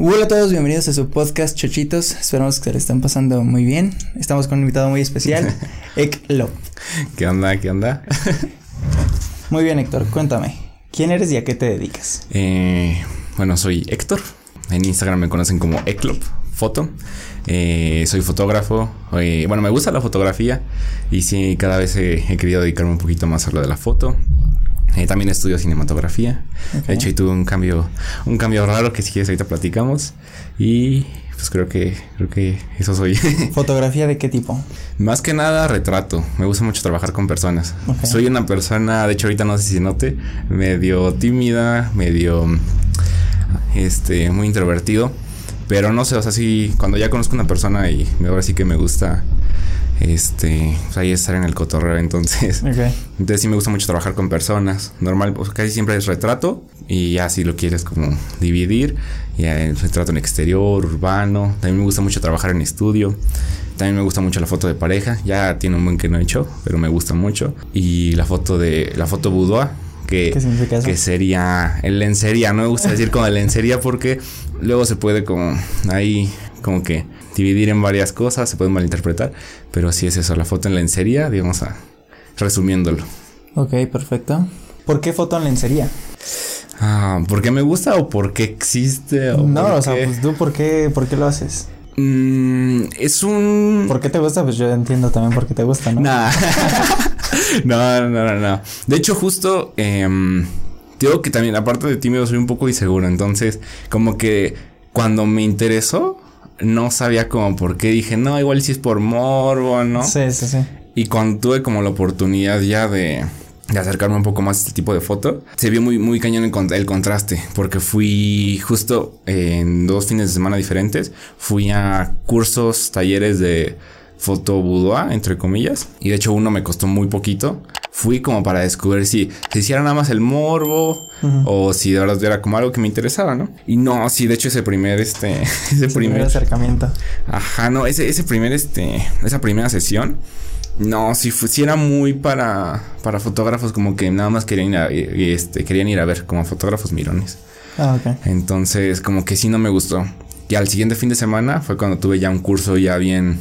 Hola a todos, bienvenidos a su podcast Chochitos. Esperamos que se le estén pasando muy bien. Estamos con un invitado muy especial, Eklo. ¿Qué onda? ¿Qué onda? muy bien, Héctor, cuéntame. ¿Quién eres y a qué te dedicas? Eh, bueno, soy Héctor. En Instagram me conocen como Eclop Foto. Eh, soy fotógrafo. Eh, bueno, me gusta la fotografía y sí, cada vez he, he, querido dedicarme un poquito más a lo de la foto. Eh, también estudio cinematografía. Okay. De hecho, y tuve un cambio, un cambio raro que si quieres ahorita platicamos. Y pues creo que, creo que eso soy. ¿Fotografía de qué tipo? Más que nada retrato. Me gusta mucho trabajar con personas. Okay. Soy una persona, de hecho ahorita no sé si note, medio tímida, medio este, muy introvertido. Pero no sé, o sea, sí, cuando ya conozco a una persona y ahora sí que me gusta este, pues ahí estar en el cotorreo, entonces. Okay. Entonces sí me gusta mucho trabajar con personas. Normal, pues casi siempre es retrato y ya si lo quieres como dividir, ya el retrato en exterior, urbano. También me gusta mucho trabajar en estudio. También me gusta mucho la foto de pareja. Ya tiene un buen que no he hecho, pero me gusta mucho. Y la foto de la foto boudoir, que, ¿Qué significa eso? que sería el lencería. No me gusta decir como lencería porque luego se puede como ahí como que dividir en varias cosas, se puede malinterpretar, pero sí es eso, la foto en lencería, digamos, a, resumiéndolo. Ok, perfecto. ¿Por qué foto en lencería? Ah, ¿Por qué me gusta o por qué existe? O no, por o sea, qué? pues tú, ¿por qué, ¿por qué lo haces? Mm, es un... ¿Por qué te gusta? Pues yo entiendo también por qué te gusta, ¿no? Nah. no, no, no, no. De hecho, justo... Eh, digo que también, aparte de tímido, soy un poco inseguro. Entonces, como que cuando me interesó, no sabía como por qué. Dije, no, igual si es por morbo, ¿no? Sí, sí, sí. Y cuando tuve como la oportunidad ya de, de acercarme un poco más a este tipo de foto, se vio muy, muy cañón el, cont el contraste. Porque fui justo en dos fines de semana diferentes. Fui a cursos, talleres de foto boudoir, entre comillas. Y de hecho uno me costó muy poquito. Fui como para descubrir si se hiciera nada más el morbo uh -huh. o si de verdad era como algo que me interesaba, ¿no? Y no, sí, de hecho ese primer, este, ese, ese primer, primer acercamiento. Ajá, no, ese, ese primer, este, esa primera sesión. No, si, si era muy para, para fotógrafos como que nada más querían ir a, este, querían ir a ver como fotógrafos mirones. Ah, ok. Entonces como que sí no me gustó. Y al siguiente fin de semana fue cuando tuve ya un curso ya bien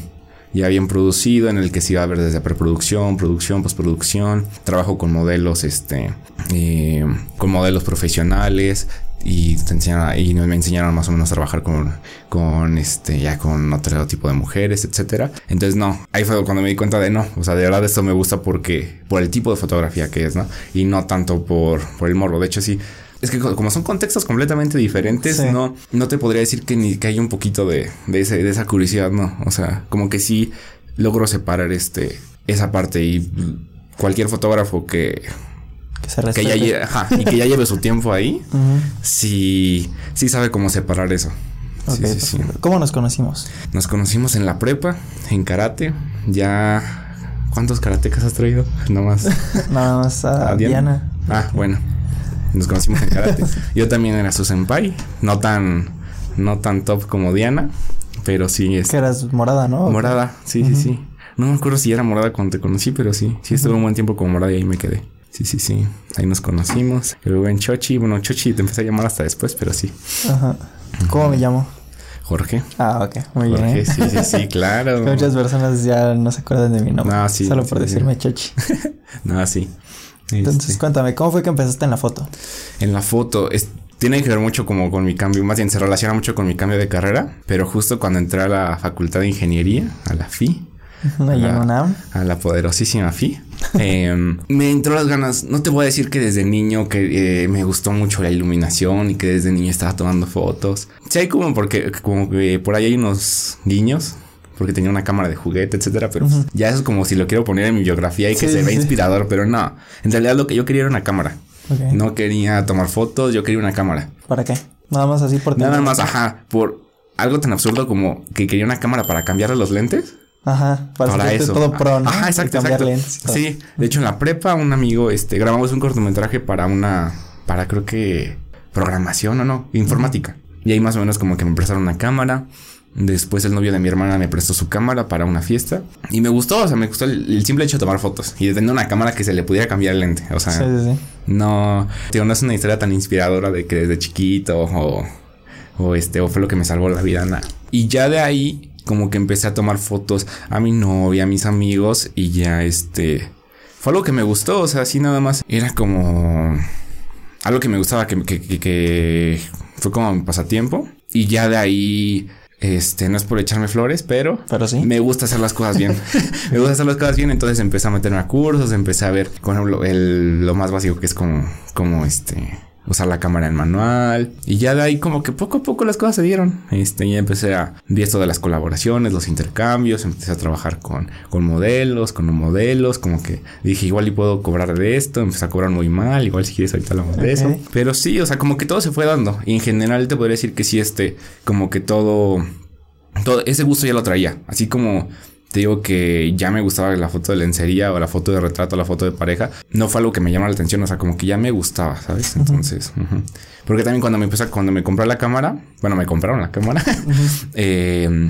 ya bien producido en el que se iba a ver desde preproducción, producción, postproducción, trabajo con modelos, este, eh, con modelos profesionales y te enseñaron, y me enseñaron más o menos a trabajar con, con este, ya con otro tipo de mujeres, etcétera. Entonces no, ahí fue cuando me di cuenta de no, o sea, de verdad esto me gusta porque, por el tipo de fotografía que es, ¿no? Y no tanto por, por el morbo. De hecho sí, es que como son contextos completamente diferentes, sí. no, no te podría decir que ni que hay un poquito de, de, ese, de esa curiosidad, no. O sea, como que sí logro separar este, esa parte y cualquier fotógrafo que, que, se que ya lleve, ajá, y que ya lleve su tiempo ahí, uh -huh. sí, sí sabe cómo separar eso. Okay, sí, sí, sí. ¿Cómo nos conocimos? Nos conocimos en la prepa, en karate, ya... ¿Cuántos karatecas has traído? Nada más. Nada más a, a Diana. Diana. Ah, bueno. Nos conocimos en karate. Yo también era su senpai, no tan no tan top como Diana, pero sí es que eras morada, ¿no? Morada, sí, uh -huh. sí, sí. No me acuerdo si era morada cuando te conocí, pero sí, sí estuve uh -huh. un buen tiempo como morada y ahí me quedé. Sí, sí, sí. Ahí nos conocimos. Luego en Chochi, bueno, Chochi te empecé a llamar hasta después, pero sí. Ajá. ¿Cómo me llamo? Jorge. Ah, ok, muy Jorge, bien. sí, sí, sí, claro. Muchas personas ya no se acuerdan de mi nombre. No, sí. Solo por sí, decirme sí. Chochi. no, sí. Entonces, este. cuéntame, ¿cómo fue que empezaste en la foto? En la foto, es, tiene que ver mucho como con mi cambio, más bien se relaciona mucho con mi cambio de carrera, pero justo cuando entré a la Facultad de Ingeniería, a la FI, a la, a la poderosísima FI, eh, me entró las ganas, no te voy a decir que desde niño que eh, me gustó mucho la iluminación y que desde niño estaba tomando fotos. Sí, hay como porque como que por ahí hay unos guiños porque tenía una cámara de juguete, etcétera, pero uh -huh. ya eso es como si lo quiero poner en mi biografía y que sí, se vea sí. inspirador, pero no. En realidad lo que yo quería era una cámara. Okay. No quería tomar fotos, yo quería una cámara. ¿Para qué? Nada más así por Nada más, ajá, por algo tan absurdo como que quería una cámara para cambiarle los lentes. Ajá, para, para eso. todo pro, ¿no? Ajá, exacto, exacto. Lentes sí, de hecho en la prepa un amigo, este, grabamos un cortometraje para una, para creo que programación o no, informática. Y ahí más o menos como que me prestaron una cámara. Después el novio de mi hermana me prestó su cámara para una fiesta. Y me gustó, o sea, me gustó el, el, simple hecho de tomar fotos. Y de tener una cámara que se le pudiera cambiar el lente. O sea, sí, sí, sí. no, tío, no es una historia tan inspiradora de que desde chiquito o, o este, o fue lo que me salvó la vida, nada. Y ya de ahí, como que empecé a tomar fotos a mi novia, a mis amigos, y ya este, fue algo que me gustó, o sea, así nada más, era como algo que me gustaba, que, que, que fue como mi pasatiempo, y ya de ahí este, no es por echarme flores, pero, pero sí. me gusta hacer las cosas bien. me gusta hacer las cosas bien, entonces empecé a meterme a cursos, empecé a ver, con el, lo más básico que es como, como este, usar la cámara en manual. Y ya de ahí como que poco a poco las cosas se dieron. Este, ya empecé a ver esto de las colaboraciones, los intercambios, empecé a trabajar con, con modelos, con modelos, como que dije igual y puedo cobrar de esto, empecé a cobrar muy mal, igual si quieres ahorita hablamos de eso. Pero sí, o sea, como que todo se fue dando. Y en general te podría decir que sí, este, como que todo, todo, ese gusto ya lo traía. Así como te digo que ya me gustaba la foto de lencería o la foto de retrato, la foto de pareja. No fue algo que me llamara la atención, o sea, como que ya me gustaba, ¿sabes? Entonces, porque también cuando me empecé, cuando me compré la cámara, bueno, me compraron la cámara, eh,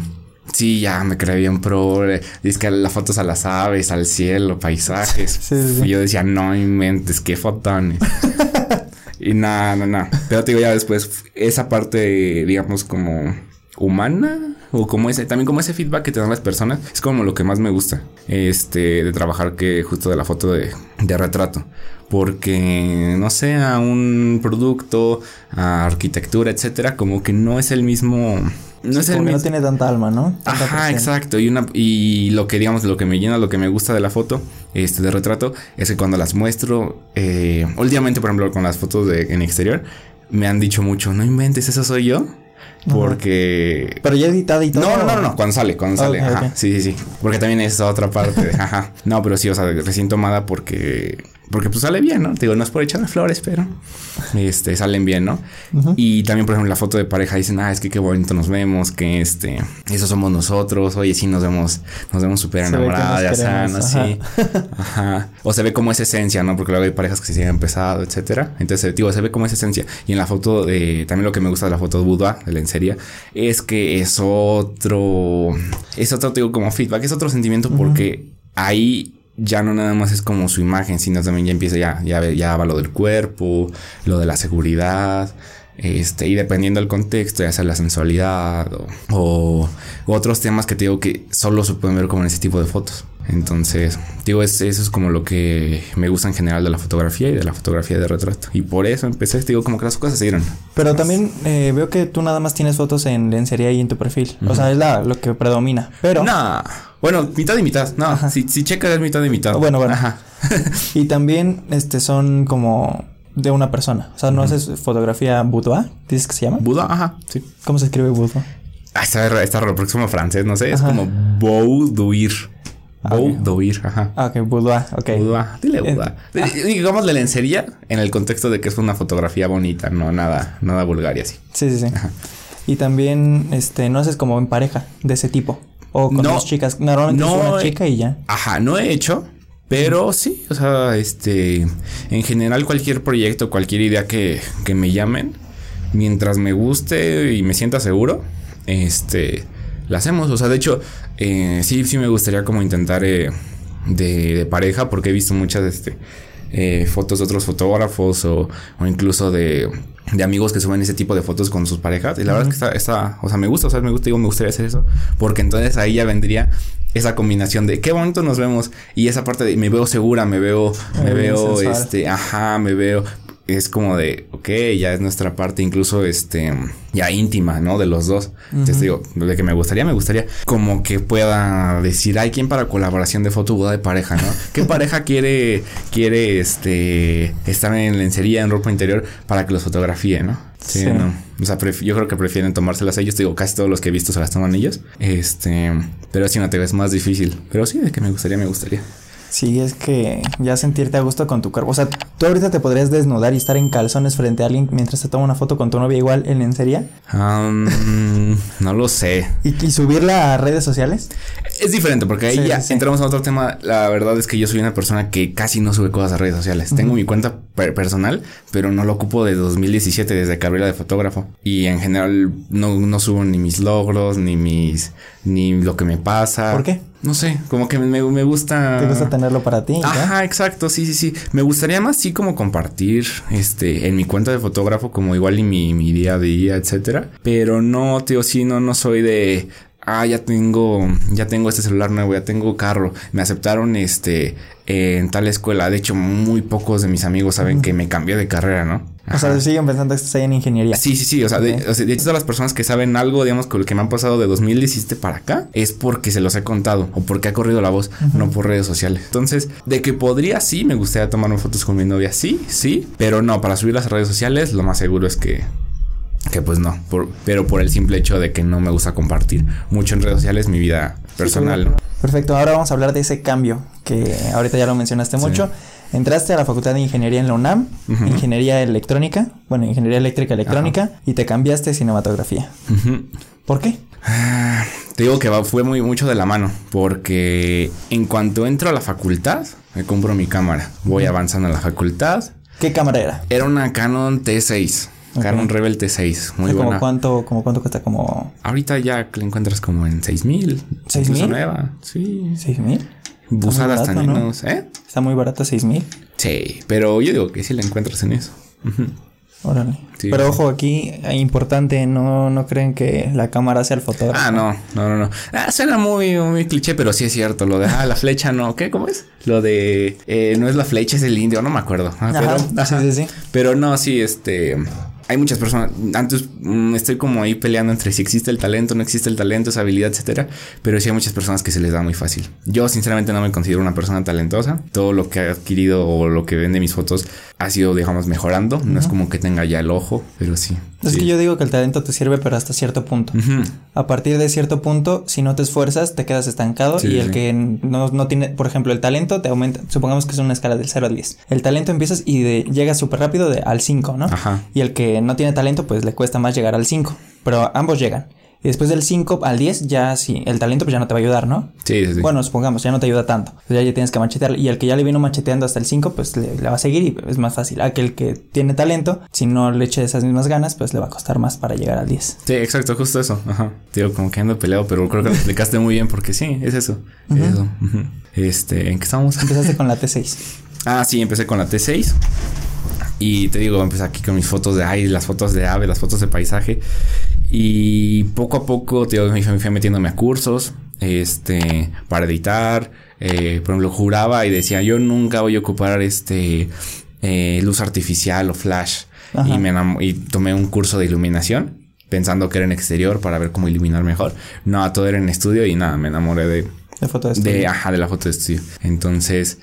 Sí, ya me creía bien pro. Dice que las fotos a las aves, al cielo, paisajes. Y yo decía, no inventes, qué fotones. y nada, nada, nada. Pero te digo, ya después, esa parte, digamos, como humana o como ese, también como ese feedback que te dan las personas, es como lo que más me gusta, este, de trabajar que justo de la foto de, de retrato. Porque, no sé, a un producto, a arquitectura, etcétera, como que no es el mismo, no es el mismo. no tiene tanta alma, ¿no? Ajá, exacto. Y una, y lo que digamos, lo que me llena, lo que me gusta de la foto, este, de retrato, es que cuando las muestro, eh, últimamente, por ejemplo, con las fotos de, en exterior, me han dicho mucho, no inventes, eso soy yo. Porque. Pero ya editada y todo. No, no, no, no, cuando sale, cuando sale. ajá. Sí, sí, sí. Porque también es otra parte. ajá. No, pero sí, o sea, recién tomada porque porque pues sale bien, ¿no? Te digo, no es por echarle flores, pero este, salen bien, ¿no? Y también, por ejemplo, la foto de pareja dicen, ah, es que qué bonito nos vemos, que este, eso somos nosotros, oye, sí nos vemos, nos vemos súper ya saben, así. Ajá. O se ve como esa esencia, ¿no? Porque luego hay parejas que se siguen empezado, etcétera. Entonces, digo, se ve como esa esencia. Y en la foto de, también lo que me gusta de la foto de Buda, de lencería, es que es otro, es otro, digo, como feedback, es otro sentimiento porque ahí ya no nada más es como su imagen, sino también ya empieza ya, ya, ya va lo del cuerpo, lo de la seguridad, este, y dependiendo del contexto, ya sea la sensualidad o, otros temas que te digo que solo se pueden ver como en ese tipo de fotos. Entonces, digo, eso es como lo que me gusta en general de la fotografía y de la fotografía de retrato. Y por eso empecé, digo, como que las cosas se dieron. Pero también eh, veo que tú nada más tienes fotos en lencería y en tu perfil. O sea, es la, lo que predomina. Pero. No. Bueno, mitad y mitad. No, si, si checas es mitad y mitad. Bueno, bueno. Ajá. y también este son como de una persona. O sea, no haces fotografía boudoir, dices que se llama. Boudoir, ajá, sí. ¿Cómo se escribe boudoir? Ah, está, está próximo francés, no sé, es como boudoir. Ah, boudoir, ajá. Ah, ok, boudoir, ok. Boudoir, dile boudoir. Ah. Digamos la lencería en el contexto de que es una fotografía bonita, no nada, nada vulgar y así. Sí, sí, sí. Ajá. Y también, este, no haces como en pareja de ese tipo. O con dos chicas. Normalmente no es una chica y ya. Ajá, no he hecho. Pero sí, o sea, este, en general cualquier proyecto, cualquier idea que, que me llamen, mientras me guste y me sienta seguro, este, la hacemos. O sea, de hecho, eh, sí, sí me gustaría como intentar eh, de, de, pareja, porque he visto muchas, este, eh, fotos de otros fotógrafos o, o incluso de, de, amigos que suben ese tipo de fotos con sus parejas. Y la verdad es que está, está, o sea, me gusta, o sea, me gusta, digo, me gustaría hacer eso, porque entonces ahí ya vendría esa combinación de qué bonito nos vemos y esa parte de me veo segura, me veo, me veo, este, ajá, me veo, es como de, ok, ya es nuestra parte incluso, este, ya íntima, ¿no? De los dos. Entonces digo, de que me gustaría, me gustaría como que pueda decir, hay quien para colaboración de foto boda de pareja, ¿no? ¿Qué pareja quiere, quiere, este, estar en lencería, en ropa interior para que los fotografíe, ¿no? Sí, no. O sea, yo creo que prefieren tomárselas ellos. Digo, casi todos los que he visto se las toman ellos. Este, pero si no te ves más difícil. Pero sí, de que me gustaría, me gustaría. Sí, es que ya sentirte a gusto con tu cuerpo. O sea, tú ahorita te podrías desnudar y estar en calzones frente a alguien mientras te toma una foto con tu novia igual en lencería. no lo sé. ¿Y, subirla a redes sociales? Es diferente porque ahí ya entramos a otro tema. La verdad es que yo soy una persona que casi no sube cosas a redes sociales. Tengo mi cuenta personal, pero no lo ocupo de 2017 desde que abrí la de fotógrafo. Y en general no, no subo ni mis logros, ni mis, ni lo que me pasa. ¿Por qué? No sé, como que me, me gusta. Te gusta tenerlo para ti. Ajá, exacto, sí, sí, sí. Me gustaría más sí como compartir este en mi cuenta de fotógrafo, como igual y mi, mi día a día, etcétera. Pero no, tío, sí, no, no soy de ah, ya tengo, ya tengo este celular nuevo, ya tengo carro, me aceptaron este en tal escuela. De hecho, muy pocos de mis amigos saben que me cambié de carrera, ¿no? O sea, siguen pensando que estás ahí en ingeniería. Sí, sí, sí. O sea, de, o sea, de hecho, todas las personas que saben algo, digamos, con lo que me han pasado de 2017 para acá, es porque se los he contado o porque ha corrido la voz, no por redes sociales. Entonces, de que podría, sí, me gustaría tomarme fotos con mi novia, sí, sí, pero no, para subir las redes sociales, lo más seguro es que que pues no, por, pero por el simple hecho de que no me gusta compartir mucho en redes sociales mi vida personal. Sí, Perfecto, ahora vamos a hablar de ese cambio que ahorita ya lo mencionaste mucho entraste a la Facultad de Ingeniería en la UNAM. Ingeniería Electrónica, bueno, Ingeniería Eléctrica Electrónica, y te cambiaste Cinematografía. ¿Por qué? Ah, te digo que fue muy mucho de la mano, porque en cuanto entro a la facultad, me compro mi cámara, voy avanzando a la facultad. ¿Qué cámara era? Era una Canon T6. Canon. Rebel T6, muy buena. Cuánto, como cuánto cuesta como. Ahorita ya la encuentras como en 6000, 6000 nueva. Sí. 6000. Busadas barato, también, ¿eh? Está muy barata, 6 mil. Sí, pero yo digo que sí la encuentras en eso. Órale. Pero ojo, aquí, eh, importante, no, no creen que la cámara sea el fotógrafo. Ah, no, no, no, no. Ah, suena muy, muy cliché, pero sí es cierto. Lo de, ah, la flecha no, ¿qué? ¿Cómo es? Lo de, eh, no es la flecha, es el indio, no me acuerdo. Ah, pero no, sí, este hay muchas personas. Antes mmm, estoy como ahí peleando entre si existe el talento, no existe el talento, esa habilidad, etcétera. Pero sí hay muchas personas que se les da muy fácil. Yo, sinceramente, no me considero una persona talentosa. Todo lo que he adquirido o lo que ven de mis fotos ha sido, digamos, mejorando. No es como que tenga ya el ojo, pero sí. Es sí. que yo digo que el talento te sirve, pero hasta cierto punto. Uh -huh. A partir de cierto punto, si no te esfuerzas, te quedas estancado. Sí, y el sí. que no, no, tiene, por ejemplo, el talento te aumenta. Supongamos que es una escala del 0 al 10. El talento empiezas y de, llegas súper rápido de, al 5, ¿no? Ajá. Y el que no tiene talento, pues le cuesta más llegar al 5. Pero ambos llegan. Y después del 5 al 10, ya sí, el talento pues ya no te va a ayudar, ¿no? Sí, sí, sí. Bueno, supongamos, ya no te ayuda tanto. Ya, ya tienes que machetear. Y el que ya le vino macheteando hasta el 5, pues le, le, va a seguir y es más fácil. Aquel que tiene talento, si no le eche esas mismas ganas, pues le va a costar más para llegar al 10. Sí, exacto, justo eso. Ajá. Digo, como que ando peleado, pero creo que lo explicaste muy bien porque sí, es eso. Uh -huh. Eso. Este, ¿en qué estamos? Empezaste con la T6. ah, sí, empecé con la T6. Y te digo, empecé aquí con mis fotos de aire, las fotos de ave, las fotos de paisaje. Y poco a poco, te digo, me fui metiéndome a cursos, este, para editar. Eh, por ejemplo, juraba y decía, yo nunca voy a ocupar este, eh, luz artificial o flash. Y, me y tomé un curso de iluminación, pensando que era en exterior para ver cómo iluminar mejor. No, todo era en estudio y nada, me enamoré de... De foto de estudio. De, ajá, de la foto de estudio. Entonces,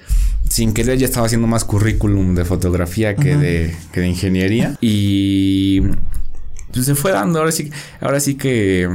sin querer ya estaba haciendo más currículum de fotografía que, uh -huh. de, que de ingeniería. Y pues se fue dando. Ahora sí, ahora sí que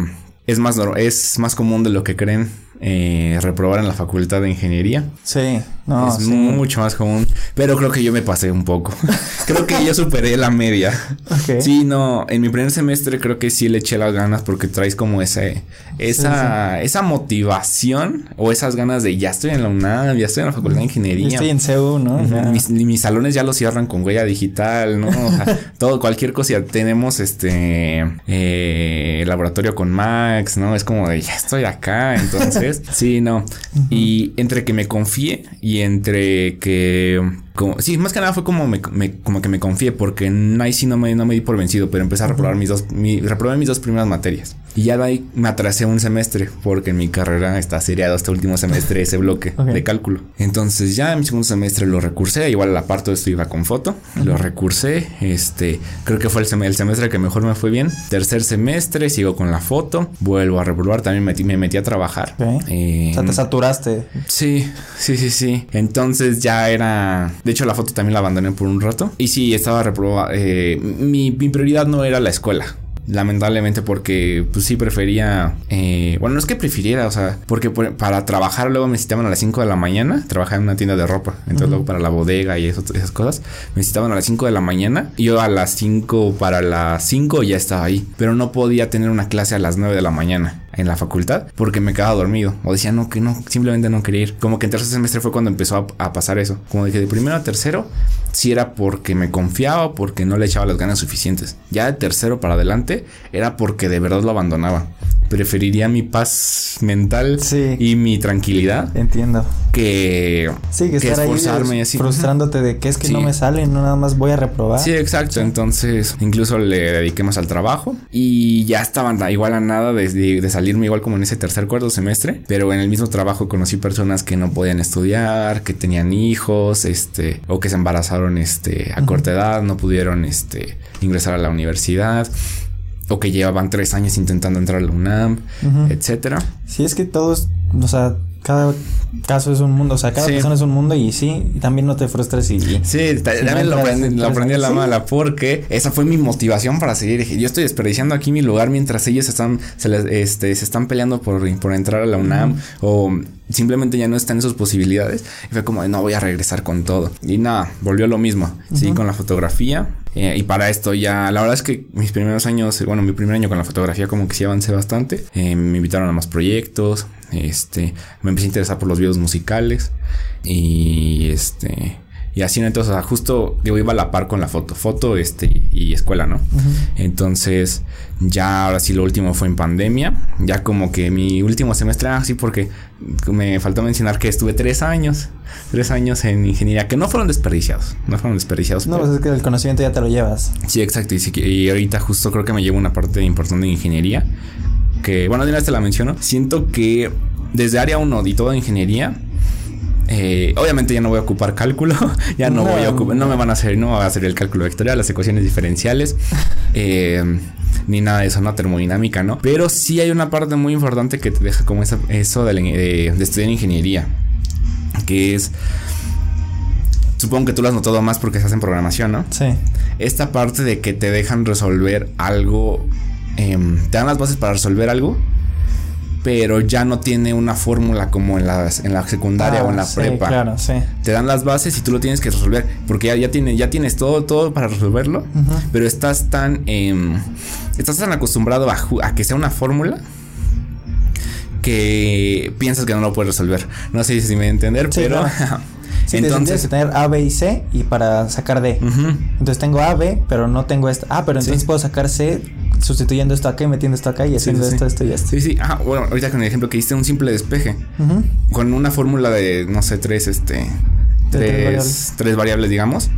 es más, es más común de lo que creen eh, reprobar en la facultad de ingeniería. Sí, no, es sí. mucho más común. Pero creo que yo me pasé un poco. creo que yo superé la media. Okay. Sí, no, en mi primer semestre creo que sí le eché las ganas porque traes como ese, esa, sí, sí. esa motivación o esas ganas de ya estoy en la UNAM, ya estoy en la facultad de ingeniería. Estoy en CEU, ¿no? Uh -huh. mis, mis, salones ya los cierran con huella digital, ¿no? O sea, todo, cualquier cosa. Tenemos este eh, laboratorio con Max, ¿no? Es como de ya estoy acá, entonces. Sí, no. Uh -huh. Y entre que me confié y entre que como, sí, más que nada fue como me, me, como que me confié porque ahí sí no me, no me di por vencido, pero empecé a reprobar mis dos, mi, reprobé mis dos primeras materias. Y ya de ahí me atrasé un semestre porque en mi carrera está seriado este último semestre ese bloque okay. de cálculo. Entonces ya en mi segundo semestre lo recursé, igual la parte de esto iba con foto, uh -huh. lo recursé, este, creo que fue el, sem el, semestre que mejor me fue bien. Tercer semestre sigo con la foto, vuelvo a reprobar, también metí, me metí a trabajar. Okay. Eh, o sea, te saturaste. Sí, sí, sí, sí. Entonces ya era... De hecho, la foto también la abandoné por un rato. Y sí, estaba reprobada. Eh, mi, mi, prioridad no era la escuela. Lamentablemente porque pues sí prefería eh, Bueno no es que prefiriera O sea porque por, para trabajar luego me necesitaban a las 5 de la mañana Trabajaba en una tienda de ropa Entonces uh -huh. luego para la bodega y eso, esas cosas Me necesitaban a las 5 de la mañana Y yo a las 5 para las 5 ya estaba ahí Pero no podía tener una clase a las 9 de la mañana en la facultad porque me quedaba dormido o decía no que no simplemente no quería ir como que en tercer semestre fue cuando empezó a, a pasar eso como dije de primero a tercero si era porque me confiaba o porque no le echaba las ganas suficientes ya de tercero para adelante era porque de verdad lo abandonaba preferiría mi paz mental y mi tranquilidad. Entiendo. Que, sí, que, esforzarme y así. Frustrándote de que es que no me sale, no nada más voy a reprobar. Sí, exacto. Entonces, incluso le dediqué más al trabajo y ya estaban igual a nada de, de, salirme igual como en ese tercer cuarto semestre, pero en el mismo trabajo conocí personas que no podían estudiar, que tenían hijos, este, o que se embarazaron este a corta edad, no pudieron este ingresar a la universidad o que llevaban tres años intentando entrar a la UNAM, etcétera. Sí, es que todos, o sea, cada caso es un mundo, o sea, cada persona es un mundo y sí, también no te frustres y... Sí, también lo aprendí, a la mala porque esa fue mi motivación para seguir. Yo estoy desperdiciando aquí mi lugar mientras ellos están, se, les, este, se están peleando por, por entrar a la UNAM o simplemente ya no están en sus posibilidades. Y fue como, no voy a regresar con todo. Y nada, volvió lo mismo. Sí, con la fotografía. Eh, y para esto ya, la verdad es que mis primeros años, bueno, mi primer año con la fotografía como que sí avancé bastante. Eh, me invitaron a más proyectos. Este, me empecé a interesar por los videos musicales. Y este y así, entonces, justo yo iba a la par con la foto, foto este, y escuela, ¿no? Entonces, ya ahora sí lo último fue en pandemia, ya como que mi último semestre, así ah, porque me faltó mencionar que estuve tres años, tres años en ingeniería, que no fueron desperdiciados, no fueron desperdiciados. No, pues es que el conocimiento ya te lo llevas. Sí, exacto, y, y ahorita justo creo que me llevo una parte importante de ingeniería, que, bueno, de una vez te la menciono, siento que desde área 1 y toda ingeniería, eh, obviamente ya no voy a ocupar cálculo, ya no, voy a ocupar, no me van a hacer, no va a hacer el cálculo vectorial, las ecuaciones diferenciales, eh, ni nada de eso, no termodinámica, ¿no? Pero sí hay una parte muy importante que te deja como eso de, estudiar ingeniería, que es, supongo que tú lo has notado más porque estás en programación, ¿no? Sí. Esta parte de que te dejan resolver algo, em, te dan las bases para resolver algo pero ya no tiene una fórmula como en, las, en la secundaria o en la ah, prepa. Claro, sí. Te dan las bases y tú lo tienes que resolver, porque ya, ya, tiene, ya tienes todo, todo para resolverlo, pero estás tan, eh, estás tan acostumbrado a, a que sea una fórmula que piensas que no lo puedes resolver. No sé si me voy a entender, pero... Sí, entonces que tener A, B y C y para sacar D. Entonces tengo A, B, pero no tengo esta. Ah, pero entonces puedo sacar C sustituyendo esto acá y metiendo esto acá y haciendo esto, esto y esto. Sí, sí. Ah, bueno, ahorita con el ejemplo que hiciste un simple despeje. Con una fórmula de, no sé, tres, este. Tres, tres, variables. digamos.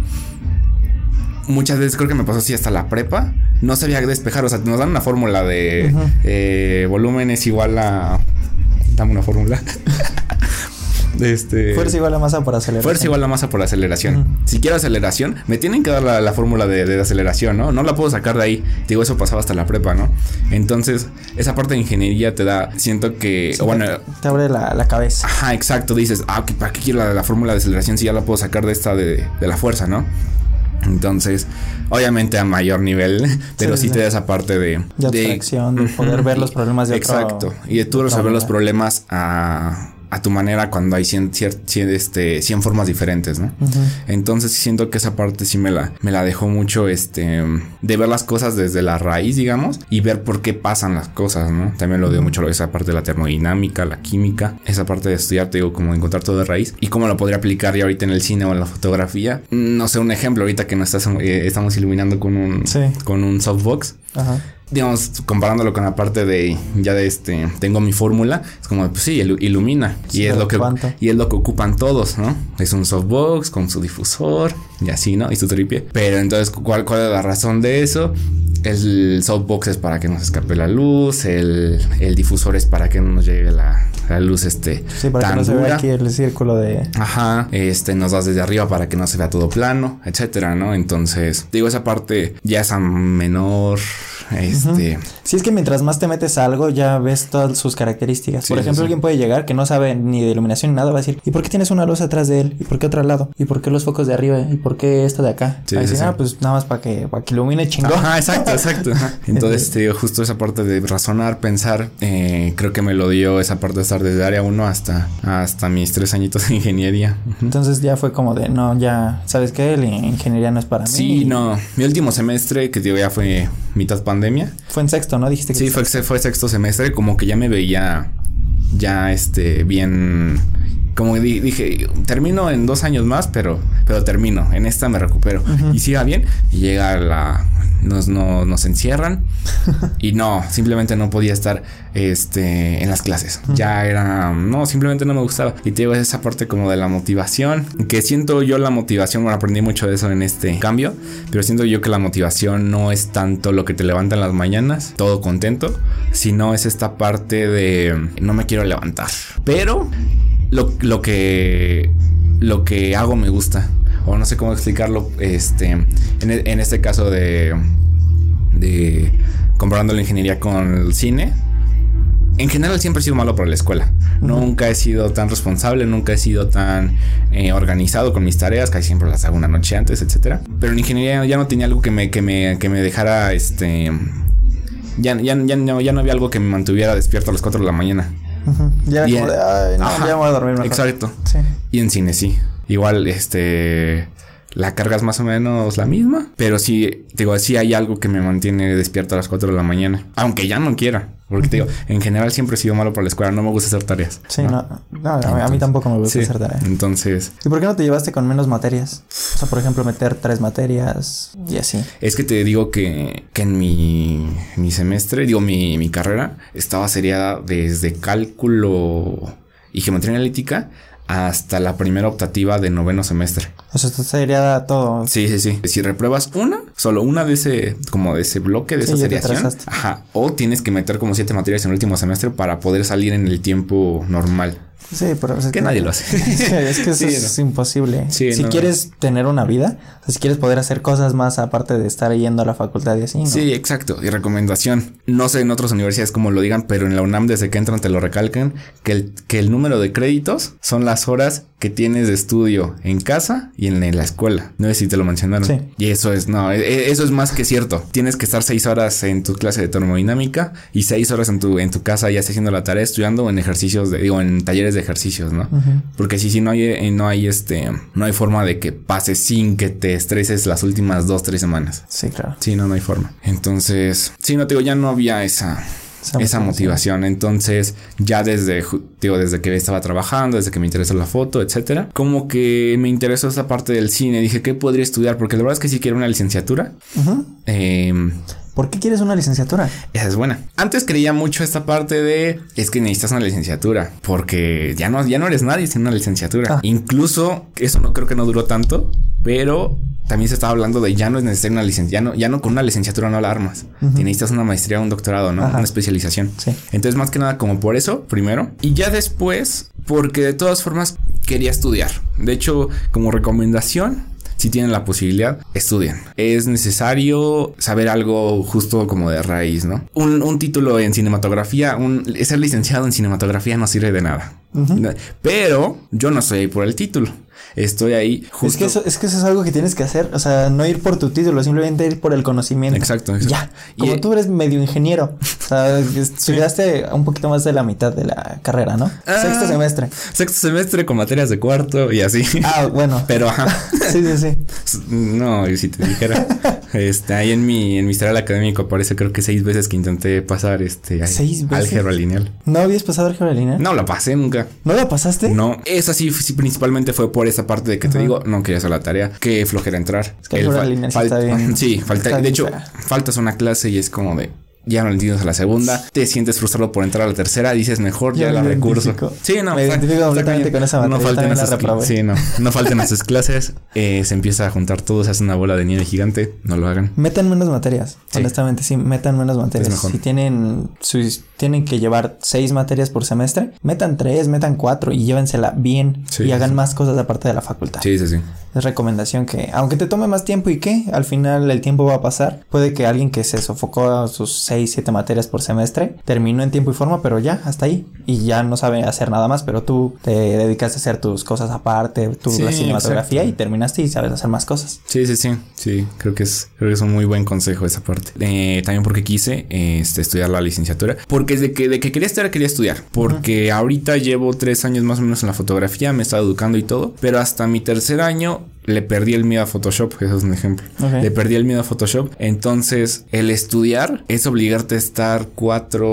Muchas veces creo que me pasó así hasta la prepa. No sabía despejar. O sea, nos dan una fórmula de eh, volumen es igual a. Dame una fórmula. Este, fuerza igual a masa por aceleración. Fuerza igual a masa por aceleración. Si quiero aceleración, me tienen que dar la, fórmula de, aceleración, ¿no? No la puedo sacar de ahí. Digo, eso pasaba hasta la prepa, ¿no? Entonces, esa parte de ingeniería te da, siento que, bueno... Te, abre la, cabeza. Ajá, exacto. Dices, ah, ¿para qué quiero la, fórmula de aceleración si ya la puedo sacar de esta de, la fuerza, ¿no? Entonces, obviamente a mayor nivel, pero sí, te da esa parte de... De abstracción, de, poder ver los problemas de Exacto. y de tú resolver los problemas a a tu manera cuando hay 100, este, 100 formas diferentes, ¿no? Entonces siento que esa parte sí me la, me la dejó mucho, este, de ver las cosas desde la raíz, digamos, y ver por qué pasan las cosas, ¿no? También lo dio mucho esa parte de la termodinámica, la química, esa parte de estudiar, te digo, como encontrar todo de raíz y cómo lo podría aplicar ya ahorita en el cine o en la fotografía. No sé, un ejemplo ahorita que nos eh, estamos iluminando con un, con un softbox. Ajá digamos, comparándolo con la parte de ya de este, tengo mi fórmula, es como, pues sí, ilumina. y es lo que y es lo que ocupan todos, ¿no? Es un softbox con su difusor y así, ¿no? Y su tripie. Pero entonces, ¿cuál, cuál es la razón de eso? El softbox es para que no se escape la luz, el, el difusor es para que no nos llegue la, la luz este sí, para que no se vea aquí el círculo de ajá este nos das desde arriba para que no se vea todo plano etcétera no entonces digo esa parte ya es a menor este. Si es que mientras más te metes a algo, ya ves todas sus características. por ejemplo, alguien puede llegar que no sabe ni de iluminación ni nada, va a decir, ¿y por qué tienes una luz atrás de él? ¿Y por qué otro lado? ¿Y por qué los focos de arriba? ¿Y por qué esto de acá? Sí, decir, ah, pues nada más para que, para que ilumine chingón. Ajá, exacto, exacto. Entonces, te digo, justo esa parte de razonar, pensar, eh, creo que me lo dio esa parte de estar desde área 1 hasta, hasta mis tres añitos de ingeniería. Entonces ya fue como de, no, ya, ¿sabes qué? La ingeniería no es para mí. Sí, no. Mi último semestre, que digo, ya fue mitad pandemia. Fue en sexto, ¿no? Dijiste que Sí, fue, fue sexto semestre, como que ya me veía ya este bien como dije, termino en dos años más, pero, pero termino. En esta me recupero. Y siga bien. Y llega la, nos, nos encierran y no, simplemente no podía estar este, en las clases. Ya era, no, simplemente no me gustaba. Y te digo, esa parte como de la motivación, que siento yo la motivación, bueno, aprendí mucho de eso en este cambio, pero siento yo que la motivación no es tanto lo que te levanta en las mañanas, todo contento, sino es esta parte de no me quiero levantar. Pero lo, lo que lo que hago me gusta o no sé cómo explicarlo, este, en, en este caso de, de comparando la ingeniería con el cine, en general siempre he sido malo para la escuela. Nunca he sido tan responsable, nunca he sido tan eh, organizado con mis tareas, casi siempre las hago una noche antes, etcétera. Pero en ingeniería ya no tenía algo que me, que me, que me dejara este. Ya, ya, ya, no, ya no había algo que me mantuviera despierto a las 4 de la mañana. Ya como de, ay, no, ya voy a dormir Exacto. Sí. Y en cine sí. Igual, este la carga es más o menos la misma, pero sí, digo, sí hay algo que me mantiene despierto a las 4 de la mañana, aunque ya no quiera. Porque te digo, en general siempre he sido malo para la escuela, no me gusta hacer tareas. Sí, no, no, a mí tampoco me gusta hacer tareas. Entonces. ¿Y por qué no te llevaste con menos materias? O sea, por ejemplo, meter tres materias y así. Es que te digo que, que en mi, mi semestre, digo, mi, mi carrera estaba seriada desde cálculo y geometría analítica hasta la primera optativa de noveno semestre. O sea, esto sería todo. Sí, sí, sí. Si repruebas una, solo una de ese, como de ese bloque, de esa seriación. Ajá. O tienes que meter como siete materias en el último semestre para poder salir en el tiempo normal. Sí, pero es que, nadie lo hace. es que eso es imposible. si quieres tener una vida, si quieres poder hacer cosas más aparte de estar yendo a la facultad y así. Sí, exacto. Y recomendación. No sé en otras universidades cómo lo digan, pero en la UNAM desde que entran te lo recalcan que el, que el número de créditos son las horas que tienes de estudio en casa y en, la escuela. No sé si te lo mencionaron. Sí. Y eso es, no, e, e, eso es más que cierto. Tienes que estar seis horas en tu clase de termodinámica y seis horas en tu, en tu casa ya haciendo la tarea, estudiando en ejercicios de, digo, en talleres de ejercicios, ¿no? Porque si, si no hay, eh, no hay este, no hay forma de que pase sin que te estreses las últimas dos, tres semanas. Sí, claro. Sí, no, no hay forma. Entonces, sí, no te digo, ya no había esa, esa, motivación. Entonces, ya desde, digo, desde que estaba trabajando, desde que me interesó la foto, etcétera, como que me interesó esa parte del cine. Dije, ¿qué podría estudiar? Porque la verdad es que sí quiero una licenciatura. eh, ¿Por qué quieres una licenciatura? Esa es buena. Antes creía mucho esta parte de es que necesitas una licenciatura porque ya no, ya no eres nadie sin una licenciatura. Ah. Incluso eso no creo que no duró tanto, pero también se estaba hablando de ya no es necesario una licenciatura, ya no, con una licenciatura no la armas. Necesitas una maestría, un doctorado, ¿no? Una especialización. Sí. Entonces, más que nada, como por eso, primero. Y ya después, porque de todas formas quería estudiar. De hecho, como recomendación, si tienen la posibilidad, estudien. Es necesario saber algo justo como de raíz, ¿no? Un, título en cinematografía, un, ser licenciado en cinematografía no sirve de nada. Pero yo no soy por el título estoy ahí. Justo. Es que, eso, es que eso es algo que tienes que hacer. O sea, no ir por tu título, simplemente ir por el conocimiento. Exacto. Ya. Como tú eres medio ingeniero. O sea, estudiaste un poquito más de la mitad de la carrera, ¿no? Ah, sexto semestre. Sexto semestre con materias de cuarto y así. Ah, bueno. Pero ajá. sí, sí, sí. No, y si te dijera. este, ahí en mi, en mi historial académico aparece creo que seis veces que intenté pasar este ¿Seis veces? álgebra lineal. ¿No habías pasado álgebra lineal? No la pasé nunca. ¿No la pasaste? No. Esa sí, sí principalmente fue por esa parte de que te digo, no quería hacer la tarea, que flojera entrar. Es que El Sí, falta, de hecho, faltas una clase y es como de ya no lo entiendes a la segunda, te sientes frustrado por entrar a la tercera, dices mejor ya la recurso. Sí, no, me identifico completamente con esa materia. No falten esas, sí, no, no falten esas clases, eh, se empieza a juntar todo, se hace una bola de nieve gigante, no lo hagan. Metan menos materias, honestamente, sí, metan menos materias. Si tienen sus, tienen que llevar seis materias por semestre, metan tres, metan cuatro y llévensela bien y hagan más cosas aparte de la facultad. Sí, sí, sí. Es recomendación que, aunque te tome más tiempo y que al final el tiempo va a pasar, puede que alguien que se sofocó a sus 6, 7 materias por semestre terminó en tiempo y forma, pero ya, hasta ahí. Y ya no sabe hacer nada más, pero tú te dedicaste a hacer tus cosas aparte, tu la cinematografía y terminaste y sabes hacer más cosas. Sí, sí, sí. Sí, creo que es, creo que es un muy buen consejo esa parte. Eh, también porque quise este, estudiar la licenciatura. Porque de que, de que quería estudiar, quería estudiar. Porque ahorita llevo tres años más o menos en la fotografía, me he estado educando y todo. Pero hasta mi tercer año le perdí el miedo a Photoshop, eso es un ejemplo. Le perdí el miedo a Photoshop. Entonces, el estudiar es obligarte a estar cuatro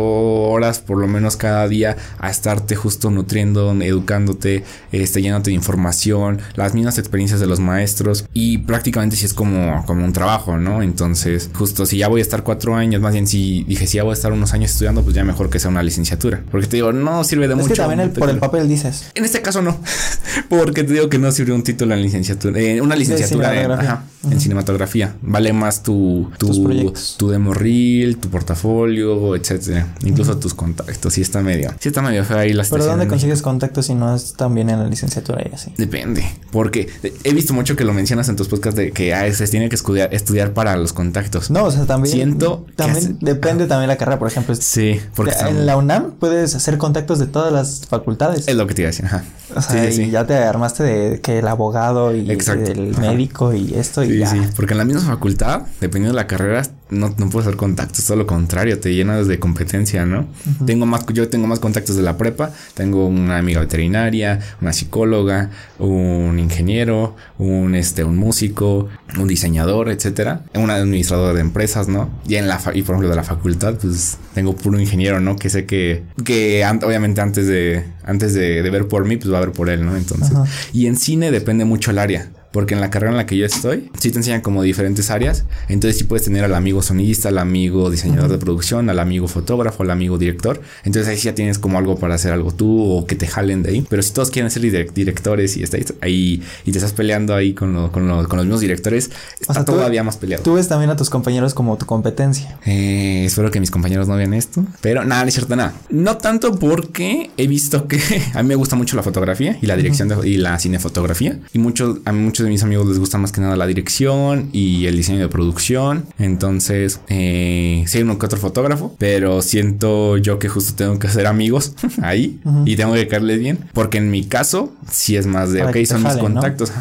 horas por lo menos cada día a estarte justo nutriendo, educándote, este, llenándote de información, las mismas experiencias de los maestros y prácticamente si es como, como un trabajo, ¿no? Entonces, justo si ya voy a estar cuatro años, más bien si dije si ya voy a estar unos años estudiando, pues ya mejor que sea una licenciatura. Porque te digo, no sirve de mucho. Es que también por el papel dices. En este caso no, porque te digo que no sirve un título en licenciatura, eh, una licenciatura en, cinematografía. Vale más tu, tu, tu demo reel, tu portafolio, etcétera. Incluso tus contactos. Sí está medio, sí está medio ahí las Pero ¿dónde consigues contactos si no es también en la licenciatura y así? Depende, porque he visto mucho que lo mencionas en tus podcasts de que ah, se tiene que estudiar, estudiar para los contactos. No, o sea, también. Siento. También depende también la carrera, por ejemplo. Sí, porque. En la UNAM puedes hacer contactos de todas las facultades. Es lo que te iba a decir, ajá. O sea, y ya te armaste de que el abogado y el médico y esto y ya. Sí, porque en la misma facultad, dependiendo de la carrera, no, no puedes hacer contactos, todo lo contrario, te llenas de competencia, ¿no? Tengo más, yo tengo más contactos de la prepa, tengo una amiga veterinaria, una psicóloga, un ingeniero, un este, un músico, un diseñador, etcétera, un administrador de empresas, ¿no? Y en la y por ejemplo de la facultad, pues tengo puro ingeniero, ¿no? Que sé que, que obviamente antes de, antes de, de, ver por mí, pues va a ver por él, ¿no? Entonces, y en cine depende mucho el área. Porque en la carrera en la que yo estoy, sí te enseñan como diferentes áreas. Entonces sí puedes tener al amigo sonidista, al amigo diseñador de producción, al amigo fotógrafo, al amigo director. Entonces ahí sí ya tienes como algo para hacer algo tú o que te jalen de ahí. Pero si todos quieren ser directores y estás ahí y te estás peleando ahí con, con, los mismos directores, está todavía más peleado. Tú ves también a tus compañeros como tu competencia. Eh, espero que mis compañeros no vean esto. Pero nada, no es cierto, nada. No tanto porque he visto que a mí me gusta mucho la fotografía y la dirección de, y la cinefotografía. Y mucho, a mí muchos de mis amigos les gusta más que nada la dirección y el diseño de producción. Entonces, eh, sí hay uno que otro fotógrafo, pero siento yo que justo tengo que hacer amigos ahí y tengo que caerles bien. Porque en mi caso, sí es más de, ok, son mis contactos.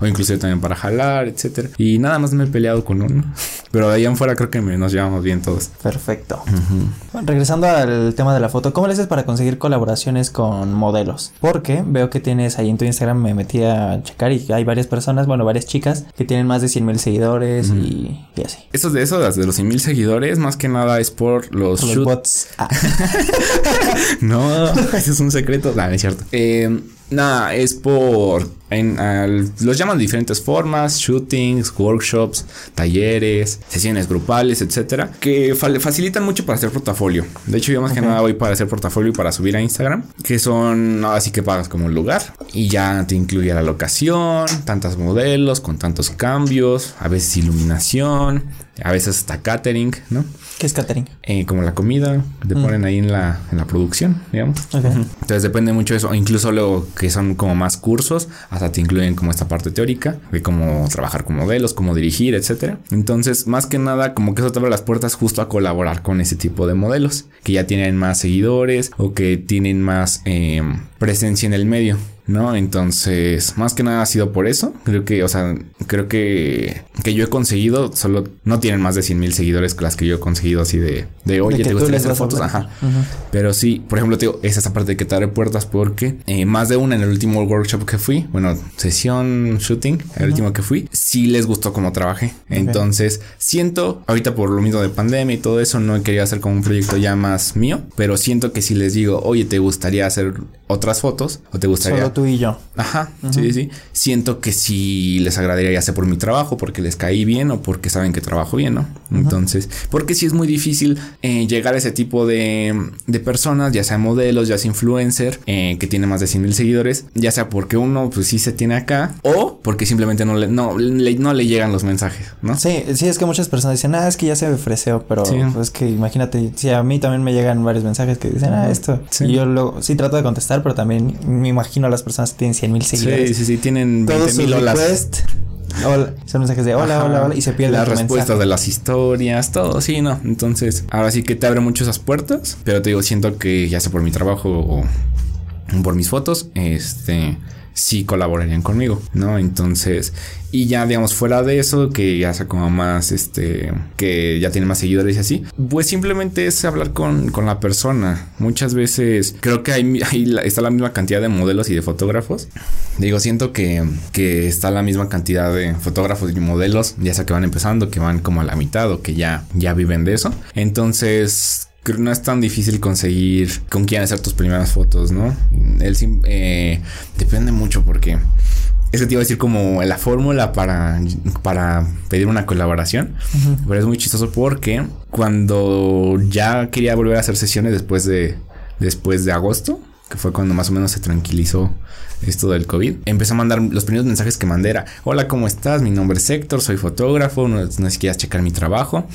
o inclusive también para jalar, etcétera. Y nada más me he peleado con uno. Pero de ahí en fuera creo que nos llevamos bien todos. Perfecto. regresando al tema de la foto, ¿cómo le haces para conseguir colaboraciones con modelos? Porque veo que tienes ahí en tu Instagram, me metí a checar y hay varias personas, bueno, varias chicas que tienen más de 100 mil seguidores y, así. Eso de eso, de los 100 mil seguidores, más que nada es por los, los bots. Ah. no, eso es un secreto. No, es cierto. Eh, Nada, es por. Los llaman de diferentes formas: shootings, workshops, talleres, sesiones grupales, etcétera, que facilitan mucho para hacer portafolio. De hecho, yo más que nada voy para hacer portafolio y para subir a Instagram, que son así que pagas como un lugar y ya te incluye la locación, tantos modelos con tantos cambios, a veces iluminación, a veces hasta catering, ¿no? ¿Qué es catering? Eh, como la comida te mm. ponen ahí en la, en la producción, digamos. Entonces depende mucho de eso. incluso lo que son como más cursos, hasta te incluyen como esta parte teórica de cómo trabajar con modelos, cómo dirigir, etcétera. Entonces, más que nada, como que eso te abre las puertas justo a colaborar con ese tipo de modelos que ya tienen más seguidores o que tienen más eh, presencia en el medio. ¿No? Entonces, más que nada ha sido por eso. Creo que, o sea, creo que, que yo he conseguido, solo no tienen más de 100 mil seguidores que las que yo he conseguido así de, de oye, te gustaría hacer fotos, ajá. Pero sí, por ejemplo, te digo, es esa parte de que te abre puertas porque eh, más de una en el último workshop que fui, bueno, sesión shooting, el último que fui, sí les gustó cómo trabajé. Entonces, siento, ahorita por lo mismo de pandemia y todo eso, no he querido hacer como un proyecto ya más mío, pero siento que si les digo, oye, te gustaría hacer otras fotos o te gustaría tú y yo. Ajá, sí, sí. Siento que si les agradaría ya sea por mi trabajo, porque les caí bien o porque saben que trabajo bien, ¿no? Entonces, porque si es muy difícil eh, llegar a ese tipo de, de, personas, ya sea modelos, ya sea influencer, eh, que tiene más de 100 mil seguidores, ya sea porque uno pues sí se tiene acá o porque simplemente no le, no, le, no le llegan los mensajes, ¿no? Sí, sí, es que muchas personas dicen, ah, es que ya se me ofreció, pero es que imagínate, si a mí también me llegan varios mensajes que dicen, ah, esto. Y yo lo, sí trato de contestar, pero también me imagino a las personas que tienen 100 mil seguidores. Sí, sí, sí, tienen 20 mil request, Hola, son mensajes de hola, hola, hola y se pierde las respuestas de las historias, todo, sí, no. Entonces, ahora sí que te abre mucho esas puertas, pero te digo, siento que ya sea por mi trabajo o por mis fotos, este sí colaborarían conmigo, ¿no? Entonces, y ya digamos fuera de eso, que ya sea como más, este, que ya tiene más seguidores y así, pues simplemente es hablar con, con la persona. Muchas veces creo que ahí está la misma cantidad de modelos y de fotógrafos. Digo, siento que, que está la misma cantidad de fotógrafos y modelos, ya sea que van empezando, que van como a la mitad o que ya, ya viven de eso. Entonces, creo que no es tan difícil conseguir con quién hacer tus primeras fotos, ¿no? Él eh, depende mucho porque ese te iba a decir como la fórmula para, para pedir una colaboración. Pero es muy chistoso porque cuando ya quería volver a hacer sesiones después de, después de agosto, que fue cuando más o menos se tranquilizó esto del COVID, empecé a mandar los primeros mensajes que mandé era, hola, ¿cómo estás? Mi nombre es Héctor, soy fotógrafo, no, sé si quieras checar mi trabajo.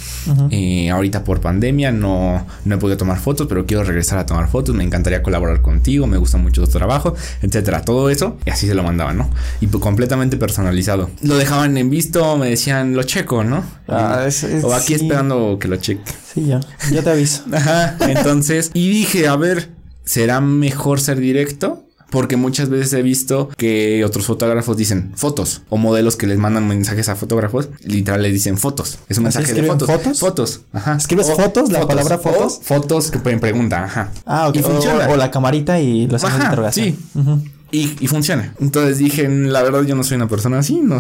Eh, ahorita por pandemia no, no he podido tomar fotos, pero quiero regresar a tomar fotos, me encantaría colaborar contigo, me gusta mucho tu trabajo, etcétera. Todo eso, y así se lo mandaban, ¿no? Y pues completamente personalizado. Lo dejaban en visto, me decían, lo checo, ¿no? Ah, o aquí esperando que lo cheque. Sí, ya, yo te aviso. Ajá, entonces, y dije, a ver, ¿será mejor ser directo? Porque muchas veces he visto que otros fotógrafos dicen fotos o modelos que les mandan mensajes a fotógrafos, literal les dicen fotos. Es un mensaje de fotos. ¿Fotos? Fotos. Ajá. ¿Escribes fotos? La palabra fotos. fotos que pueden preguntar. Ajá. Ah, ok. Y. O, la camarita y los de interrogación. Sí. Y, y, funciona. Entonces dije, la verdad yo no soy una persona así, no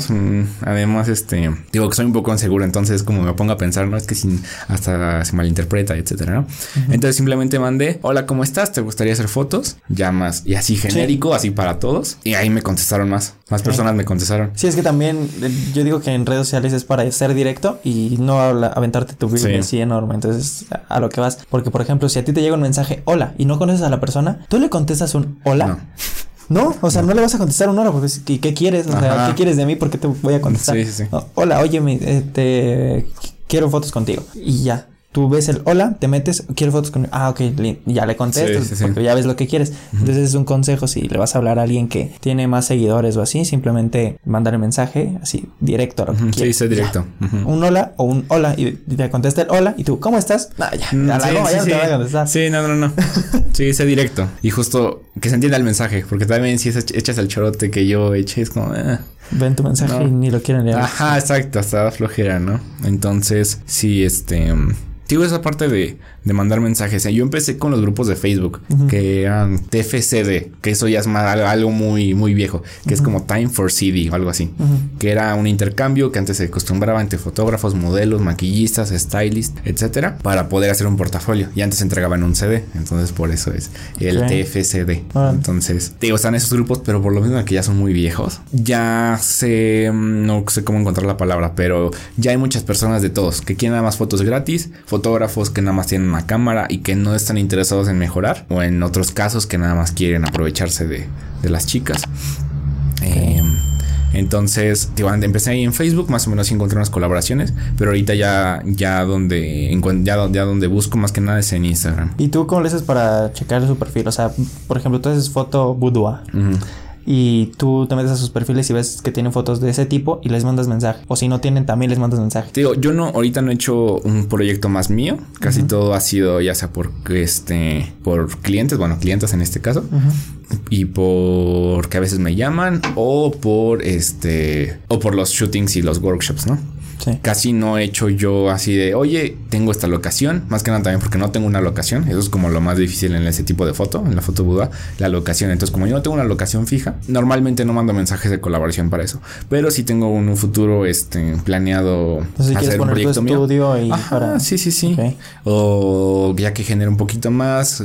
además este, digo que soy un poco inseguro, entonces como me pongo a pensar, no es que sin, hasta se malinterpreta, etcétera, ¿no? Entonces simplemente mandé, hola, ¿cómo estás? ¿Te gustaría hacer fotos? Ya más, y así genérico, así para todos. Y ahí me contestaron más, más personas me contestaron. Sí, es que también eh, yo digo que en redes sociales es para ser directo y no aventarte tu video así enorme, entonces a lo que vas, porque por ejemplo, si a ti te llega un mensaje, hola, y no conoces a la persona, tú le contestas un hola. No. No, o sea, no, le vas a contestar una hora porque ¿qué, qué quieres? O sea, ¿qué quieres de mí? ¿Por qué te voy a contestar? Sí, sí, sí. hola, oye, me, este, quiero fotos contigo. Y ya. Tú ves el hola, te metes, quiero fotos conmigo. Ah, ok, ya le contestas porque ya ves lo que quieres. Entonces es un consejo si le vas a hablar a alguien que tiene más seguidores o así, simplemente mandar el mensaje así directo. A lo sí, sí, directo. Un hola o un hola y te contesta el hola y tú, ¿cómo estás? Ah, ya, mm, sí, ya te va a contestar. Sí, no, no, no. sí, sé directo. Y justo que se entienda el mensaje, porque también si echas el chorote que yo eché, es como... Eh, Ven tu mensaje y ni lo quieren leer. Ajá, exacto, hasta flojera, ¿no? Entonces, sí, este... Digo esa parte de, de mandar mensajes. Yo empecé con los grupos de Facebook que eran TFCD, que eso ya es más, algo muy, muy viejo, que es como Time for CD o algo así, que era un intercambio que antes se acostumbraba entre fotógrafos, modelos, maquillistas, stylists, etcétera, para poder hacer un portafolio. Y antes se entregaban un CD, entonces por eso es el TFCD. Entonces, digo, están esos grupos, pero por lo mismo que ya son muy viejos, ya sé, no sé cómo encontrar la palabra, pero ya hay muchas personas de todos que quieren nada más fotos gratis, fotógrafos que nada más tienen una cámara y que no están interesados en mejorar, o en otros casos que nada más quieren aprovecharse de, las chicas. Em, entonces, empecé ahí en Facebook, más o menos encontré unas colaboraciones, pero ahorita ya, ya donde ya, ya donde busco más que nada es en Instagram. ¿Y tú cómo le haces para checar su perfil? O sea, por ejemplo, tú haces foto boudoir y tú te metes a sus perfiles y ves que tienen fotos de ese tipo y les mandas mensaje. O si no tienen, también les mandas mensaje. digo, yo no, ahorita no he hecho un proyecto más mío. Casi todo ha sido ya sea por este, por clientes, bueno, clientes en este caso. Y porque a veces me llaman o por este, o por los shootings y los workshops, ¿no? Casi no he hecho yo así de, oye, tengo esta locación. Más que nada también porque no tengo una locación. Eso es como lo más difícil en ese tipo de foto, en la foto Buda, la locación. Entonces, como yo no tengo una locación fija, normalmente no mando mensajes de colaboración para eso. Pero si tengo un, futuro este, planeado hacer un proyecto mío. Y Sí, sí, sí. O ya que genere un poquito más,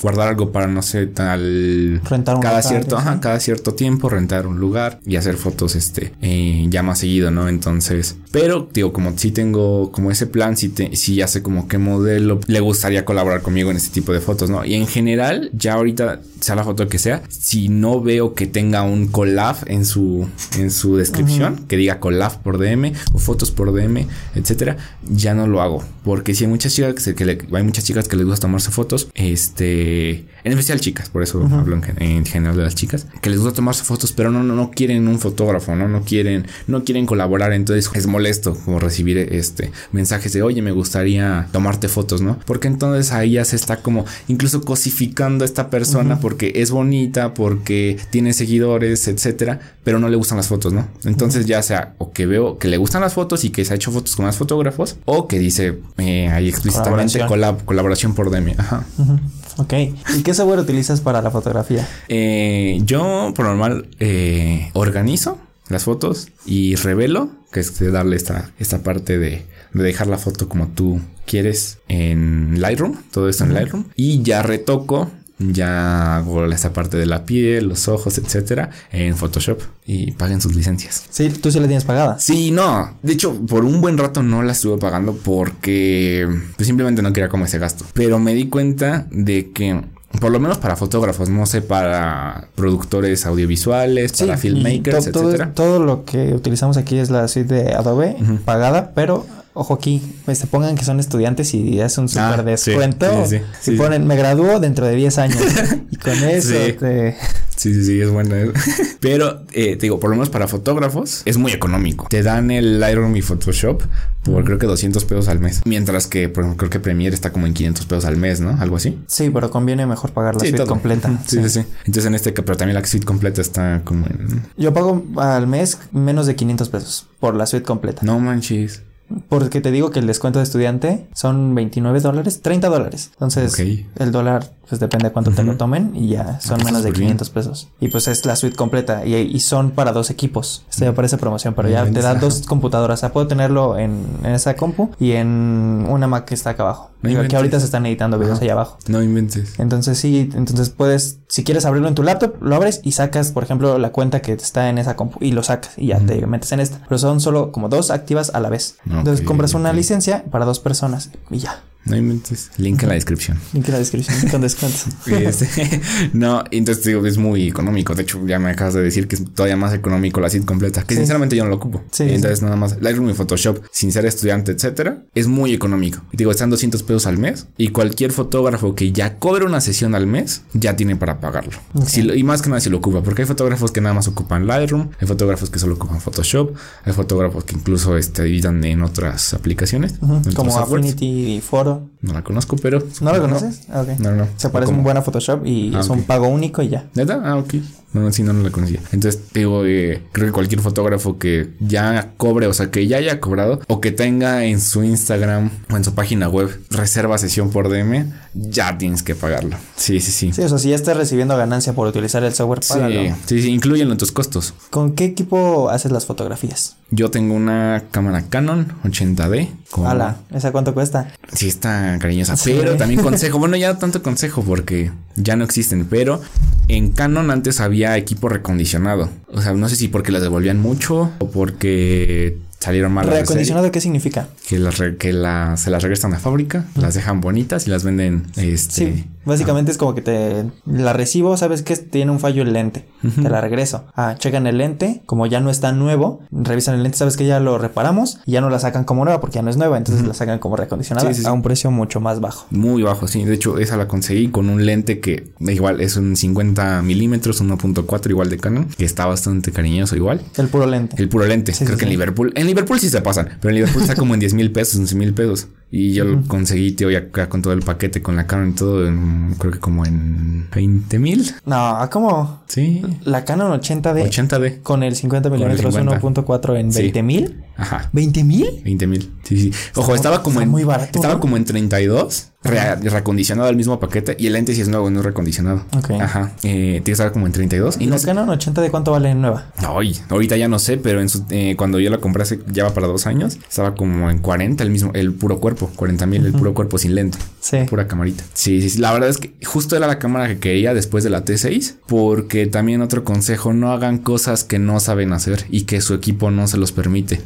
guardar algo para, no sé, tal. Rentar un cada cierto, ajá, cada cierto tiempo, rentar un lugar y hacer fotos este eh, ya más seguido, ¿no? Entonces, pero digo, como si tengo como ese plan, si, te, si ya sé como qué modelo le gustaría colaborar conmigo en este tipo de fotos, ¿no? Y en general, ya ahorita, sea la foto que sea, si no veo que tenga un collab en su, en su descripción, que diga collab por DM o fotos por DM, etcétera, ya no lo hago. Porque si hay muchas chicas que, hay muchas chicas que les gusta tomarse fotos, este, en especial chicas, por eso hablo en, general de las chicas, que les gusta tomarse fotos, pero no, no, no quieren un fotógrafo, no, no quieren, no quieren colaborar, entonces es molesto esto, como recibir este mensajes de, oye, me gustaría tomarte fotos, ¿no? Porque entonces ahí ya se está como incluso cosificando a esta persona porque es bonita, porque tiene seguidores, etcétera, pero no le gustan las fotos, ¿no? Entonces ya sea o que veo que le gustan las fotos y que se ha hecho fotos con más fotógrafos, o que dice eh, ahí explícitamente colaboración. por Demi. Ajá. Ok. ¿Y qué software utilizas para la fotografía? Eh, yo, por normal, eh, organizo las fotos y revelo, que es de darle esta, esta parte de, dejar la foto como tú quieres en Lightroom, todo esto en Lightroom, y ya retoco ya hago esa parte de la piel, los ojos, etcétera, en Photoshop y paguen sus licencias. Sí, tú sí la tienes pagada. Sí, no. De hecho, por un buen rato no la estuve pagando porque pues, simplemente no quería como ese gasto. Pero me di cuenta de que por lo menos para fotógrafos, no sé, para productores audiovisuales, para filmmakers, etcétera. Todo, lo que utilizamos aquí es la suite de Adobe pagada, pero ojo aquí, pues se pongan que son estudiantes y es un super ah, descuento. si ponen, me gradúo dentro de 10 años. y con eso te... Sí, sí, sí, es bueno. Pero, eh, te digo, por lo menos para fotógrafos es muy económico. Te dan el Lightroom y Photoshop por creo que 200 pesos al mes. Mientras que, por ejemplo, creo que Premiere está como en 500 pesos al mes, ¿no? Algo así. Sí, pero conviene mejor pagar la suite completa. Sí, sí, sí, Entonces en este, pero también la suite completa está como en... Yo pago al mes menos de 500 pesos por la suite completa. No manches. Porque te digo que el descuento de estudiante son 29 dólares, 30 dólares. Entonces, el dólar pues depende de cuánto te lo tomen y ya son menos de 500 pesos. Y pues es la suite completa y, son para dos equipos. Esto ya parece promoción, pero ya te dan dos computadoras. O sea, puedo tenerlo en, esa compu y en una Mac que está acá abajo. Que ahorita se están editando videos allá abajo. No inventes. Entonces sí, entonces puedes, si quieres abrirlo en tu laptop, lo abres y sacas, por ejemplo, la cuenta que está en esa compu y lo sacas y ya te metes en esta. Pero son solo como dos activas a la vez. entonces compras una licencia para dos personas y ya. No inventes. Link en la descripción. Link en la descripción con descuento. Este, no, entonces digo, es muy económico. De hecho, ya me acabas de decir que es todavía más económico la CID completa, que sinceramente yo no lo ocupo. Sí, entonces, nada más Lightroom y Photoshop, sin ser estudiante, etcétera, es muy económico. Digo, están 200 pesos al mes y cualquier fotógrafo que ya cobre una sesión al mes ya tiene para pagarlo. y más que nada si lo ocupa, porque hay fotógrafos que nada más ocupan Lightroom, hay fotógrafos que solo ocupan Photoshop, hay fotógrafos que incluso este, editan en otras aplicaciones. Como Affinity y Foro. No la conozco, pero. ¿No la conoces? Ah, no, no. Se parece muy buena Photoshop y ah, es un pago único y ya. ¿Neta? Ah, ok. No, sí, no, no la conocía. Entonces, digo, eh, creo que cualquier fotógrafo que ya cobre, o sea, que ya haya cobrado, o que tenga en su Instagram o en su página web reserva sesión por DM, ya tienes que pagarlo. Sí, sí, sí. Sí, o sea, si ya estás recibiendo ganancia por utilizar el software, págalo. Sí, sí, sí, incluyenlo en tus costos. ¿Con qué equipo haces las fotografías? Yo tengo una cámara Canon 80D. Con... ¿esa cuánto cuesta? Sí, está cariñosa. Pero también consejo. bueno, ya no tanto consejo porque ya no existen. Pero en Canon antes había equipo recondicionado. O sea, no sé si porque las devolvían mucho o porque salieron mal. ¿Reacondicionado qué significa? Que, las que la, se las regresan a fábrica, las dejan bonitas y las venden. Este, sí, básicamente es como que te la recibo, sabes que tiene un fallo el lente, te la regreso. Ah, checan el lente, como ya no está nuevo, revisan el lente, sabes que ya lo reparamos y ya no la sacan como nueva porque ya no es nueva, entonces la sacan como reacondicionada a un precio mucho más bajo. Muy bajo, sí. De hecho, esa la conseguí con un lente que igual es un 50 milímetros, 1.4 igual de Canon, que está bastante cariñoso igual. El puro lente. El puro lente. Creo que en Liverpool. En Liverpool sí se pasan, pero en Liverpool está como en 10 mil pesos, 11 mil pesos. Y yo lo conseguí, tío, ya con todo el paquete, con la Canon y todo, creo que como en 20 mil. No, ¿cómo? Sí. La Canon 80D. 80D. Con el 50 milímetros 1.4 en 20 mil. Ajá. ¿20 mil? 20 mil. Sí, sí. Ojo, estaba como en. Muy barato. Estaba como en 32 recondicionado el mismo paquete y el lente si es nuevo, no es recondicionado. Ok. Ajá. Eh, tiene que estar como en 32. ¿Y, la Canon 80 de cuánto vale en nueva? Ay, ahorita ya no sé, pero en su, eh, cuando yo la compré hace ya va para dos años, estaba como en 40 el mismo, el puro cuerpo, 40 mil, el puro cuerpo sin lente. Sí. Pura camarita. Sí, sí, sí. La verdad es que justo era la cámara que quería después de la T6, porque también otro consejo, no hagan cosas que no saben hacer y que su equipo no se los permite.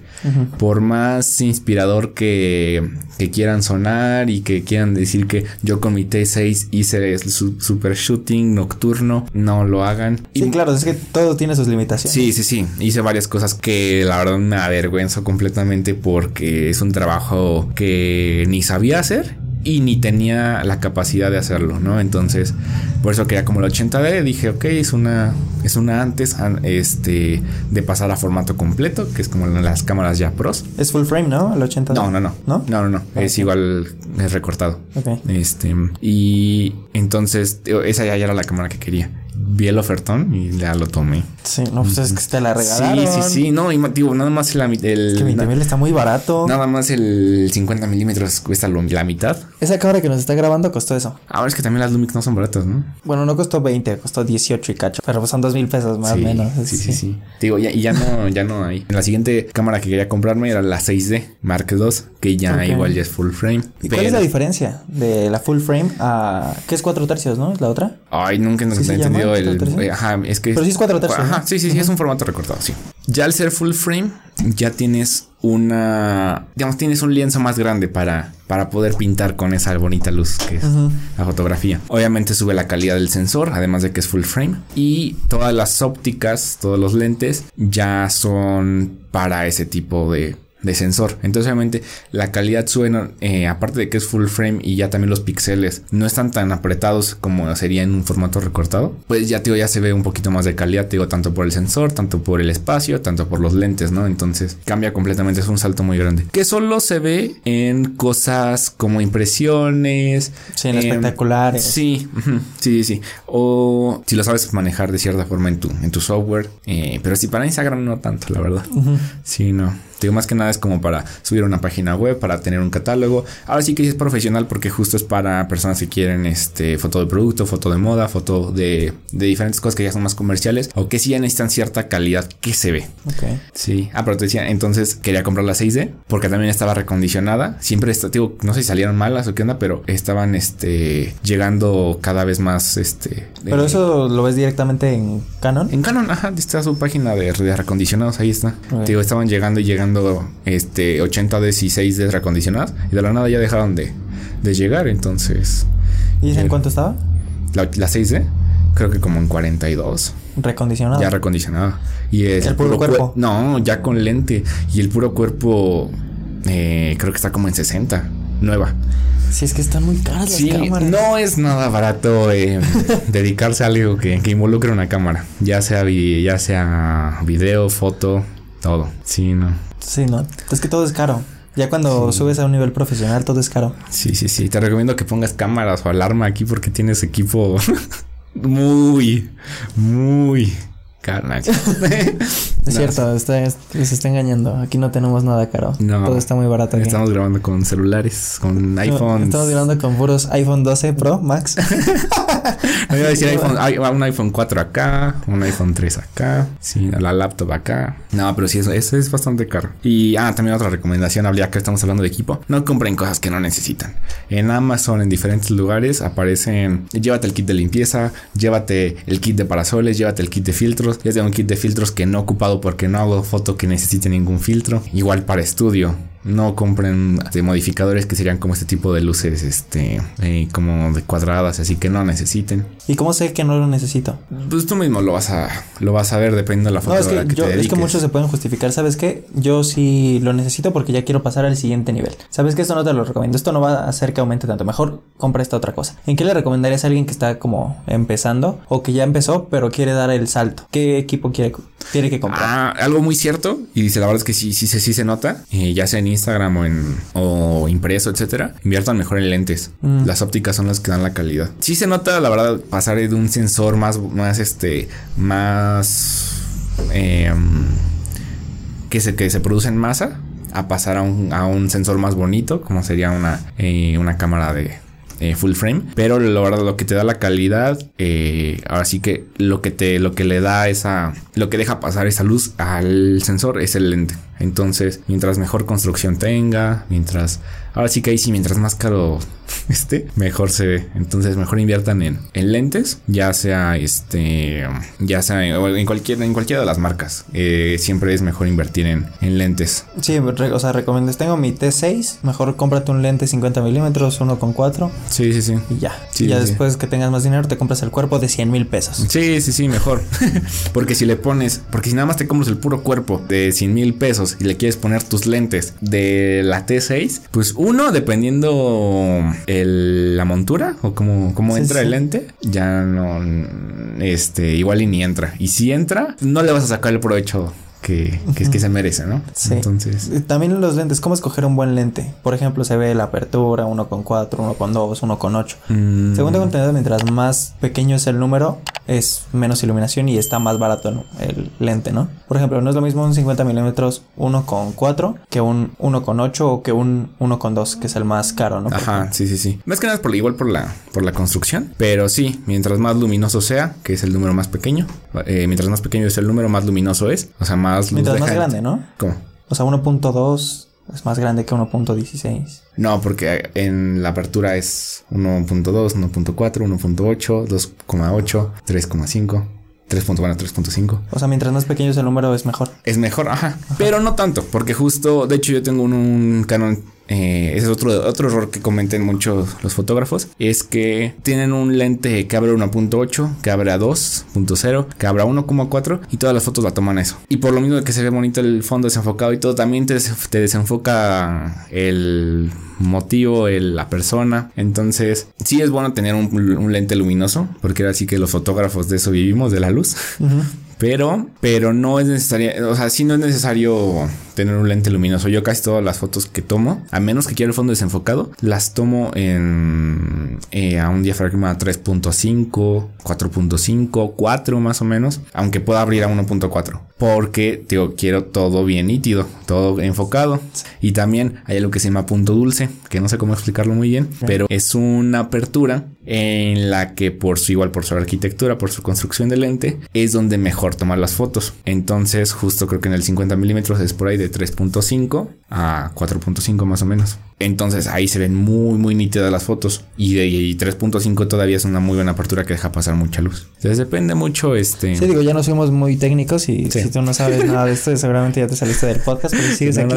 Por más inspirador que, que quieran sonar y que quieran decir que yo con mi T6 hice el super shooting nocturno, no lo hagan. Sí, claro, es que todo tiene sus limitaciones. Sí, sí, sí. Hice varias cosas que la verdad me avergüenzo completamente porque es un trabajo que ni sabía hacer y ni tenía la capacidad de hacerlo, ¿no? Entonces, por eso quería como el 80D, dije, ok, es una, es una antes este, de pasar a formato completo, que es como las cámaras ya pros. Es full frame, ¿no? El 80D. No, no, no. ¿No? No, no, no. Es igual, es recortado. Ok. Este, y entonces, esa ya era la cámara que quería vi el ofertón y ya lo tomé. Sí, no, pues es que te la regalaron. Sí, sí, sí. No, y digo, nada más el... el es que 20 mil está muy barato. Nada más el 50 milímetros cuesta la mitad. Esa cámara que nos está grabando costó eso. Ahora es que también las Lumix no son baratas, ¿no? Bueno, no costó 20, costó 18 y cacho. Pero son 2 mil pesos más o menos. Sí, sí, sí, Digo, ya, y ya no, ya no hay. La siguiente cámara que quería comprarme era la 6D Mark II, que ya igual ya es full frame. ¿Y cuál es la diferencia de la full frame a... ¿Qué es 4 tercios, no? ¿Es la otra? Ay, nunca nos he entendido el... Ajá, es que. Pero sí es 4 tercios. Ajá, sí, sí, sí, es un formato recortado, sí. Ya al ser full frame, ya tienes una. Digamos, tienes un lienzo más grande para, para poder pintar con esa bonita luz que es la fotografía. Obviamente sube la calidad del sensor, además de que es full frame. Y todas las ópticas, todos los lentes, ya son para ese tipo de de sensor. Entonces obviamente la calidad suena, eh, aparte de que es full frame y ya también los píxeles no están tan apretados como sería en un formato recortado, pues ya digo, ya se ve un poquito más de calidad, digo, tanto por el sensor, tanto por el espacio, tanto por los lentes, ¿no? Entonces cambia completamente, es un salto muy grande. Que solo se ve en cosas como impresiones. Sí, en espectaculares. Sí, sí, sí. O si lo sabes manejar de cierta forma en tu, en tu software. Eh, pero si para Instagram no tanto, la verdad. Sí, no. Digo, más que nada es como para subir una página web, para tener un catálogo. Ahora sí que es profesional porque justo es para personas que quieren este foto de producto, foto de moda, foto de, de diferentes cosas que ya son más comerciales o que sí ya necesitan cierta calidad que se ve. Ok. Sí. Ah, pero te decía, entonces quería comprar la 6D porque también estaba recondicionada. Siempre, está, digo, no sé si salieron malas o qué onda, pero estaban este llegando cada vez más este. Pero eso lo ves directamente en Canon. En Canon, ajá, está su página de, recondicionados, ahí está. Digo, estaban llegando y llegando este 80 Ds y 6 Ds recondicionadas y de la nada ya dejaron de, llegar, entonces... ¿Y en cuánto estaba? La, 6D, creo que como en 42. Recondicionada. Ya recondicionada. Y el, puro, cuerpo. no, ya con lente. Y el puro cuerpo eh, creo que está como en 60. Nueva. Si es que están muy caras las cámaras. No es nada barato eh, dedicarse a algo que, que, involucre una cámara. Ya sea, ya sea video, foto, todo. Sí, no. Sí, no. Es que todo es caro. Ya cuando subes a un nivel profesional, todo es caro. Sí, sí, sí. Te recomiendo que pongas cámaras o alarma aquí porque tienes equipo muy, muy carnal. es cierto, se está engañando. Aquí no tenemos nada caro. No, todo está muy barato. Estamos grabando con celulares, con iPhones. Estamos grabando con puros iPhone 12 Pro Max. Me iba a decir iPhone, hay un iPhone 4 acá, un iPhone 3 acá, sí, la laptop acá. No, pero sí, eso, eso es bastante caro. Y, ah, también otra recomendación, habría que estamos hablando de equipo. No compren cosas que no necesitan. En Amazon, en diferentes lugares, aparecen, llévate el kit de limpieza, llévate el kit de parasoles, llévate el kit de filtros. Ya tengo un kit de filtros que no he ocupado porque no hago foto que necesite ningún filtro. Igual para estudio no compren modificadores que serían como este tipo de luces, este, eh, como de cuadradas, así que no necesiten. ¿Y cómo sé que no lo necesito? Pues tú mismo lo vas a, lo vas a ver dependiendo de la foto. No, es que, yo, es que muchos se pueden justificar, ¿sabes qué? Yo sí lo necesito porque ya quiero pasar al siguiente nivel. ¿Sabes que Esto no te lo recomiendo, esto no va a hacer que aumente tanto. Mejor compra esta otra cosa. ¿En qué le recomendarías a alguien que está como empezando o que ya empezó pero quiere dar el salto? ¿Qué equipo quiere, tiene que comprar? Ah, algo muy cierto y dice la verdad es que sí, sí, sí, sí se nota, eh, ya sea en Instagram o en o impreso, etcétera, inviertan mejor en lentes. Mm. Las ópticas son las que dan la calidad. Sí se nota, la verdad, pasar de un sensor más, más este, más em, que se que se produce en masa a pasar a un, a un sensor más bonito, como sería una, eh, una cámara de, eh, full frame. Pero lo que te da la calidad, eh, ahora sí que lo que te, lo que le da esa, lo que deja pasar esa luz al sensor es el lente. Entonces, mientras mejor construcción tenga, mientras Ahora sí que ahí sí, mientras más caro esté, mejor se ve. Entonces, mejor inviertan en, en lentes, ya sea este, ya sea en, cualquier, en cualquiera de las marcas. Eh, siempre es mejor invertir en, en lentes. Sí, o sea, recomiendo. Tengo mi T6, mejor cómprate un lente 50 milímetros, uno con 4. Sí, sí, sí. Y ya. y ya después que tengas más dinero, te compras el cuerpo de 100 mil pesos. Sí, sí, sí, mejor. porque si le pones, porque si nada más te compras el puro cuerpo de 100 mil pesos y le quieres poner tus lentes de la T6, pues uno, dependiendo el, la montura o cómo, cómo entra el lente, ya no, este, igual y ni entra. Y si entra, no le vas a sacar el provecho que, que, que, se merece, ¿no? Sí. Entonces. También los lentes, ¿cómo escoger un buen lente? Por ejemplo, se ve la apertura, uno con 4, uno con 2, uno con 8. Mm. Según tengo entendido, mientras más pequeño es el número, es menos iluminación y está más barato el lente, ¿no? Por ejemplo, no es lo mismo un 50 milímetros 1 con 4 que un 1 con 8 o que un 1 con 2, que es el más caro, ¿no? Ajá, sí, sí, sí. Más que nada por, igual por la, por la construcción, pero sí, mientras más luminoso sea, que es el número más pequeño, eh, mientras más pequeño es el número, más luminoso es, o sea, más Mientras más grande, ¿no? ¿Cómo? O sea, 1.2 es más grande que 1.16. No, porque en la apertura es 1.2, 1.4, 1.8, 2.8, 3.5. 3. Bueno, 3.5. O sea, mientras más pequeño es el número es mejor. Es mejor, ajá. Pero no tanto, porque justo, de hecho yo tengo un, un Canon eh, ese es otro, otro error que comenten muchos los fotógrafos, es que tienen un lente que abre 1.8, que abre a 2.0, que abre a 1.4 y todas las fotos la toman eso. Y por lo mismo que se ve bonito el fondo desenfocado y todo, también te, te desenfoca el motivo, el, la persona. Entonces, sí es bueno tener un, lente luminoso, porque ahora sí que los fotógrafos de eso vivimos, de la luz. Pero, pero no es necesario, o sea, sí no es necesario tener un lente luminoso. Yo casi todas las fotos que tomo, a menos que quiera el fondo desenfocado, las tomo en eh, a un diafragma 3.5, 4.5, 4 más o menos, aunque pueda abrir a 1.4, porque digo, quiero todo bien nítido, todo enfocado. Y también hay algo que se llama punto dulce, que no sé cómo explicarlo muy bien, pero es una apertura en la que por su igual por su arquitectura, por su construcción de lente, es donde mejor tomar las fotos. Entonces, justo creo que en el 50 milímetros es por ahí de 3.5 a 4.5 más o menos. Entonces ahí se ven muy, muy nítidas las fotos. Y de 3.5 todavía es una muy buena apertura que deja pasar mucha luz. Entonces depende mucho este... Sí, digo, ya no somos muy técnicos y si tú no sabes nada de esto, seguramente ya te saliste del podcast, pero sigues aquí.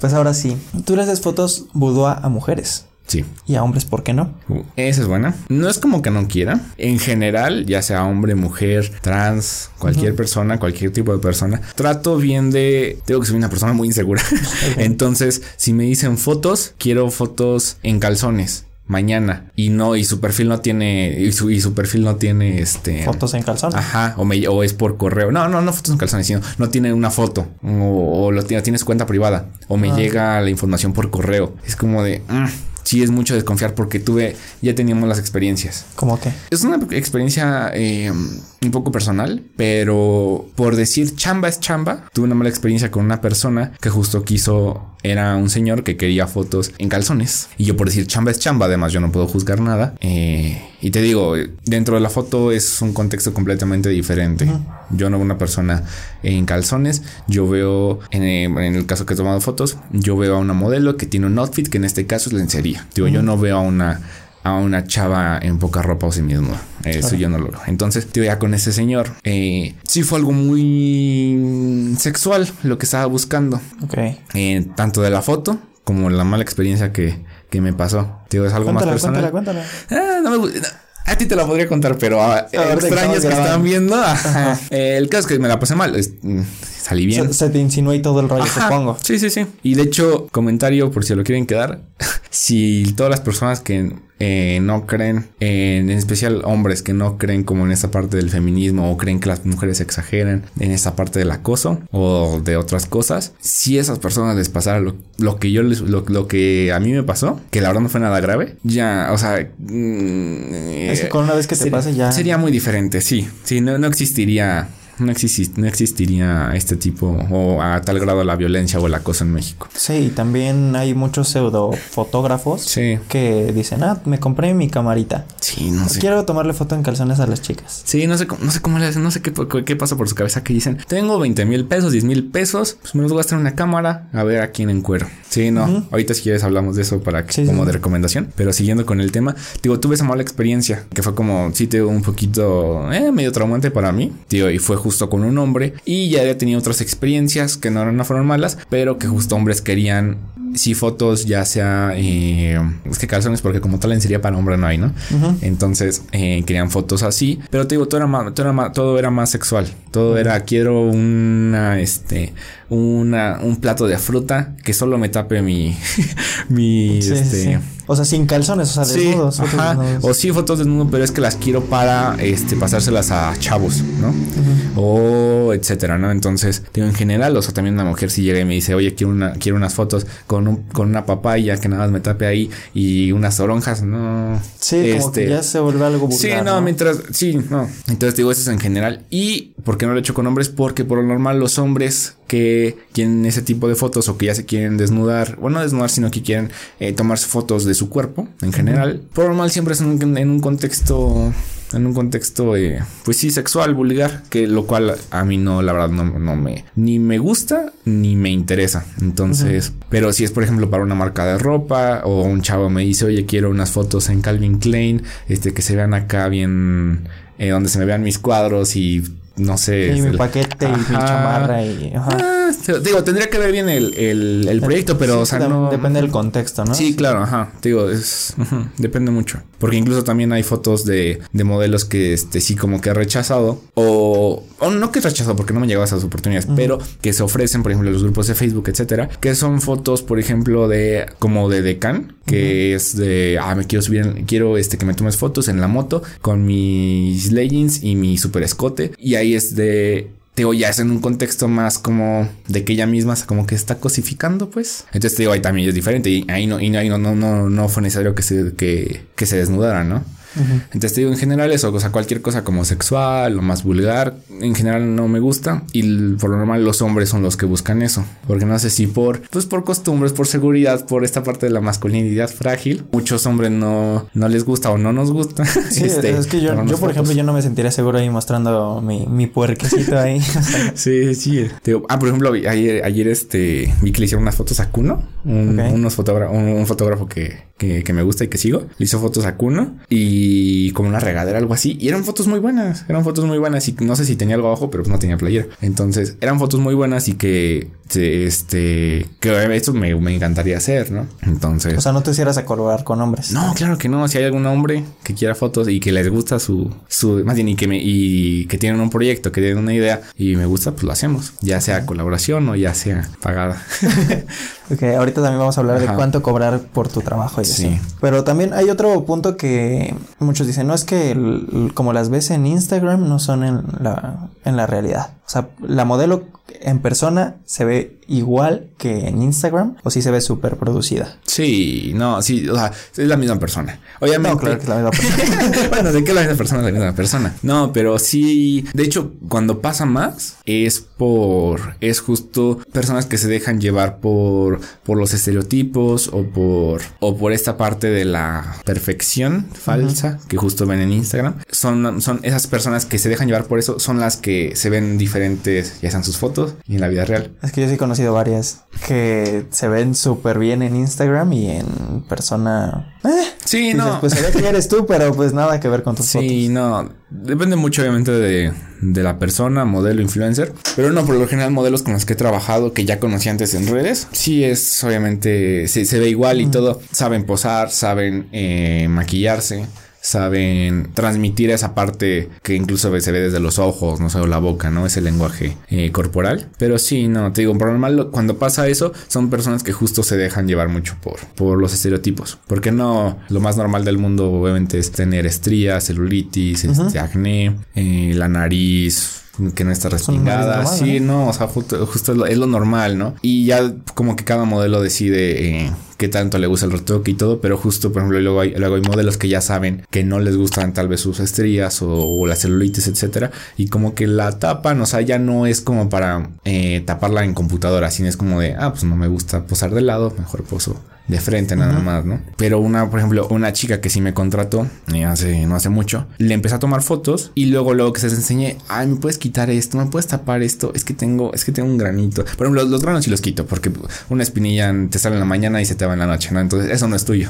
pues ahora sí, tú le haces fotos boudoir a mujeres. Sí. Y a hombres, ¿por qué no? Uh, esa es buena. No es como que no quiera. En general, ya sea hombre, mujer, trans, cualquier persona, cualquier tipo de persona, trato bien de. Tengo que soy una persona muy insegura. Entonces, si me dicen fotos, quiero fotos en calzones mañana y no y su perfil no tiene y su, y su perfil no tiene este fotos en calzones ajá o, me, o es por correo no no no fotos en calzones sino no tiene una foto o, o lo tiene tienes cuenta privada o me ah. llega la información por correo es como de mm, sí es mucho desconfiar porque tuve, ya teníamos las experiencias. ¿Cómo que? Es una experiencia eh, un poco personal, pero por decir chamba es chamba, tuve una mala experiencia con una persona que justo quiso, era un señor que quería fotos en calzones. Y yo por decir chamba es chamba, además yo no puedo juzgar nada. Eh, y te digo, dentro de la foto es un contexto completamente diferente. Yo no veo una persona en calzones, yo veo, en, en, el caso que he tomado fotos, yo veo a una modelo que tiene un outfit que en este caso es lencería. Digo, yo no veo a una a una chava en poca ropa o sí mismo. Eso yo no lo veo. Entonces, tío, ya con ese señor, eh, sí fue algo muy sexual lo que estaba buscando. Ok. Eh, tanto de la foto como la mala experiencia que, que me pasó. Tío, es algo más personal. Cuéntala, cuéntala. Ah, no me a ti te la podría contar, pero a, extraños que están viendo. el caso es que me la pasé mal. Mm, salí bien. Se, te insinuó todo el rollo, supongo. Sí, sí, sí. Y de hecho, comentario por si lo quieren quedar. si todas las personas que eh, no creen, en, especial hombres que no creen como en esta parte del feminismo o creen que las mujeres exageran en esta parte del acoso o de otras cosas, si esas personas les pasara lo, que yo les, lo, que a mí me pasó, que la verdad no fue nada grave, ya, o sea, mm, con una vez que te pase ya sería muy diferente, sí, sí, no, no existiría no, no existiría este tipo o a tal grado la violencia o el acoso en México. Sí, también hay muchos pseudo fotógrafos que dicen, ah, me compré mi camarita. Sí, no sé. Quiero tomarle foto en calzones a las chicas. Sí, no sé, no sé cómo le hacen, no sé qué, qué pasa por su cabeza que dicen, tengo 20 mil pesos, 10 mil pesos, pues me los voy a gastar en una cámara a ver a quién encuero. Sí, no, ahorita si quieres hablamos de eso para que, como de recomendación, pero siguiendo con el tema, digo, tuve esa mala experiencia que fue como, sí, te un poquito, eh, medio traumante para mí, tío, y fue justo con un hombre y ya había tenido otras experiencias que no, no fueron malas, pero que justo hombres querían sí fotos ya sea... Eh, es que calzones porque como tal en sería para hombre no hay, ¿no? Entonces eh, querían fotos así. Pero te digo, todo era más, todo era más, todo era más sexual. Todo era, quiero una, este, una, un plato de fruta que solo me tape mi, mi, este... O sea, sin calzones, o sea, desnudos. Ajá. O sí, fotos desnudos, pero es que las quiero para este, pasárselas a chavos, ¿no? O etcétera, ¿no? Entonces, digo, en general, o sea, también una mujer si llega y me dice, oye, quiero una, quiero unas fotos con un, con una papaya que nada más me tape ahí y unas toronjas, no. Sí, como que este, ya se vuelve algo vulgar, Sí, no, mientras, sí, no. Entonces digo, eso es en general. Y, ¿por qué no lo he hecho con hombres? Porque por lo normal los hombres que quieren ese tipo de fotos o que ya se quieren desnudar, bueno, no desnudar, sino que quieren eh, tomarse fotos de su cuerpo en general. Por lo normal siempre es en un contexto en un contexto, eh, pues sí, sexual, vulgar, que lo cual a mí no, la verdad, no, no me, ni me gusta ni me interesa. Entonces, pero si es, por ejemplo, para una marca de ropa o un chavo me dice, oye, quiero unas fotos en Calvin Klein, este, que se vean acá bien, eh, donde se me vean mis cuadros y no sé. Y mi paquete y mi chamarra y. Ah, digo, tendría que ver bien el, el, proyecto, pero, o sea, no. Depende del contexto, ¿no? Sí, claro, ajá. Digo, es. depende mucho. Porque incluso también hay fotos de, de modelos que, este, sí, como que he rechazado. O. O no que he rechazado, porque no me llegado esas oportunidades, pero que se ofrecen, por ejemplo, los grupos de Facebook, etcétera. Que son fotos, por ejemplo, de. Como de Decan, que es de. Ah, me quiero subir. Quiero este, que me tomes fotos en la moto con mis leggings y mi super escote. Y ahí es de digo, ya es en un contexto más como de que ella misma como que está cosificando, pues. Entonces te digo, ahí también es diferente y ahí no, y ahí no, no, no, no fue necesario que se, que, que se desnudara, ¿no? Entonces te digo, en general eso, o sea, cualquier cosa como sexual o más vulgar, en general no me gusta y por lo normal los hombres son los que buscan eso, porque no sé si por, pues por costumbres, por seguridad, por esta parte de la masculinidad frágil, muchos hombres no, no les gusta o no nos gusta. Sí, este, es que yo, yo por ejemplo, yo no me sentiría seguro ahí mostrando mi, mi puerquecito ahí. sí, sí. ah, por ejemplo, ayer, ayer este, vi que le hicieron unas fotos a Kuno, un, unos fotógrafo, un, fotógrafo que, que, que me gusta y que sigo, le hizo fotos a Kuno y y como una regadera, algo así. Y eran fotos muy buenas, eran fotos muy buenas y no sé si tenía algo abajo, pero pues no tenía playera. Entonces eran fotos muy buenas y que este, que esto me, me encantaría hacer, ¿no? Entonces. O sea, no te hicieras a colaborar con hombres. No, claro que no. Si hay algún hombre que quiera fotos y que les gusta su, su, más bien y que me, y que tienen un proyecto, que tienen una idea y me gusta, pues lo hacemos. Ya sea colaboración o ya sea pagada. ok, ahorita también vamos a hablar de cuánto cobrar por tu trabajo y sí. Pero también hay otro punto que muchos dicen, no es que como las ves en Instagram no son en la, en la realidad. O sea, la modelo en persona se ve igual que en Instagram o si se ve súper producida. Sí, no, sí, o sea, es la misma persona. Obviamente. No, claro que es la misma persona. bueno, de que la misma persona es la misma persona. No, pero sí, de hecho, cuando pasa más es por, es justo personas que se dejan llevar por, por los estereotipos o por, o por esta parte de la perfección falsa que justo ven en Instagram. Son, son esas personas que se dejan llevar por eso, son las que se ven diferentes, ya sean sus fotos y en la vida real. Es que yo sí he conocido varias que se ven súper bien en Instagram y en persona. Eh, sí, no. Pues se ve que eres tú, pero pues nada que ver con tus fotos. Sí, no. Depende mucho, obviamente, de, de, la persona, modelo, influencer. Pero no, por lo general, modelos con los que he trabajado, que ya conocí antes en redes, sí es, obviamente, se, se ve igual y todo. Saben posar, saben eh, maquillarse saben transmitir esa parte que incluso se ve desde los ojos, no sé, o la boca, ¿no? Ese lenguaje eh, corporal. Pero sí, no, te digo, por normal, cuando pasa eso, son personas que justo se dejan llevar mucho por, por los estereotipos. Porque no, lo más normal del mundo, obviamente, es tener estrías, celulitis, este, acné, eh, la nariz, que no está respingada. Sí, ¿no? o sea, justo, es, lo, normal, ¿no? Y ya como que cada modelo decide eh, qué tanto le gusta el retoque y todo, pero justo, por ejemplo, luego hay, luego hay modelos que ya saben que no les gustan tal vez sus estrías o, las celulitis, etcétera, y como que la tapan, o sea, ya no es como para eh, taparla en computadora, sino es como de, ah, pues no me gusta posar de lado, mejor poso de frente nada más, ¿no? Pero una, por ejemplo, una chica que sí me contrató eh, hace, no hace mucho, le empecé a tomar fotos y luego, luego que se les enseñé, ay, me puedes quitar esto, me puedes tapar esto, es que tengo, es que tengo un granito. Por ejemplo, los, granos sí los quito porque una espinilla te sale en la mañana y se te va en la noche, ¿no? Entonces eso no es tuyo.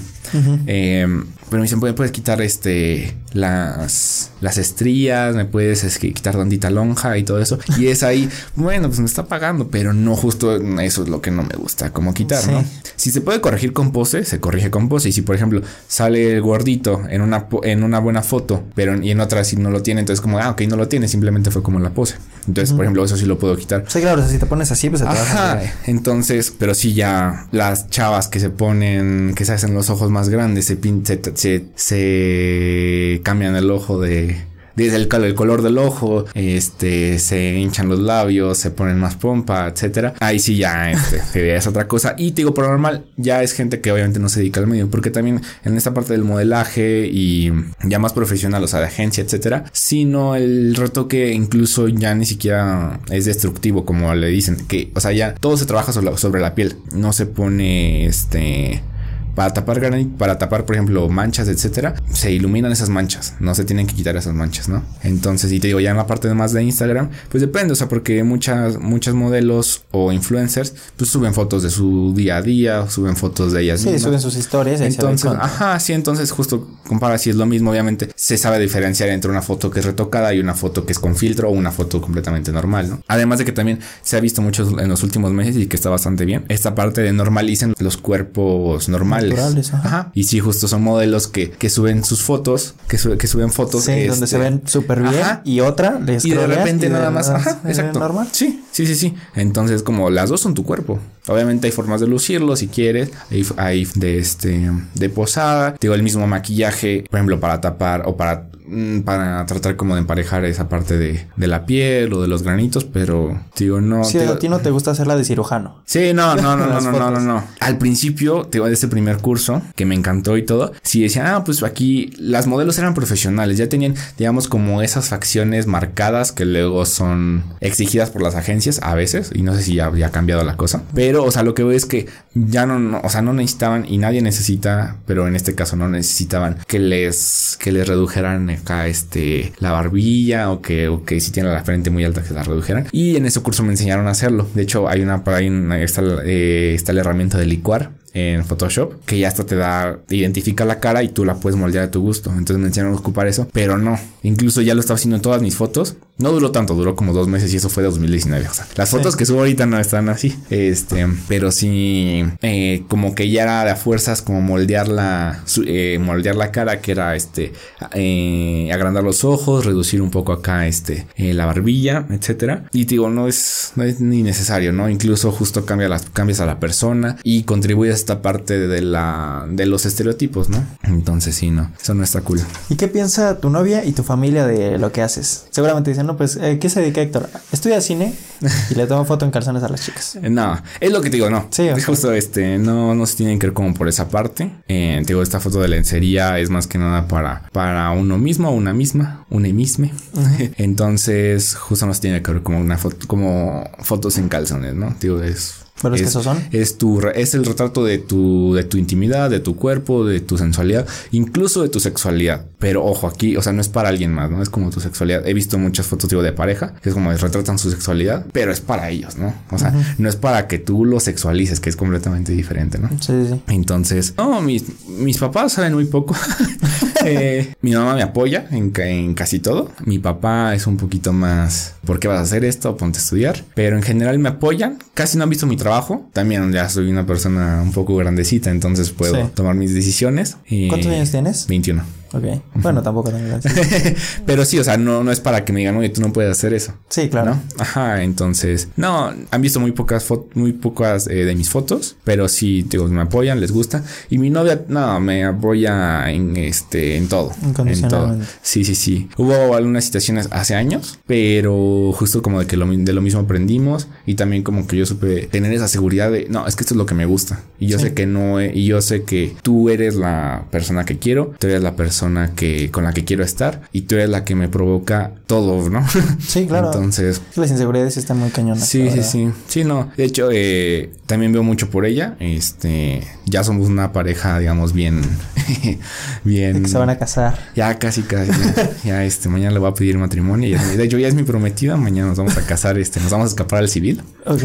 Eh, pero me dicen, puedes quitar este las, las estrías, me puedes es que, quitar tantita lonja y todo eso. Y es ahí, bueno, pues me está pagando, pero no justo eso es lo que no me gusta, como quitar, ¿no? Si se puede corregir con pose, se corrige con pose. Y si, por ejemplo, sale el gordito en una, en una buena foto, pero y en otra si no lo tiene, entonces como, ah, ok, no lo tiene, simplemente fue como la pose. Entonces, por ejemplo, eso sí lo puedo quitar. Sí, claro, si te pones así, pues se te Ajá, entonces, pero sí ya las chavas que se ponen, que se hacen los ojos más grandes, se, se, se cambian el ojo de desde el, color del ojo, este, se hinchan los labios, se ponen más pompa, etcétera. Ahí sí ya, este, es otra cosa. Y te digo, por normal, ya es gente que obviamente no se dedica al medio, porque también en esta parte del modelaje y ya más profesional, o sea, de agencia, etcétera, sino el retoque incluso ya ni siquiera es destructivo, como le dicen, que, o sea, ya todo se trabaja sobre la piel, no se pone, este, para tapar granito, para tapar, por ejemplo, manchas, etcétera, se iluminan esas manchas, no se tienen que quitar esas manchas, ¿no? Entonces, y te digo, ya en la parte más de Instagram, pues depende, o sea, porque muchas, muchas modelos o influencers, pues suben fotos de su día a día, suben fotos de ellas sí, suben sus historias. Entonces, ajá, sí, entonces justo compara si es lo mismo, obviamente, se sabe diferenciar entre una foto que es retocada y una foto que es con filtro o una foto completamente normal, ¿no? Además de que también se ha visto mucho en los últimos meses y que está bastante bien, esta parte de normalicen los cuerpos normales ajá. Y sí, justo son modelos que, que suben sus fotos, que, que suben fotos. Sí, donde se este, ven súper bien. Y otra les Y de repente nada más. Ajá, exacto. Normal. Sí, sí, sí, sí. Entonces, como las dos son tu cuerpo. Obviamente hay formas de lucirlo si quieres. Hay, hay de este de posada. Digo, el mismo maquillaje, por ejemplo, para tapar o para Mm, para tratar como de emparejar esa parte de, de, la piel o de los granitos, pero digo, no. Sí, a ti no te gusta hacerla de cirujano. Sí, no, no, no, no, no, no, no, no. Al principio, digo, de ese primer curso, que me encantó y todo, sí decían, ah, pues aquí las modelos eran profesionales, ya tenían, digamos, como esas facciones marcadas que luego son exigidas por las agencias a veces, y no sé si ya había cambiado la cosa, pero, o sea, lo que veo es que ya no, no, o sea, no necesitaban y nadie necesita, pero en este caso no necesitaban que les, que les redujeran acá este, la barbilla o que, o que si tiene la frente muy alta que la redujeran. Y en ese curso me enseñaron a hacerlo. De hecho, hay una, está, eh, herramienta de licuar en Photoshop que ya hasta te da, identifica la cara y tú la puedes moldear a tu gusto. Entonces me enseñaron a ocupar eso, pero no. Incluso ya lo estaba haciendo en todas mis fotos. No duró tanto, duró como dos meses y eso fue de 2019. O sea, las fotos que subo ahorita no están así. Este, pero sí, eh, como que ya era de a fuerzas como moldear la, eh, moldear la cara, que era este, eh, agrandar los ojos, reducir un poco acá este, la barbilla, etcétera. Y digo, no es, no es ni necesario, ¿no? Incluso justo cambia las, cambias a la persona y contribuyes esta parte de la de los estereotipos, ¿no? Entonces sí, no, eso no está cool. ¿Y qué piensa tu novia y tu familia de lo que haces? Seguramente dicen, no, pues, eh, ¿qué se dedica Héctor? Estudia cine y le tomo foto en calzones a las chicas. no, es lo que te digo, no. Sí, justo este, no, no se tienen que ver como por esa parte. Eh, te digo, esta foto de lencería es más que nada para, para uno mismo, una misma, una misma. Entonces, justo no se tiene que ver como una foto, como fotos en calzones, ¿no? Digo, es pero es, que esos son. Es, tu, es el retrato de tu, de tu intimidad, de tu cuerpo, de tu sensualidad, incluso de tu sexualidad. Pero ojo, aquí, o sea, no es para alguien más, ¿no? Es como tu sexualidad. He visto muchas fotos, digo, de pareja, que es como retratan su sexualidad, pero es para ellos, ¿no? O sea, no es para que tú lo sexualices, que es completamente diferente, ¿no? Sí, sí. Entonces, no, mis, mis papás saben muy poco. Eh, mi mamá me apoya en, en casi todo. Mi papá es un poquito más, ¿por qué vas a hacer esto? Ponte a estudiar. Pero en general me apoyan. Casi no han visto mi trabajo. También ya soy una persona un poco grandecita, entonces puedo tomar mis decisiones. ¿Cuántos años tienes? 21. Ok. Bueno, tampoco Pero sí, o sea, no, no es para que me digan, oye, tú no puedes hacer eso. Sí, claro. Ajá, entonces, no, han visto muy pocas fotos, muy pocas eh, de mis fotos, pero sí, digo, me apoyan, les gusta. Y mi novia, no, me apoya en este, en todo. En todo. Sí, sí, sí. Hubo algunas situaciones hace años, pero justo como de que lo, de lo mismo aprendimos y también como que yo supe tener esa seguridad de, no, es que esto es lo que me gusta. Y yo sé que no, y yo sé que tú eres la persona que quiero, tú eres la persona que, con la que quiero estar y tú eres la que me provoca todo, ¿no? Sí, claro. Entonces. Las inseguridades están muy cañonas. Sí, sí, sí. Sí, no. De hecho, eh, también veo mucho por ella. Este, ya somos una pareja, digamos, bien, bien. se van a casar. Ya casi, casi. ya, este, mañana le voy a pedir matrimonio. de hecho, ya es mi prometida. Mañana nos vamos a casar, este, nos vamos a escapar al civil. Ok.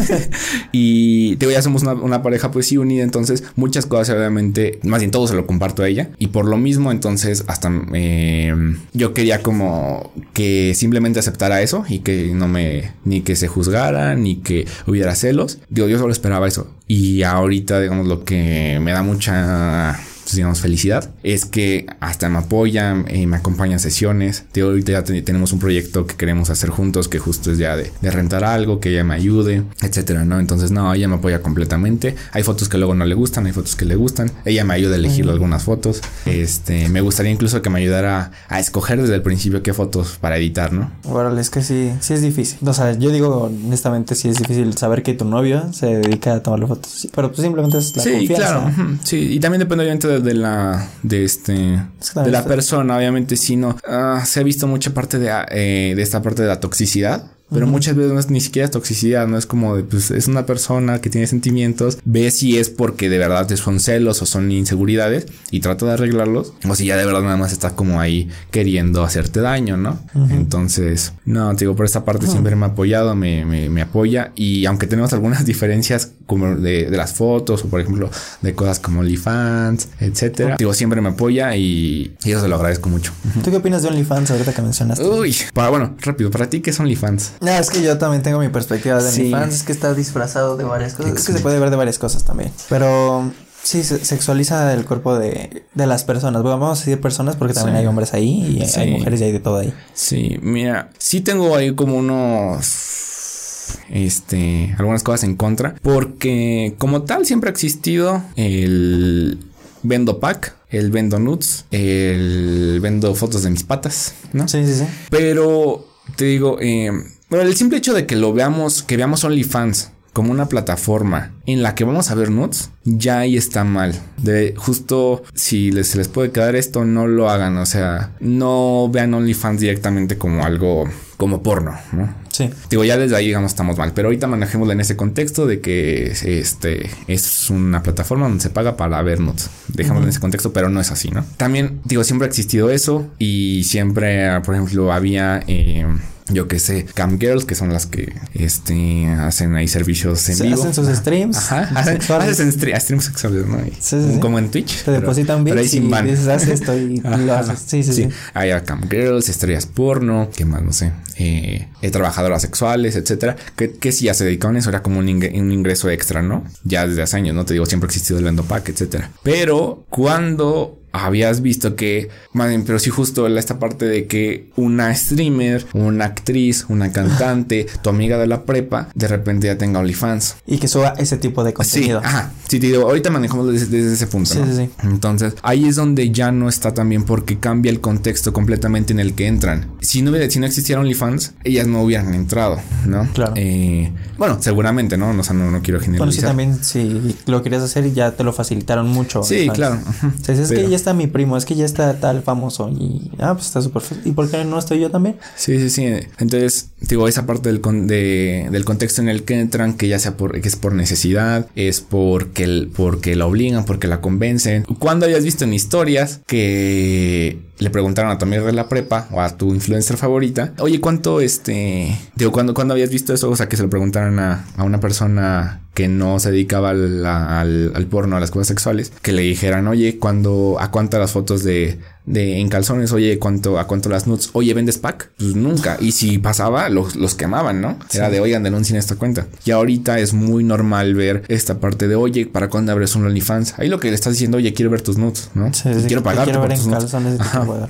y digo, ya somos una, pareja pues sí unida, entonces muchas cosas obviamente, más bien todo se lo comparto a ella. Y por lo mismo, entonces hasta eh, yo quería como que simplemente aceptara eso y que no me, ni que se juzgara, ni que hubiera celos. Digo, yo solo esperaba eso. Y ahorita, digamos, lo que me da mucha digamos, felicidad, es que hasta me apoyan, eh, me acompañan a sesiones. Ahorita ya tenemos un proyecto que queremos hacer juntos, que justo es ya de, rentar algo, que ella me ayude, etcétera, ¿no? Entonces, no, ella me apoya completamente. Hay fotos que luego no le gustan, hay fotos que le gustan. Ella me ayuda a elegir algunas fotos. Este, me gustaría incluso que me ayudara a escoger desde el principio qué fotos para editar, ¿no? Órale, es que sí, sí es difícil. O sea, yo digo honestamente, sí es difícil saber que tu novio se dedica a tomar fotos. pero pues simplemente es la sí, claro. Sí, y también depende obviamente de de la de este de la persona obviamente si no ah, se ha visto mucha parte de, eh, de esta parte de la toxicidad pero muchas veces no es ni siquiera toxicidad, no es como de, pues es una persona que tiene sentimientos, ve si es porque de verdad son celos o son inseguridades y trata de arreglarlos, o si ya de verdad nada más está como ahí queriendo hacerte daño, ¿no? Entonces, no, te digo, por esta parte siempre me ha apoyado, me, me, apoya y aunque tenemos algunas diferencias como de, de, las fotos o por ejemplo de cosas como OnlyFans, etcétera, digo, siempre me apoya y, y, eso se lo agradezco mucho. ¿Tú qué opinas de OnlyFans ahorita que mencionaste? Uy, para, bueno, rápido, para ti, ¿qué es OnlyFans? No, es que yo también tengo mi perspectiva de mi fans, es que está disfrazado de varias cosas. Es que se puede ver de varias cosas también. Pero sí, se sexualiza el cuerpo de, de las personas. Bueno, vamos a decir personas porque también hay hombres ahí y hay mujeres y hay de todo ahí. Sí, mira, sí tengo ahí como unos este, algunas cosas en contra, porque como tal siempre ha existido el vendo pack, el vendo nudes, el vendo fotos de mis patas, ¿no? Sí, sí, sí. Pero te digo, eh, bueno, el simple hecho de que lo veamos, que veamos OnlyFans como una plataforma en la que vamos a ver nudes, ya ahí está mal. De justo si les, les puede quedar esto, no lo hagan. O sea, no vean OnlyFans directamente como algo como porno, ¿no? Sí. Digo, ya desde ahí, digamos, estamos mal. Pero ahorita manejémosla en ese contexto de que este es una plataforma donde se paga para ver nudes. Dejémoslo en ese contexto, pero no es así, ¿no? También, digo, siempre ha existido eso y siempre, por ejemplo, había. Eh, yo que sé, cam girls, que son las que este, hacen ahí servicios en vivo. Hacen sus streams. Ajá. Hacen, streams sexuales, ¿no? sí, sí, Como en Twitch. Te depositan bits y dices, haz esto y lo haces. Sí, sí, sí. Hay cam girls, estrellas porno, ¿qué más? No sé. Eh, trabajadoras sexuales, etcétera. Que, que si ya se dedicaban eso, era como un, ingreso extra, ¿no? Ya desde hace años, ¿no? Te digo, siempre ha existido el Endopack, etcétera. Pero cuando habías visto que, bien, pero sí justo esta parte de que una streamer, una actriz, una cantante, tu amiga de la prepa, de repente ya tenga OnlyFans. Y que suba ese tipo de contenido. Sí, ajá. Sí, te digo, ahorita manejamos desde, ese punto. Sí, sí, Entonces, ahí es donde ya no está también porque cambia el contexto completamente en el que entran. Si no, si no existiera OnlyFans, ellas no hubieran entrado, ¿no? Claro. Eh, bueno, seguramente, ¿no? O sea, no, no quiero generalizar. Bueno, sí, también, si lo querías hacer, ya te lo facilitaron mucho. Sí, claro. O es que ya está mi primo, es que ya está tal famoso y ah, pues está súper ¿Y por qué no estoy yo también? Sí, sí, sí. Entonces, digo, esa parte del, del contexto en el que entran, que ya sea por, que es por necesidad, es porque, el, porque la obligan, porque la convencen. Cuando hayas visto en historias que le preguntaron a tu amiga de la prepa o a tu influencer favorita, oye, ¿cuánto este, digo, cuando, cuando habías visto eso? O sea, que se lo preguntaran a, a una persona que no se dedicaba al, al, porno, a las cosas sexuales, que le dijeran, oye, cuando, a cuántas las fotos de, de en calzones, oye, ¿cuánto, a cuánto las nudes, oye, ¿vendes pack? Pues nunca. Y si pasaba, los, los quemaban, ¿no? Era de, oigan, denuncien esta cuenta. Y ahorita es muy normal ver esta parte de, oye, ¿para cuándo abres un OnlyFans? Ahí lo que le estás diciendo, oye, quiero ver tus nudes, ¿no? Sí, quiero pagar. Quiero ver en calzones.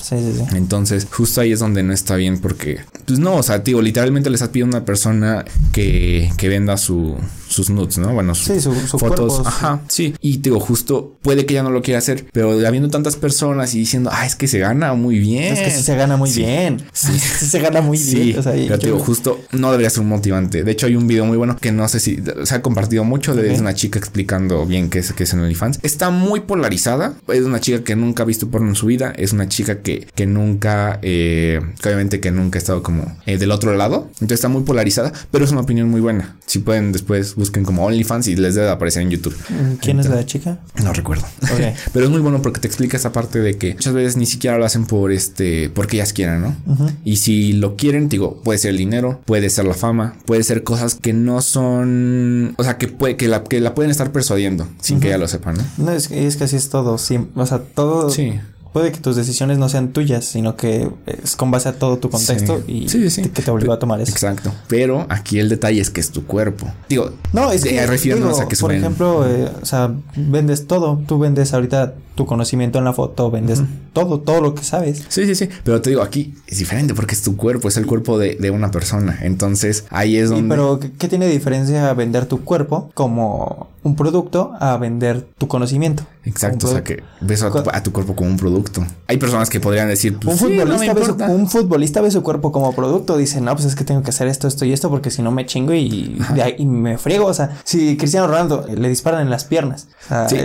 Sí, sí, sí. Entonces, justo ahí es donde no está bien porque, pues no, o sea, digo, literalmente le estás pidiendo a una persona que, que venda su, sus nudes, ¿no? Bueno, sus fotos. Ajá, sí. Y digo, justo puede que ya no lo quiera hacer, pero habiendo tantas personas y diciendo, ah, es que se gana muy bien. Es que sí se gana muy bien. Sí. se gana muy bien. O sea, pero digo, justo no debería ser un motivante. De hecho, hay un video muy bueno que no sé si se ha compartido mucho de una chica explicando bien qué es, qué es en OnlyFans. Está muy polarizada. Es una chica que nunca ha visto porno en su vida. Es una chica que, que nunca, eh, obviamente que nunca ha estado como como eh, del otro lado. Entonces está muy polarizada, pero es una opinión muy buena. Si pueden después busquen como OnlyFans y les debe aparecer en YouTube. ¿Quién es la chica? No recuerdo. pero es muy bueno porque te explica esa parte de que muchas veces ni siquiera lo hacen por este, porque ellas quieran, ¿no? Y si lo quieren, digo, puede ser el dinero, puede ser la fama, puede ser cosas que no son, o sea, que puede, que la, que la pueden estar persuadiendo sin que ella lo sepa, ¿no? No, es, es que así es todo, sí, o sea, todo. Sí puede que tus decisiones no sean tuyas, sino que es con base a todo tu contexto y que te obligó a tomar eso. Exacto. Pero aquí el detalle es que es tu cuerpo. Digo, no, es que, a que por ejemplo, eh, o sea, vendes todo. Tú vendes ahorita tu conocimiento en la foto, vendes todo, todo lo que sabes. Sí, sí, sí. Pero te digo, aquí es diferente porque es tu cuerpo, es el cuerpo de, de una persona. Entonces, ahí es donde... pero, ¿qué tiene diferencia vender tu cuerpo como un producto a vender tu conocimiento? Exacto, o sea que ves a tu, cuerpo como un producto. Hay personas que podrían decir, pues, un, futbolista ve su, un futbolista ve su cuerpo como producto, dice, no, pues es que tengo que hacer esto, esto y esto porque si no me chingo y, y me friego. O sea, si Cristiano Ronaldo le disparan en las piernas, sí,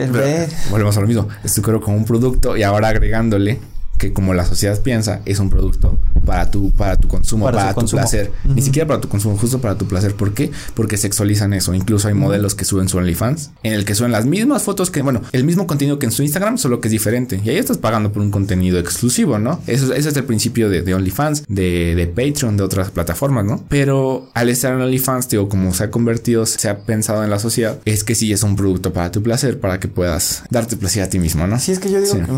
volvemos a lo mismo, es tu cuerpo como un producto y ahora agregándole que como la sociedad piensa, es un producto para tu, para tu consumo, para, tu placer. Ni siquiera para tu consumo, justo para tu placer. ¿Por qué? Porque sexualizan eso. Incluso hay modelos que suben su OnlyFans, en el que suben las mismas fotos que, bueno, el mismo contenido que en su Instagram, solo que es diferente. Y ahí estás pagando por un contenido exclusivo, ¿no? Eso, ese es el principio de, OnlyFans, de, de, Patreon, de otras plataformas, ¿no? Pero al estar en OnlyFans, digo, como se ha convertido, se ha pensado en la sociedad, es que sí es un producto para tu placer, para que puedas darte placer a ti mismo, ¿no? Sí, es que yo digo que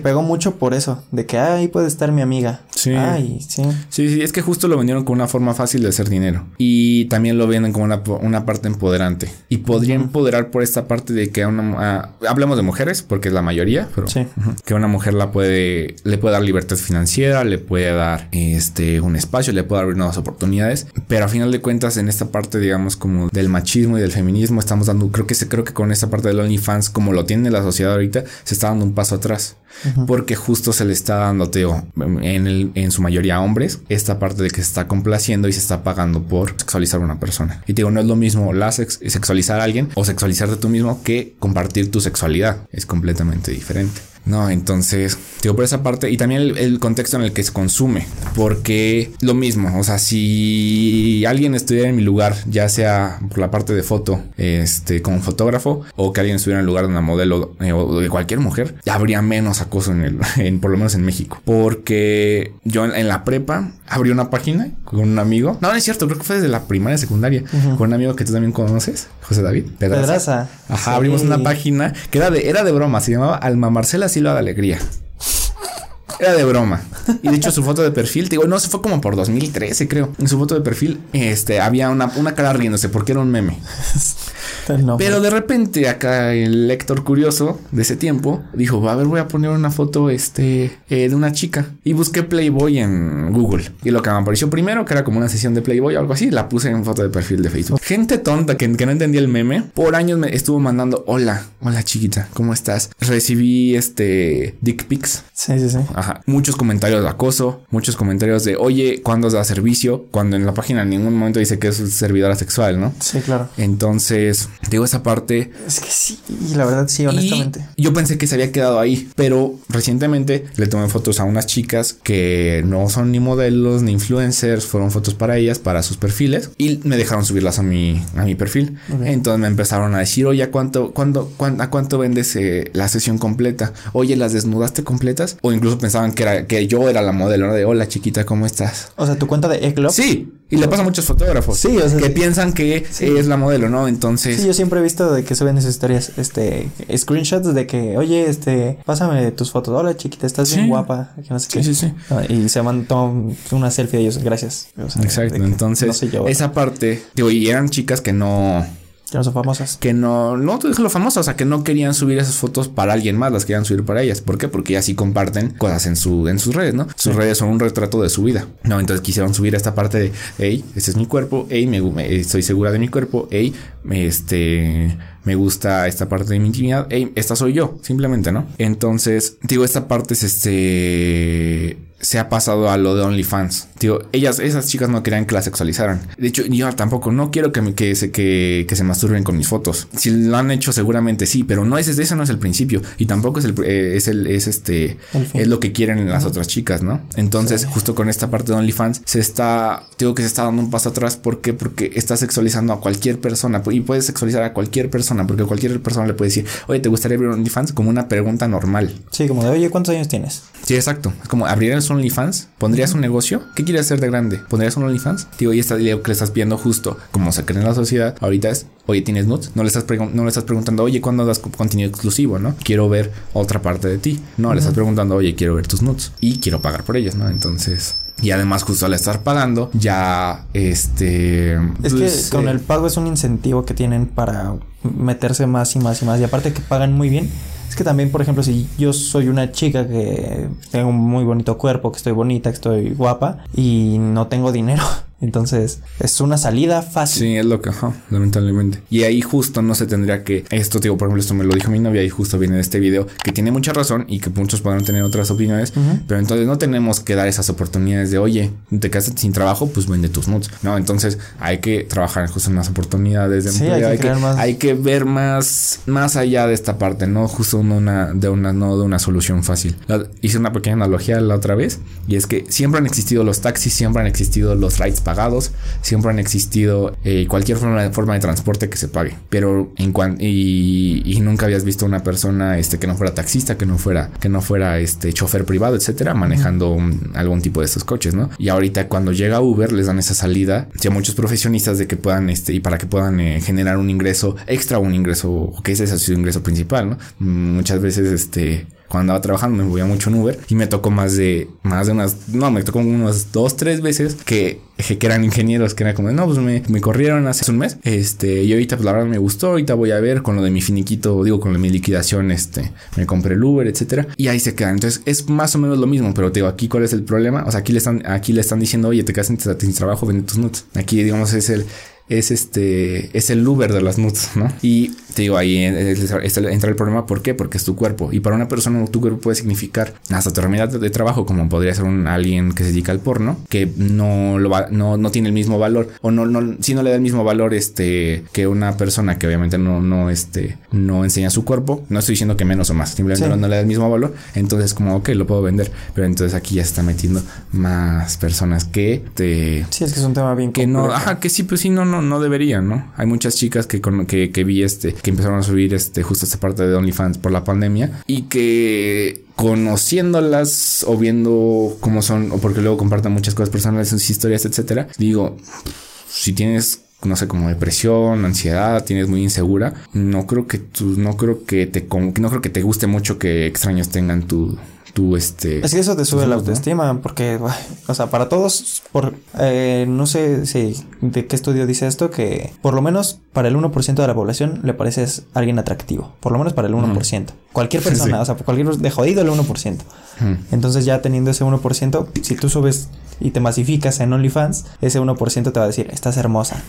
pegó mucho por eso de que ahí puede estar mi amiga. Sí. Ay, sí. Sí, sí, es que justo lo vendieron como una forma fácil de hacer dinero. Y también lo venden como una, una parte empoderante. Y podría empoderar por esta parte de que a una. hablemos de mujeres, porque es la mayoría, pero. Sí. que una mujer la puede. Le puede dar libertad financiera, le puede dar este un espacio, le puede dar nuevas oportunidades. Pero a final de cuentas, en esta parte, digamos, como del machismo y del feminismo, estamos dando. Creo que se, creo que con esta parte del OnlyFans, como lo tiene la sociedad ahorita, se está dando un paso atrás. Porque justo se le está dando, Teo, en, el, en su mayoría hombres, esta parte de que se está complaciendo y se está pagando por sexualizar a una persona. Y digo, no es lo mismo la sexualizar a alguien o sexualizarte tú mismo que compartir tu sexualidad. Es completamente diferente. No, entonces, digo, por esa parte y también el, contexto en el que se consume, porque lo mismo, o sea, si alguien estuviera en mi lugar, ya sea por la parte de foto, este, como fotógrafo, o que alguien estuviera en el lugar de una modelo eh, o de cualquier mujer, ya habría menos acoso en el, en, por lo menos en México, porque yo en, la prepa abrí una página con un amigo, no, no es cierto, creo que fue desde la primaria, secundaria, con un amigo que tú también conoces, José David Pedraza. Ajá, abrimos una página que era de, era de broma, se llamaba Alma Marcela Silva de Alegría. Era de broma. Y de hecho su foto de perfil, digo, no, se fue como por 2013, creo. En su foto de perfil, este, había una, una cara riéndose porque era un meme. Pero de repente acá el lector curioso de ese tiempo dijo, a ver, voy a poner una foto este eh, de una chica y busqué Playboy en Google y lo que me apareció primero que era como una sesión de Playboy o algo así, la puse en foto de perfil de Facebook. Gente tonta que, que no entendía el meme, por años me estuvo mandando, hola, hola chiquita, ¿cómo estás? Recibí este dick pics. Sí, sí, sí. Ajá. Muchos comentarios de acoso, muchos comentarios de, oye, ¿cuándo da servicio? Cuando en la página en ningún momento dice que es servidora sexual, ¿no? Sí, claro. Entonces, Digo, esa parte. Es que sí, y la verdad sí, honestamente. yo pensé que se había quedado ahí, pero recientemente le tomé fotos a unas chicas que no son ni modelos ni influencers, fueron fotos para ellas, para sus perfiles, y me dejaron subirlas a mi, a mi perfil. Entonces me empezaron a decir, oye, ¿a cuánto, cuándo, ¿a cuánto vendes eh, la sesión completa? Oye, ¿las desnudaste completas? O incluso pensaban que, era, que yo era la modelo, ¿no? De hola chiquita, ¿cómo estás? O sea, tu cuenta de Eclop. Sí, y le pasa a muchos fotógrafos. Sí, o sea, que piensan que es la modelo, ¿no? Entonces. Sí, yo siempre he visto de que suben esas historias, este, screenshots de que, oye, este, pásame tus fotos. Hola, chiquita, estás bien guapa. no sé sí, sí, sí. Ah, y se mandan una selfie de ellos. Gracias. Exacto. Entonces, esa parte, digo, y eran chicas que no que no son famosas. Que no, no te lo famosas, o sea, que no querían subir esas fotos para alguien más, las querían subir para ellas. ¿Por qué? Porque así comparten cosas en su, en sus redes, ¿no? Sus redes son un retrato de su vida. No, entonces quisieron subir esta parte de, hey, este es mi cuerpo, hey, me, estoy segura de mi cuerpo, hey, este, me gusta esta parte de mi intimidad, hey, esta soy yo, simplemente, ¿no? Entonces, digo, esta parte es este se ha pasado a lo de OnlyFans. Digo, ellas, esas chicas no querían que la sexualizaran. De hecho, yo tampoco no quiero que, me, que, se, que, se masturben con mis fotos. Si lo han hecho, seguramente sí, pero no es eso no es el principio. Y tampoco es el, eh, es el, es este, es lo que quieren las otras chicas, ¿no? Entonces, justo con esta parte de OnlyFans, se está, digo que se está dando un paso atrás. ¿Por qué? Porque está sexualizando a cualquier persona y puedes sexualizar a cualquier persona, porque cualquier persona le puede decir, oye, ¿te gustaría abrir OnlyFans? Como una pregunta normal. Sí, como de, oye, ¿cuántos años tienes? Sí, exacto. Es como abrir el OnlyFans, pondrías un negocio. ¿Qué quieres hacer de grande? ¿Pondrías un OnlyFans? Digo, y esta idea que le estás viendo justo como se cree en la sociedad ahorita es, oye, ¿tienes nudes? No le estás, no le estás preguntando, oye, ¿cuándo das contenido exclusivo, no? Quiero ver otra parte de ti. No, le estás preguntando, oye, quiero ver tus nudes y quiero pagar por ellas, ¿no? Entonces... Y además, justo al estar pagando, ya este. Es que pues, con eh, el pago es un incentivo que tienen para meterse más y más y más. Y aparte que pagan muy bien, que también, por ejemplo, si yo soy una chica que tengo un muy bonito cuerpo, que estoy bonita, que estoy guapa y no tengo dinero, entonces es una salida fácil. Sí, es lo que, lamentablemente. Y ahí justo no se tendría que, esto digo, por ejemplo, esto me lo dijo mi novia y justo viene de este video, que tiene mucha razón y que muchos podrán tener otras opiniones, pero entonces no tenemos que dar esas oportunidades de, oye, te quedas sin trabajo, pues vende tus nudes. No, entonces hay que trabajar justo en las oportunidades de empleo. Hay que, hay, que, ver más, más allá de esta parte, no justo una, de una, no de una solución fácil. hice una pequeña analogía la otra vez y es que siempre han existido los taxis, siempre han existido los rides pagados, siempre han existido eh, cualquier forma, forma, de transporte que se pague. Pero en cuanto y, nunca habías visto una persona este que no fuera taxista, que no fuera que no fuera este chofer privado, etcétera, manejando algún tipo de estos coches, ¿no? Y ahorita cuando llega Uber les dan esa salida a muchos profesionistas de que puedan este y para que puedan eh, generar un ingreso extra, un ingreso que ese es su ingreso principal, ¿no? Muchas veces este cuando andaba trabajando me movía mucho en Uber y me tocó más de, más de unas, no, me tocó unas dos, tres veces que, que eran ingenieros que era como, no, pues me, me corrieron hace un mes, este, y ahorita pues la verdad me gustó, ahorita voy a ver con lo de mi finiquito, digo, con lo de mi liquidación, este, me compré el Uber, etcétera, y ahí se quedan. Entonces es más o menos lo mismo, pero te digo, aquí cuál es el problema, o sea, aquí le están, aquí le están diciendo, oye, te quedas sin, trabajo, vende tus nuts. Aquí, digamos, es el, es este, es el Uber de las nuts, ¿no? Y te digo, ahí entra el problema. ¿Por qué? Porque es tu cuerpo. Y para una persona, tu cuerpo puede significar hasta tu herramienta de trabajo, como podría ser un alguien que se dedica al porno, que no lo va, no, no tiene el mismo valor, o no, no, si no le da el mismo valor, este, que una persona que obviamente no, no, este, no enseña su cuerpo. No estoy diciendo que menos o más, simplemente no, le da el mismo valor. Entonces, como, ok, lo puedo vender. Pero entonces aquí ya se está metiendo más personas que te. Sí, es que es un tema bien que no, ajá, que sí, pues sí, no, no, no deberían, ¿no? Hay muchas chicas que, con, que, que vi este, que empezaron a subir este, justo esta parte de OnlyFans por la pandemia y que conociéndolas o viendo cómo son, o porque luego comparten muchas cosas personales, sus historias, etcétera, digo, si tienes no sé, como depresión, ansiedad, tienes muy insegura, no creo que tú, no creo que te, no creo que te guste mucho que extraños tengan tu, este... Es que eso te sube la autoestima, porque, o sea, para todos, por, eh, no sé si de qué estudio dice esto, que por lo menos para el 1% de la población le pareces alguien atractivo, por lo menos para el 1%. Cualquier persona, o sea, cualquier de jodido el 1%. Entonces ya teniendo ese 1%, si tú subes y te masificas en OnlyFans, ese 1% te va a decir, estás hermosa,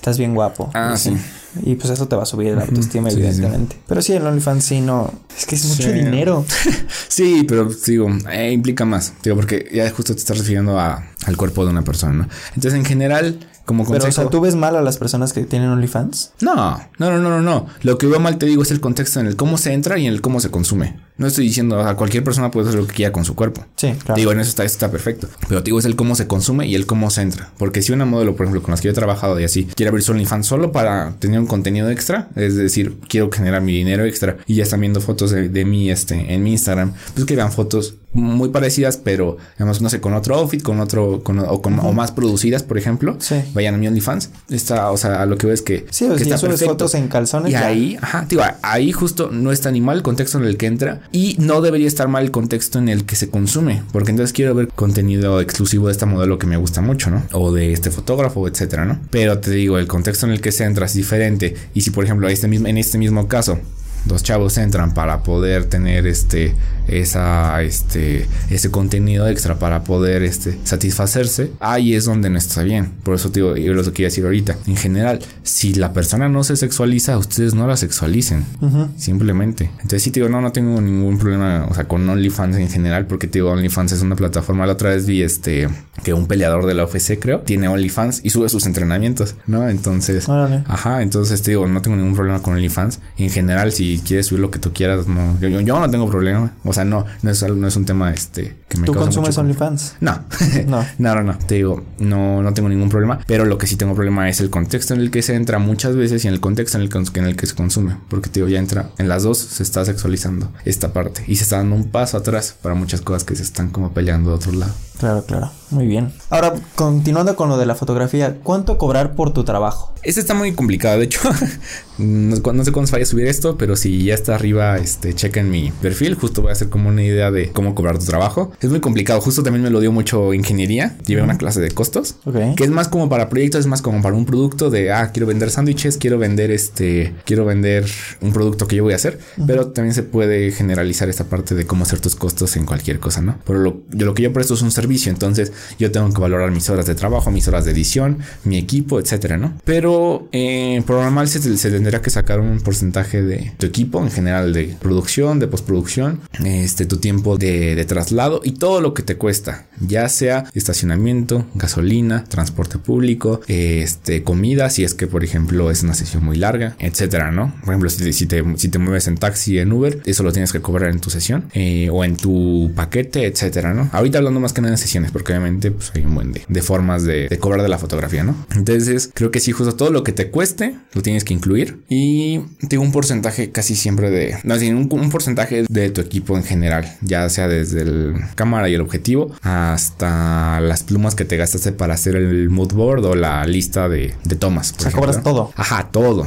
estás bien guapo. Ah, sí. Y pues eso te va a subir la autoestima, evidentemente. Pero sí, el OnlyFans sí no. Es que es mucho dinero. sí, pero digo, eh, implica más. Digo, porque ya justo te estás refiriendo a, al cuerpo de una persona, ¿no? Entonces, en general, como consejo. Pero, o sea, ¿tú ves mal a las personas que tienen OnlyFans? No, no, no, no, no, no. Lo que veo mal, te digo, es el contexto en el cómo se entra y en el cómo se consume. No estoy diciendo a cualquier persona puede hacer lo que quiera con su cuerpo. Sí, claro. Digo, en eso está, está perfecto. Pero digo, es el cómo se consume y el cómo se entra. Porque si una modelo, por ejemplo, con las que yo he trabajado y así, quiere abrir su OnlyFans solo para tener un contenido extra, es decir, quiero generar mi dinero extra y ya están viendo fotos de, de mí este, en mi Instagram, pues que vean fotos muy parecidas, pero digamos, no sé, con otro outfit, con otro, con, o, con, o más producidas, por ejemplo. Sí. Vayan a mi OnlyFans. Está, o sea, lo que veo es que. Sí, sea, subes fotos en calzones. Y ahí, ajá, digo, ahí justo no está ni mal el contexto en el que entra y no debería estar mal el contexto en el que se consume, porque entonces quiero ver contenido exclusivo de esta modelo que me gusta mucho, ¿no? O de este fotógrafo, etcétera, ¿no? Pero te digo, el contexto en el que se entra es diferente. Y si, por ejemplo, este en este mismo caso, Los chavos entran para poder tener este esa este ese contenido extra para poder este satisfacerse. Ahí es donde no está bien. Por eso te digo, yo lo que quiero decir ahorita. En general, si la persona no se sexualiza, ustedes no la sexualicen. Simplemente. Entonces sí te digo, no, no tengo ningún problema, o sea, con OnlyFans en general, porque te digo, OnlyFans es una plataforma. La otra vez vi este que un peleador de la UFC, creo, tiene OnlyFans y sube sus entrenamientos, ¿no? Entonces, ajá, entonces te digo, no tengo ningún problema con OnlyFans. En general, si quieres subir lo que tú quieras, no, yo, yo no tengo problema. O sea, no, no es, no es un tema este que me ¿Tú consumes OnlyFans? No. no. no, no, no. Te digo, no, no tengo ningún problema. Pero lo que sí tengo problema es el contexto en el que se entra muchas veces y en el contexto en el que, en el que se consume. Porque te digo, ya entra en las dos, se está sexualizando esta parte y se está dando un paso atrás para muchas cosas que se están como peleando de otro lado. Claro, claro. Muy bien. Ahora, continuando con lo de la fotografía, ¿cuánto cobrar por tu trabajo? Este está muy complicado, de hecho. no, sé cuándo se vaya a subir esto, pero si ya está arriba, este, chequen mi perfil. Justo voy a hacer como una idea de cómo cobrar tu trabajo. Es muy complicado. Justo también me lo dio mucho ingeniería. Llevé una clase de costos. Que es más como para proyectos, es más como para un producto de, ah, quiero vender sándwiches, quiero vender este, quiero vender un producto que yo voy a hacer. Pero también se puede generalizar esta parte de cómo hacer tus costos en cualquier cosa, ¿no? Pero lo, yo lo que yo presto es un servicio entonces yo tengo que valorar mis horas de trabajo, mis horas de edición, mi equipo, etcétera, ¿no? Pero eh, por normal se, tendría que sacar un porcentaje de tu equipo en general de producción, de postproducción, este, tu tiempo de, traslado y todo lo que te cuesta, ya sea estacionamiento, gasolina, transporte público, este, comida, si es que por ejemplo es una sesión muy larga, etcétera, ¿no? Por ejemplo, si, te, si te mueves en taxi, en Uber, eso lo tienes que cobrar en tu sesión eh, o en tu paquete, etcétera, ¿no? Ahorita hablando más que nada sesiones, porque obviamente pues, hay un buen de, formas de, cobrar de la fotografía, ¿no? Entonces, creo que sí, justo todo lo que te cueste lo tienes que incluir y tengo un porcentaje casi siempre de, no, un, un porcentaje de tu equipo en general, ya sea desde el cámara y el objetivo hasta las plumas que te gastaste para hacer el mood board o la lista de, tomas. o sea, cobras todo. Ajá, todo.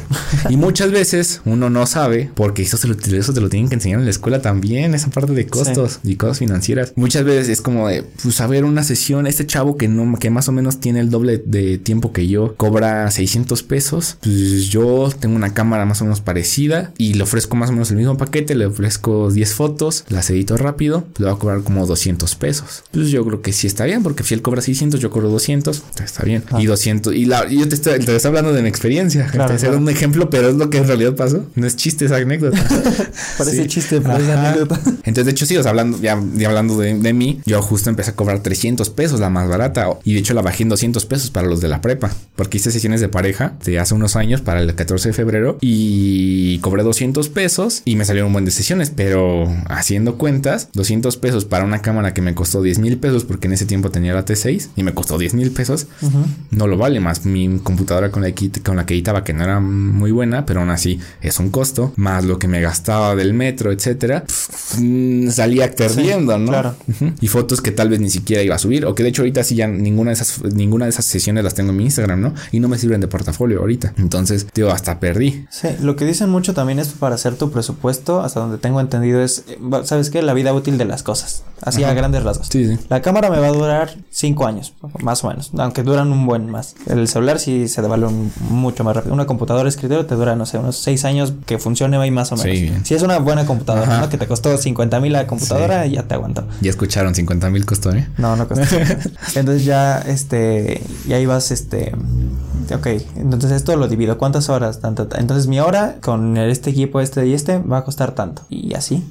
y muchas veces uno no sabe porque eso, se lo, eso te lo tienen que enseñar en la escuela también, esa parte de costos y cosas financieras. Muchas veces es como de, pues a ver una sesión, este chavo que no, que más o menos tiene el doble de tiempo que yo, cobra 600 pesos, pues yo tengo una cámara más o menos parecida y le ofrezco más o menos el mismo paquete, le ofrezco 10 fotos, las edito rápido, le voy a cobrar como 200 pesos. Pues yo creo que sí está bien, porque si él cobra 600, yo cobro 200, está bien. Ah. Y 200, y la, yo te estoy, te estoy hablando de mi experiencia, claro, te un ejemplo, pero es lo que en realidad pasó, no es chiste esa anécdota. Parece chiste, pero es anécdota. Entonces, de hecho, sí, o sea, hablando, ya, hablando de, de mí, yo justo empecé a cobrar 300 pesos, la más barata. Y de hecho la bajé en 200 pesos para los de la prepa. Porque hice sesiones de pareja de hace unos años para el 14 de febrero. Y cobré 200 pesos y me salieron un buen de sesiones. Pero haciendo cuentas, 200 pesos para una cámara que me costó 10 mil pesos porque en ese tiempo tenía la T6 y me costó 10 mil pesos. No lo vale más. Mi computadora con la, que, con la que editaba que no era muy buena, pero aún así es un costo. Más lo que me gastaba del metro, etcétera. Salía perdiendo, ¿no? Claro. Y fotos que tal vez ni siquiera iba a subir. O que de hecho ahorita sí ya ninguna de esas, ninguna de esas sesiones las tengo en mi Instagram, ¿no? Y no me sirven de portafolio ahorita. Entonces, digo, hasta perdí. Sí, lo que dicen mucho también es para hacer tu presupuesto, hasta donde tengo entendido es, eh, ¿sabes qué? La vida útil de las cosas. Así a grandes rasgos. Sí, sí. La cámara me va a durar cinco años, más o menos. Aunque duran un buen más. El celular sí se devalúa mucho más rápido. Una computadora escritorio te dura, no sé, unos seis años que funcione ahí más o menos. Sí, Si es una buena computadora, ¿no? Que te costó 50 mil la computadora, ya te aguantó. Ya escucharon, 50 mil costó, ¿eh? No, no costó. entonces ya, este, ya ibas, este, ok, entonces esto lo divido. ¿Cuántas horas? Entonces mi hora con este equipo, este y este, va a costar tanto. Y así.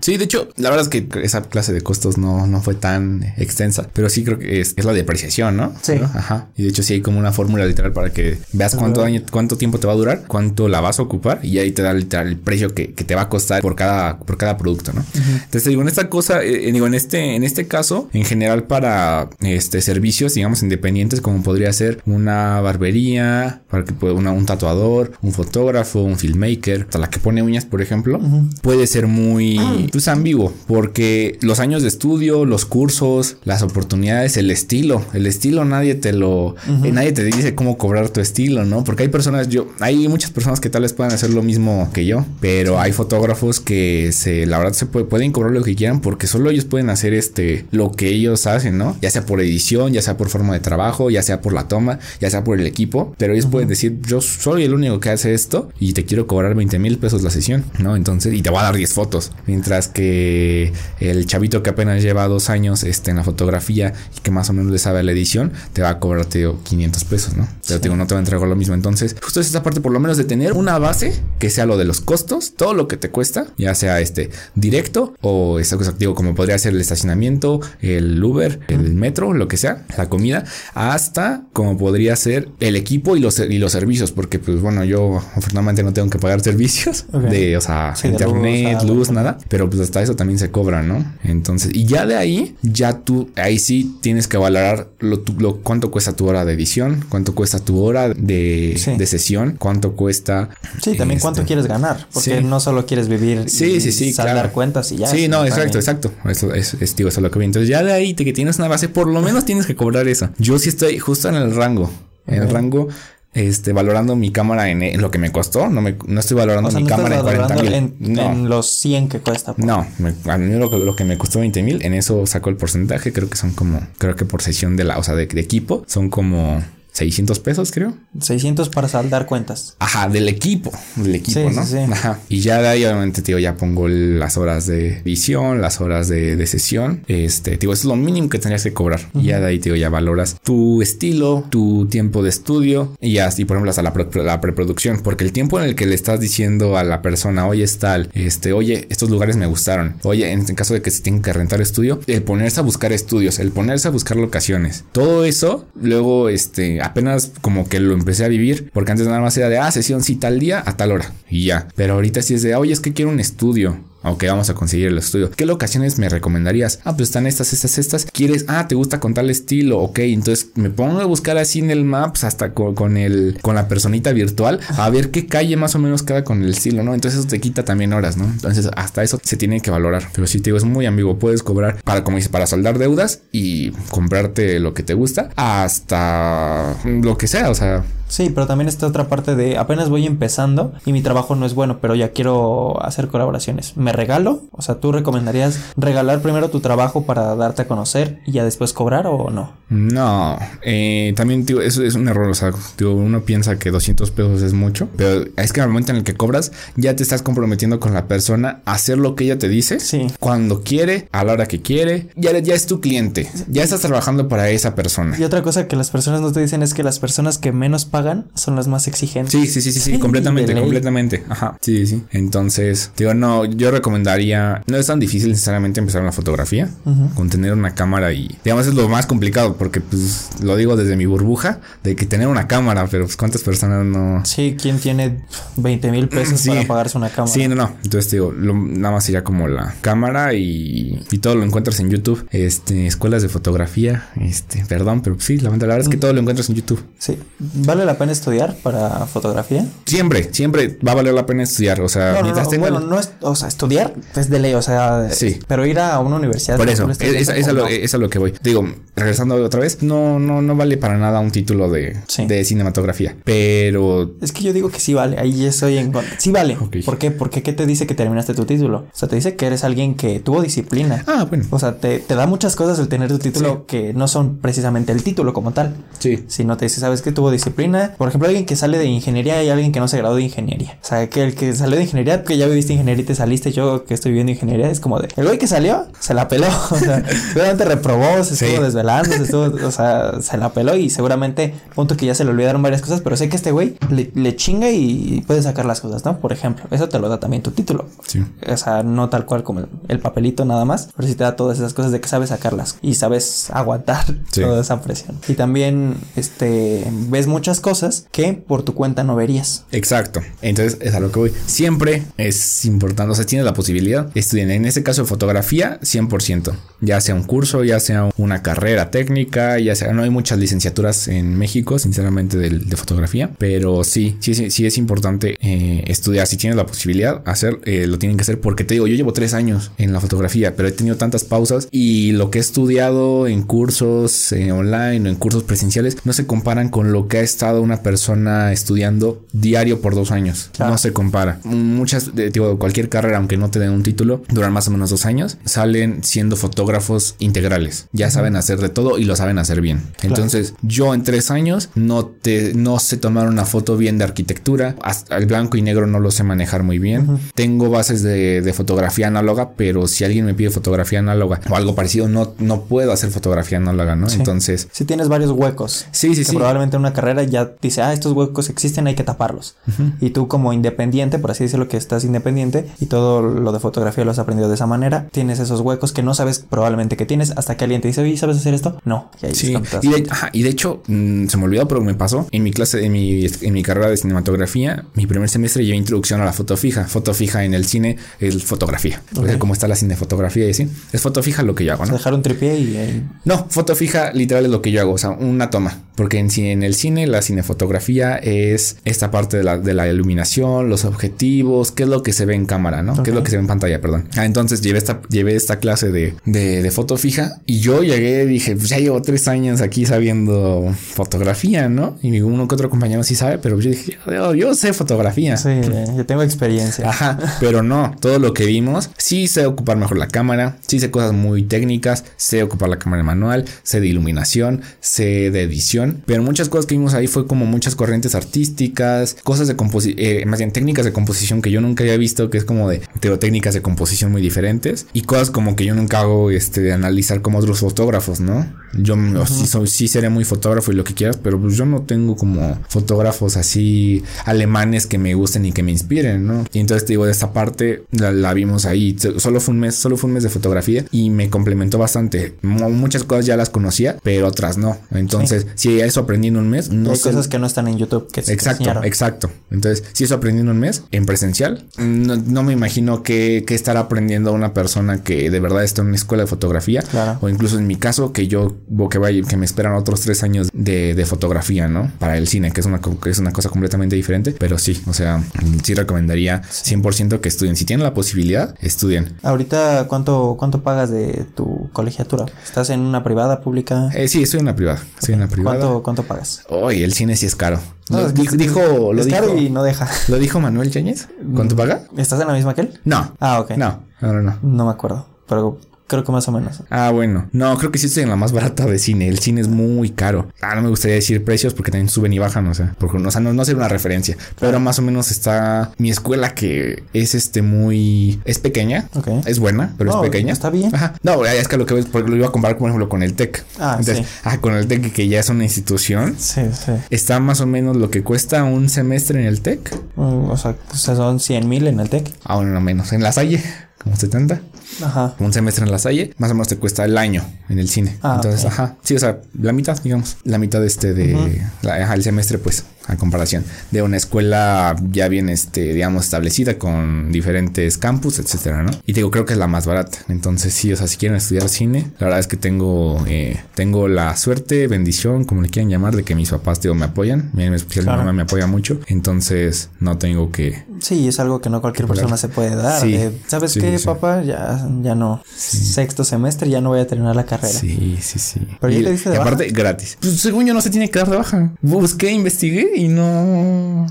Sí, de hecho, la verdad es que esa clase de costos no, no fue tan extensa, pero sí creo que es, la depreciación, ¿no? Sí. Ajá. Y de hecho, sí hay como una fórmula literal para que veas cuánto, año, cuánto tiempo te va a durar, cuánto la vas a ocupar y ahí te da literal el precio que, te va a costar por cada, por cada producto, ¿no? Entonces, digo, en esta cosa, eh, digo, en este, en este caso, en general para este servicios, digamos, independientes, como podría ser una barbería, para que pueda una, un tatuador, un fotógrafo, un filmmaker, hasta la que pone uñas, por ejemplo, puede ser muy muy pues, ambiguo, porque los años de estudio, los cursos, las oportunidades, el estilo, el estilo nadie te lo, eh, nadie te dice cómo cobrar tu estilo, ¿no? Porque hay personas, yo, hay muchas personas que tal vez puedan hacer lo mismo que yo, pero hay fotógrafos que se, la verdad se pueden cobrar lo que quieran porque solo ellos pueden hacer este, lo que ellos hacen, ¿no? Ya sea por edición, ya sea por forma de trabajo, ya sea por la toma, ya sea por el equipo, pero ellos pueden decir, yo soy el único que hace esto y te quiero cobrar 20 mil pesos la sesión, ¿no? Entonces, y te voy a dar 10 fotos, mientras que el chavito que apenas lleva dos años este, en la fotografía y que más o menos le sabe la edición, te va a cobrar, 500 pesos, ¿no? Pero digo, no te va a entregar lo mismo. Entonces, justo es esta parte, por lo menos de tener una base que sea lo de los costos, todo lo que te cuesta, ya sea este directo o esta cosa, digo, como podría ser el estacionamiento, el Uber, el metro, lo que sea, la comida, hasta como podría ser el equipo y los, y los servicios, porque pues bueno, yo afortunadamente no tengo que pagar servicios de, o sea, internet, luz, nada, pero pues hasta eso también se cobra, ¿no? Entonces, y ya de ahí, ya tú, ahí sí tienes que valorar lo, lo cuánto cuesta tu hora de edición, cuánto cuesta tu hora de, de sesión, cuánto cuesta. Sí, también cuánto este, quieres ganar, porque no solo quieres vivir sí, sí, sí, dar cuentas y ya. Sí, no, exacto, exacto. Eso es, es, digo, eso es lo que vi. Entonces, ya de ahí te, que tienes una base, por lo menos tienes que cobrar eso. Yo sí estoy justo en el rango. En el rango este, valorando mi cámara en, lo que me costó. No, me, no estoy valorando mi cámara en 40 mil. En, los 100 que cuesta. Pues. No, a mí lo, lo, que me costó 20 mil, en eso saco el porcentaje. Creo que son como, creo que por sesión de la, o sea, de, de equipo, son como 600 pesos, creo. 600 para saldar cuentas. Ajá, del equipo, del equipo, ¿no? Sí, sí. Ajá. Y ya de ahí, obviamente, tío, ya pongo las horas de visión, las horas de, sesión. Este, digo, eso es lo mínimo que tendrías que cobrar. Y ya de ahí, tío, ya valoras tu estilo, tu tiempo de estudio y así, por ejemplo, hasta la, la, preproducción. Porque el tiempo en el que le estás diciendo a la persona, oye, es tal, este, oye, estos lugares me gustaron. Oye, en, caso de que se tenga que rentar estudio, el ponerse a buscar estudios, el ponerse a buscar locaciones. Todo eso, luego, este, apenas como que lo empecé a vivir, porque antes nada más era de, ah, sesión sí tal día a tal hora y ya. Pero ahorita sí es de, oye, es que quiero un estudio. Ok, vamos a conseguir el estudio. ¿Qué locaciones me recomendarías? Ah, pues están estas, estas, estas. ¿Quieres? Ah, te gusta con tal estilo. Ok, entonces me pongo a buscar así en el Maps hasta con, el, con la personita virtual a ver qué calle más o menos queda con el estilo, ¿no? Entonces eso te quita también horas, ¿no? Entonces hasta eso se tiene que valorar. Pero si te digo, es muy ambiguo. Puedes cobrar para, como dice, para saldar deudas y comprarte lo que te gusta hasta lo que sea. O sea, Sí, pero también está otra parte de apenas voy empezando y mi trabajo no es bueno, pero ya quiero hacer colaboraciones. ¿Me regalo? O sea, ¿tú recomendarías regalar primero tu trabajo para darte a conocer y ya después cobrar o no? No, eh, también tío, eso es un error. O sea, tío, uno piensa que 200 pesos es mucho, pero es que al momento en el que cobras ya te estás comprometiendo con la persona a hacer lo que ella te dice. Sí. Cuando quiere, a la hora que quiere. Ya, ya es tu cliente. Ya estás trabajando para esa persona. Y otra cosa que las personas no te dicen es que las personas que menos pagan son las más exigentes. Sí, sí, sí, sí, sí, completamente, completamente. Ajá. Sí, sí. Entonces, digo, no, yo recomendaría, no es tan difícil necesariamente empezar una fotografía con tener una cámara y, digamos, es lo más complicado porque, pues, lo digo desde mi burbuja de que tener una cámara, pero pues, ¿cuántas personas no? Sí, ¿quién tiene 20 mil pesos para pagarse una cámara? Sí, no, no. Entonces, digo, nada más sería como la cámara y, y todo lo encuentras en YouTube. Este, escuelas de fotografía, este, perdón, pero sí, la verdad es que todo lo encuentras en YouTube. Sí. ¿Vale la pena estudiar para fotografía? Siempre, siempre va a valer la pena estudiar. O sea, mientras no, Bueno, no es, o sea, estudiar es de ley, o sea, sí. Pero ir a una universidad. Por eso, es, es, lo, es, a lo, que voy. Digo, regresando otra vez, no, no, no vale para nada un título de, de cinematografía. Pero. Es que yo digo que sí vale. Ahí estoy en contra. Sí vale. ¿Por qué? Porque ¿qué te dice que terminaste tu título? O sea, te dice que eres alguien que tuvo disciplina. Ah, bueno. O sea, te, te da muchas cosas el tener tu título que no son precisamente el título como tal. Sí. Sino te dice, ¿sabes que tuvo disciplina? Por ejemplo, alguien que sale de ingeniería y alguien que no se graduó de ingeniería. O sea, que el que salió de ingeniería, que ya viviste ingeniería y te saliste, yo que estoy viviendo ingeniería, es como de, el güey que salió, se la peló. O sea, seguramente reprobó, se estuvo desvelando, se estuvo, o sea, se la peló y seguramente, punto que ya se le olvidaron varias cosas, pero sé que este güey le, chinga y puede sacar las cosas, ¿no? Por ejemplo, eso te lo da también tu título. Sí. O sea, no tal cual como el, papelito nada más, pero sí te da todas esas cosas de que sabes sacarlas y sabes aguantar toda esa presión. Y también, este, ves muchas cosas que por tu cuenta no verías. Exacto. Entonces es a lo que voy. Siempre es importante, o sea, tienes la posibilidad, estudien. En este caso de fotografía, 100%. Ya sea un curso, ya sea una carrera técnica, ya sea, no hay muchas licenciaturas en México, sinceramente, de, de fotografía, pero sí, sí, sí, sí es importante eh, estudiar. Si tienes la posibilidad, hacer, eh, lo tienen que hacer porque te digo, yo llevo tres años en la fotografía, pero he tenido tantas pausas y lo que he estudiado en cursos eh, online o en cursos presenciales no se comparan con lo que ha estado una persona estudiando diario por dos años. No se compara. Muchas, digo, cualquier carrera, aunque no te den un título, duran más o menos dos años, salen siendo fotógrafos integrales. Ya saben hacer de todo y lo saben hacer bien. Entonces, yo en tres años no te, no sé tomar una foto bien de arquitectura. Hasta el blanco y negro no lo sé manejar muy bien. Tengo bases de, de, fotografía análoga, pero si alguien me pide fotografía análoga o algo parecido, no, no puedo hacer fotografía análoga, ¿no? Entonces. Si tienes varios huecos. Sí, sí, sí. Probablemente una carrera ya dice, ah, estos huecos existen, hay que taparlos. Y tú, como independiente, por así decirlo, que estás independiente y todo lo de fotografía lo has aprendido de esa manera, tienes esos huecos que no sabes probablemente que tienes hasta que alguien te dice, oye, ¿sabes hacer esto? No. Y ahí sí. Y de, ajá, y de hecho, mmm, se me olvidó, pero me pasó en mi clase, en mi, en mi carrera de cinematografía, mi primer semestre llevé introducción a la foto fija. Foto fija en el cine es fotografía. Okay. Como está la cinefotografía y así. Es foto fija lo que yo hago, ¿no? Dejar un tripié y. No, foto fija literal es lo que yo hago. O sea, una toma. Porque en, en el cine, la cinefotografía es esta parte de la, de la iluminación, los objetivos, qué es lo que se ve en cámara, ¿no? Okay. Lo que se ve en pantalla, perdón. Ah, entonces llevé esta, llevé esta clase de, de, de foto fija y yo llegué y dije, pues ya llevo tres años aquí sabiendo fotografía, ¿no? Y uno que otro compañero sí sabe, pero yo dije, yo, yo sé fotografía. Sí, yo tengo experiencia. Ajá, pero no, todo lo que vimos, sí sé ocupar mejor la cámara, sí sé cosas muy técnicas, sé ocupar la cámara manual, sé de iluminación, sé de edición, pero muchas cosas que vimos ahí fue como muchas corrientes artísticas, cosas de composición, eh, más bien técnicas de composición que yo nunca había visto, que es como de técnicas de composición muy diferentes y cosas como que yo nunca hago este de analizar como otros fotógrafos, ¿no? Yo uh -huh. sí, soy, sí seré muy fotógrafo y lo que quieras, pero pues yo no tengo como fotógrafos así alemanes que me gusten y que me inspiren, ¿no? Y entonces te digo, de esta parte la, la, vimos ahí. Solo fue un mes, solo fue un mes de fotografía y me complementó bastante. Muchas cosas ya las conocía, pero otras no. Entonces, sí. si eso aprendí en un mes, no Hay sé. cosas que no están en YouTube que Exacto, exacto. Entonces, si eso aprendí en un mes, en presencial, no, no me imagino que, que estar aprendiendo a una persona que de verdad está en una escuela de fotografía. Claro. O incluso en mi caso, que yo que vaya, que me esperan otros tres años de, de fotografía, ¿no? Para el cine, que es una, que es una cosa completamente diferente. Pero sí, o sea, sí recomendaría 100% que estudien. Si tienen la posibilidad, estudien. Ahorita, ¿cuánto, cuánto pagas de tu colegiatura? ¿Estás en una privada, pública? Eh, sí, estoy en una privada. Estoy en una privada. ¿Cuánto, cuánto pagas? Oye, el cine sí es caro. No, lo, es dijo, dijo, lo es dijo, caro y no deja. ¿Lo dijo Manuel Yáñez? ¿Cuánto paga? ¿Estás en la misma que él? No. Ah, ok. No, no, no. No, no me acuerdo. Pero Creo que más o menos. Ah, bueno. No, creo que sí estoy en la más barata de cine. El cine es muy caro. Ah, no me gustaría decir precios porque también suben y bajan, o sea, porque, o sea, no, no ser una referencia. Pero más o menos está mi escuela que es este muy... Es pequeña. Ok. Es buena, pero No, es pequeña. está bien. Ajá. No, es que lo que ves, porque lo iba a comparar, por ejemplo, con el TEC. Ah, Entonces, sí. ah, con el TEC que ya es una institución. Sí, sí. Está más o menos lo que cuesta un semestre en el TEC. Mm, o sea, sea, son 100 mil en el TEC. Ah, bueno, no menos. En la Salle, como 70. Ajá. un semestre en la Salle, más o menos te cuesta el año en el cine. Ah, Entonces, ok. ajá, sí, o sea, la mitad, digamos, la mitad de este de la- ajá, el semestre, pues, a comparación de una escuela ya bien, este, digamos, establecida con diferentes campus, etcétera, ¿no? Y digo, creo que es la más barata. Entonces, sí, o sea, si quieren estudiar cine, la verdad es que tengo, eh, tengo la suerte, bendición, como le quieran llamar, de que mis papás, digo, me apoyan. Especial Claro. mi mamá me apoya mucho. Entonces, no tengo que Sí, es algo que no cualquier persona se puede dar. Sí. de, ¿Sabes Sí, qué, sí. papá? Ya, ya no. Sexto semestre ya no voy a terminar la carrera. Sí, sí, sí. Pero ya y, te diste de y aparte, gratis. Pues según yo no se tiene que dar de baja. Busqué, investigué y no.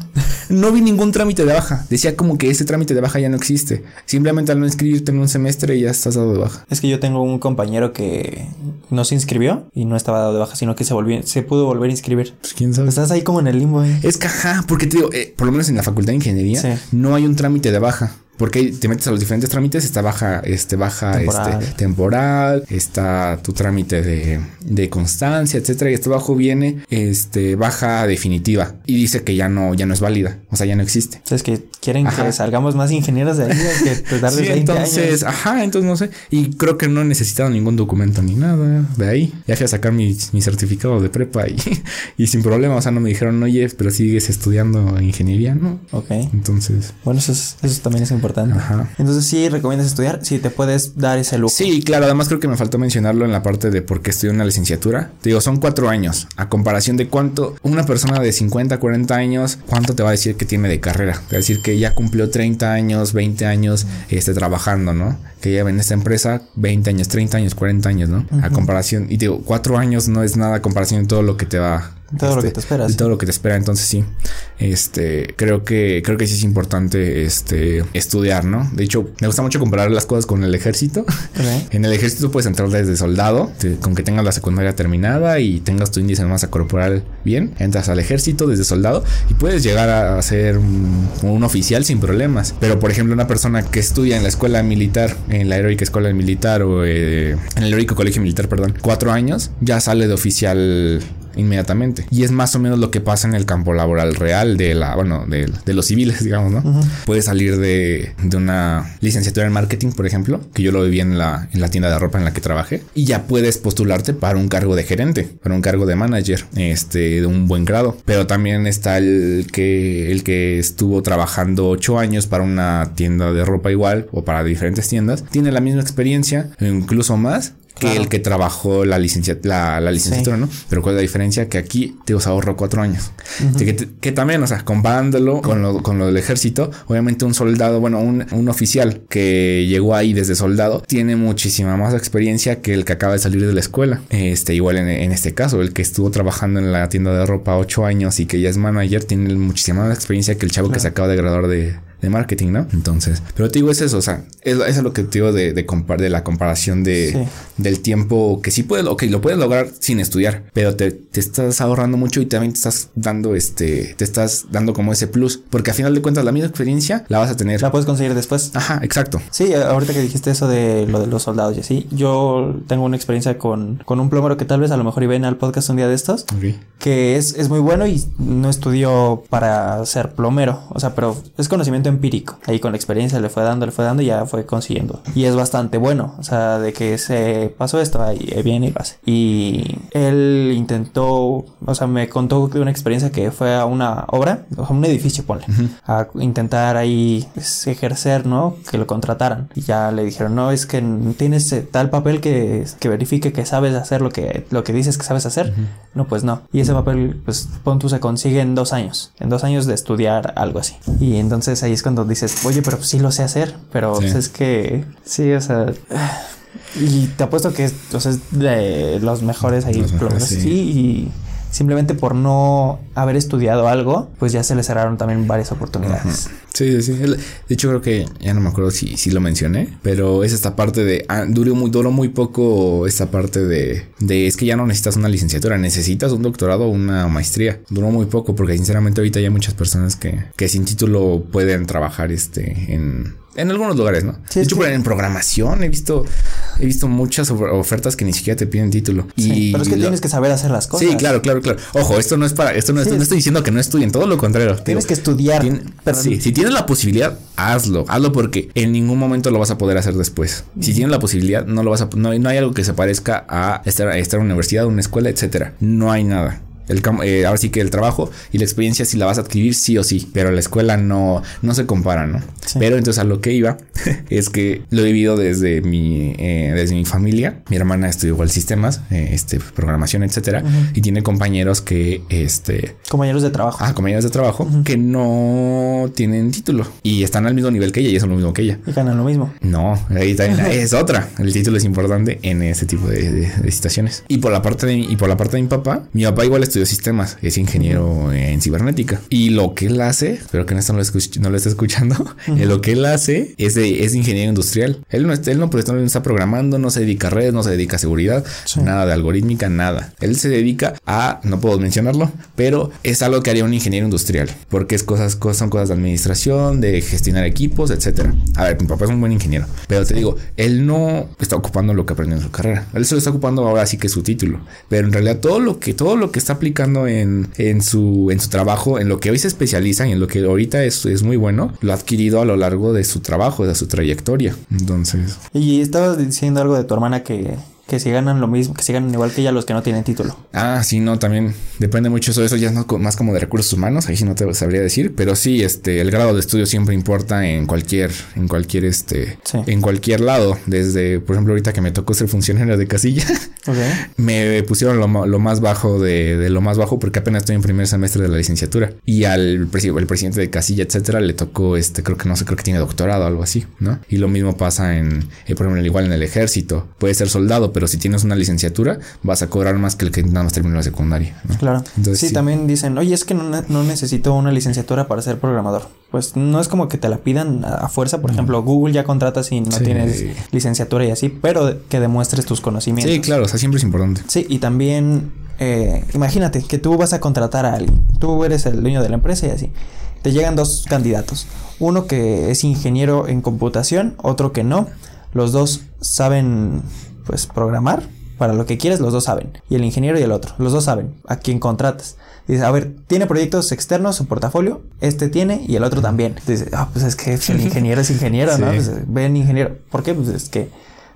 No vi ningún trámite de baja. Decía como que ese trámite de baja ya no existe. Simplemente al no inscribirte en un semestre ya estás dado de baja. Es que yo tengo un compañero que no se inscribió y no estaba dado de baja, sino que se volvió, se pudo volver a inscribir. Pues quién sabe. Estás ahí como en el limbo, eh. Es que, ajá, porque te digo, eh, por lo menos en la facultad de ingeniería, Sí. no hay un trámite de baja. Porque te metes a los diferentes trámites, está baja, este, baja, temporal. este, temporal, está tu trámite de, de constancia, etcétera, y hasta abajo viene, este, baja definitiva y dice que ya no, ya no es válida, o sea, ya no existe. Es que quieren que salgamos más ingenieros de ahí, que te sí, 20 entonces, ajá, entonces no sé, y creo que no he necesitado ningún documento ni nada de ahí. Ya fui a sacar mi, mi certificado de prepa y, y sin problema, o sea, no me dijeron, oye, pero sigues estudiando ingeniería, ¿no? Ok. Entonces. Bueno, eso, eso también es importante. Ajá. Entonces, sí, recomiendas estudiar, si te puedes dar ese lujo. Sí, claro, además creo que me faltó mencionarlo en la parte de por qué estudié una licenciatura. Te digo, son cuatro años, a comparación de cuánto una persona de 50, 40 años, cuánto te va a decir que tiene de carrera. Te va a decir que ya cumplió 30 años, 20 años este, trabajando, ¿no? Que lleva en esta empresa 20 años, 30 años, 40 años, ¿no? A comparación, y digo, cuatro años no es nada a comparación de todo lo que te va todo lo que este, te espera. Todo lo que te espera. Entonces sí. Este, creo que, creo que sí es importante este estudiar, ¿no? De hecho, me gusta mucho comparar las cosas con el ejército. En el ejército puedes entrar desde soldado, con que tengas la secundaria terminada y tengas tu índice de masa corporal bien. Entras al ejército desde soldado y puedes llegar a ser un, oficial sin problemas. Pero por ejemplo, una persona que estudia en la escuela militar, en la heroica escuela militar o eh, en el heroico colegio militar, perdón, cuatro años, ya sale de oficial inmediatamente. Y es más o menos lo que pasa en el campo laboral real de la, bueno, de, de los civiles, digamos, ¿no? Puedes salir de, de, una licenciatura en marketing, por ejemplo, que yo lo viví en la, en la tienda de ropa en la que trabajé, y ya puedes postularte para un cargo de gerente, para un cargo de manager, este, de un buen grado. Pero también está el que, el que estuvo trabajando ocho años para una tienda de ropa igual o para diferentes tiendas, tiene la misma experiencia, incluso más, que el que trabajó la, licencia, la, licenciatura, ¿no? Pero cuál es la diferencia? Que aquí te os ahorro cuatro años. que, también, o sea, comparándolo con lo, con lo del ejército, obviamente un soldado, bueno, un, un, oficial que llegó ahí desde soldado, tiene muchísima más experiencia que el que acaba de salir de la escuela. Este, igual en, en este caso, el que estuvo trabajando en la tienda de ropa ocho años y que ya es manager, tiene muchísima más experiencia que el chavo que se acaba de graduar de, de marketing, ¿no? Entonces, pero te digo, es eso, o sea, eso es lo que te digo de, de, de la comparación de, del tiempo que sí puedes, ok, lo puedes lograr sin estudiar, pero te, te, estás ahorrando mucho y también te estás dando este, te estás dando como ese plus, porque al final de cuentas la misma experiencia la vas a tener. La puedes conseguir después. Ajá, exacto. Sí, ahorita que dijiste eso de lo de los soldados y así, yo tengo una experiencia con, con un plomero que tal vez a lo mejor iba al podcast un día de estos, que es, es muy bueno y no estudió para ser plomero, o sea, pero es conocimiento empírico. Ahí con la experiencia le fue dando, le fue dando y ya fue consiguiendo. Y es bastante bueno. O sea, de que se pasó esto, ahí viene y pasa. Y él intentó, o sea, me contó de una experiencia que fue a una obra, o a un edificio, ponle, a intentar ahí pues, ejercer, ¿no? Que lo contrataran. Y ya le dijeron, no, es que tienes eh, tal papel que, que verifique que sabes hacer lo que, lo que dices que sabes hacer. No, pues no. Y ese papel, pues, pon tú, se consigue en dos años. En dos años de estudiar algo así. Y entonces ahí es cuando dices, oye, pero sí lo sé hacer, pero es que sí, o sea... Y te apuesto que es, o sea, es de los mejores ahí, sí. y simplemente por no haber estudiado algo, pues ya se le cerraron también varias oportunidades. Sí, sí, sí. De hecho, creo que ya no me acuerdo si, si lo mencioné, pero es esta parte de. Ah, duró, muy, duró muy poco esta parte de, de. Es que ya no necesitas una licenciatura, necesitas un doctorado o una maestría. Duró muy poco porque, sinceramente, ahorita hay muchas personas que, que sin título pueden trabajar este en en algunos lugares, ¿no? de hecho, en programación he visto, he visto muchas ofertas que ni siquiera te piden título. Sí, pero es que tienes que saber hacer las cosas. Sí, claro, claro, claro. Ojo, esto no es para, esto no, no estoy diciendo que no estudien, todo lo contrario. Tienes que estudiar. sí, si tienes la posibilidad, hazlo, hazlo porque en ningún momento lo vas a poder hacer después. Si tienes la posibilidad, no lo vas a, no, no hay algo que se parezca a estar, a estar en una universidad, una escuela, etcétera. No hay nada. El, eh, ahora sí que el trabajo y la experiencia sí la vas a adquirir sí o sí, pero la escuela no, no se compara, ¿no? Pero entonces a lo que iba es que lo he vivido desde mi, eh, desde mi familia. Mi hermana estudió igual sistemas, eh, este, programación, etcétera, y tiene compañeros que, este... Compañeros de trabajo. Ah, compañeros de trabajo que no tienen título y están al mismo nivel que ella y son lo mismo que ella. Y ganan lo mismo. No, ahí también es otra. El título es importante en ese tipo de, situaciones. Y por la parte de, y por la parte de mi papá, mi papá igual estudió estudió sistemas, es ingeniero en cibernética. Y lo que él hace, espero que en esto no lo, no lo esté escuchando, lo que él hace es, de, es ingeniero industrial. Él no, él no, pues, no está programando, no se dedica a redes, no se dedica a seguridad, nada de algorítmica, nada. Él se dedica a, no puedo mencionarlo, pero es algo que haría un ingeniero industrial, porque es cosas, cosas son cosas de administración, de gestionar equipos, etcétera. A ver, mi papá es un buen ingeniero, pero te digo, él no está ocupando lo que aprendió en su carrera. Él se lo está ocupando ahora sí que su título, pero en realidad todo lo que todo lo que está aplicando en, en su en su trabajo, en lo que hoy se especializa y en lo que ahorita es, es muy bueno, lo ha adquirido a lo largo de su trabajo, de su trayectoria. Entonces, y estabas diciendo algo de tu hermana que que si ganan lo mismo, que si ganan igual que ella los que no tienen título. Ah, sí, no, también depende mucho eso. Eso ya es más como de recursos humanos, ahí sí no te sabría decir, pero sí, este, el grado de estudio siempre importa en cualquier, en cualquier, este, en cualquier lado. Desde, por ejemplo, ahorita que me tocó ser funcionario de casilla, me pusieron lo, más bajo de, lo más bajo porque apenas estoy en primer semestre de la licenciatura y al el presidente de casilla, etcétera, le tocó, este, creo que no sé, creo que tiene doctorado o algo así, ¿no? Y lo mismo pasa en, eh, por ejemplo, igual en el ejército, puede ser soldado pero si tienes una licenciatura, vas a cobrar más que el que nada más terminó la secundaria. Claro. sí, también dicen, oye, es que no, necesito una licenciatura para ser programador. Pues no es como que te la pidan a, fuerza. Por ejemplo, Google ya contrata si no tienes licenciatura y así, pero que demuestres tus conocimientos. Sí, claro, o sea, siempre es importante. Sí, y también eh, imagínate que tú vas a contratar a alguien. Tú eres el dueño de la empresa y así. Te llegan dos candidatos. Uno que es ingeniero en computación, otro que no. Los dos saben pues programar para lo que quieres, los dos saben. Y el ingeniero y el otro, los dos saben a quién contratas. Dice, a ver, ¿tiene proyectos externos su portafolio? Este tiene y el otro también. Dice, ah, pues es que el ingeniero es ingeniero, ¿no? Pues, ven ingeniero. ¿Por qué? Pues es que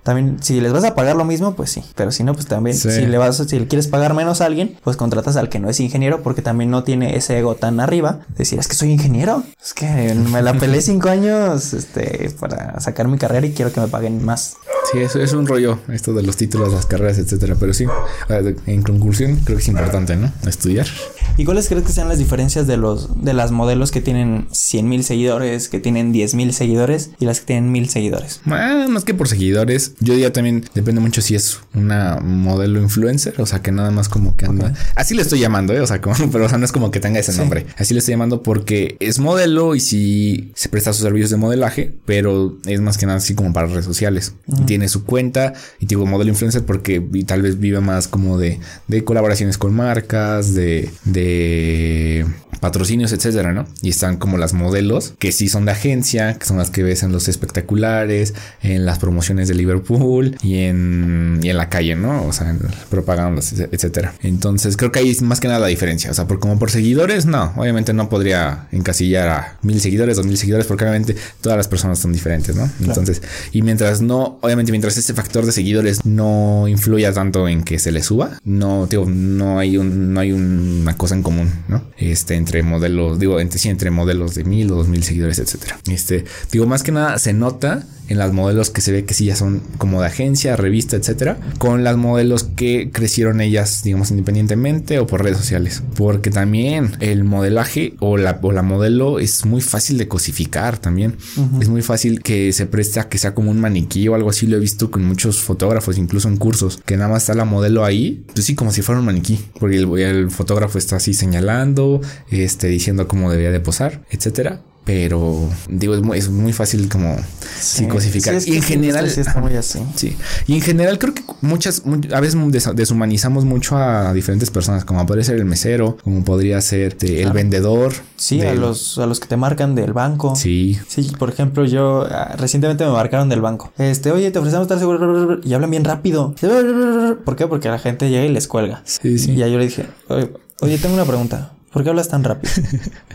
también, si les vas a pagar lo mismo, pues sí. Pero si no, pues también, si le vas, si le quieres pagar menos a alguien, pues contratas al que no es ingeniero, porque también no tiene ese ego tan arriba. Decir, es que soy ingeniero. Es que me la peleé cinco años, este, para sacar mi carrera y quiero que me paguen más. Sí, eso es un rollo, esto de los títulos, las carreras, etcétera. Pero sí, en conclusión, creo que es importante, ¿no? Estudiar. ¿Y cuáles crees que sean las diferencias de los de las modelos que tienen 100 mil seguidores, que tienen 10 mil seguidores y las que tienen mil seguidores? Más que por seguidores, yo diría también depende mucho si es una modelo influencer, o sea, que nada más como que anda. Así le estoy llamando, ¿eh? o sea, como, pero o sea, no es como que tenga ese nombre. Así le estoy llamando porque es modelo y si se presta sus servicios de modelaje, pero es más que nada así como para redes sociales. Tiene su cuenta y tipo modelo influencer porque tal vez vive más como de, de colaboraciones con marcas, de, de eh, patrocinios, etcétera, ¿no? Y están como las modelos que sí son de agencia, que son las que ves en los espectaculares, en las promociones de Liverpool y en, y en la calle, ¿no? O sea, en propagandas, etcétera. Entonces creo que ahí es más que nada la diferencia. O sea, por como por seguidores, no, obviamente no podría encasillar a mil seguidores, dos mil seguidores, porque obviamente todas las personas son diferentes, ¿no? Entonces, y mientras no, obviamente mientras ese factor de seguidores no influya tanto en que se le suba, no, digo, no hay un, no hay una cosa en común, ¿no? Este, entre modelos, digo, entre, sí, entre modelos de mil o dos mil seguidores, etcétera. Este, digo, más que nada se nota en las modelos que se ve que sí ya son como de agencia, revista, etcétera, con las modelos que crecieron ellas, digamos, independientemente o por redes sociales. Porque también el modelaje o la, o la modelo es muy fácil de cosificar también. Es muy fácil que se preste a que sea como un maniquí o algo así. Lo he visto con muchos fotógrafos, incluso en cursos, que nada más está la modelo ahí, pues sí, como si fuera un maniquí, porque el, el fotógrafo está así señalando, este, diciendo cómo debía de posar, etcétera pero digo, es muy, es muy fácil como cosificar. y en general, sí, Y en general creo que muchas, a veces deshumanizamos mucho a diferentes personas, como podría ser el mesero, como podría ser este, el vendedor. Sí, a los, a los que te marcan del banco. Sí. Sí, por ejemplo, yo ah, recientemente me marcaron del banco. Este, oye, te ofrecemos tal seguro y hablan bien rápido. ¿Por qué? Porque la gente llega y les cuelga. Sí, sí. Y ya yo le dije, oye tengo una pregunta. ¿Por qué hablas tan rápido?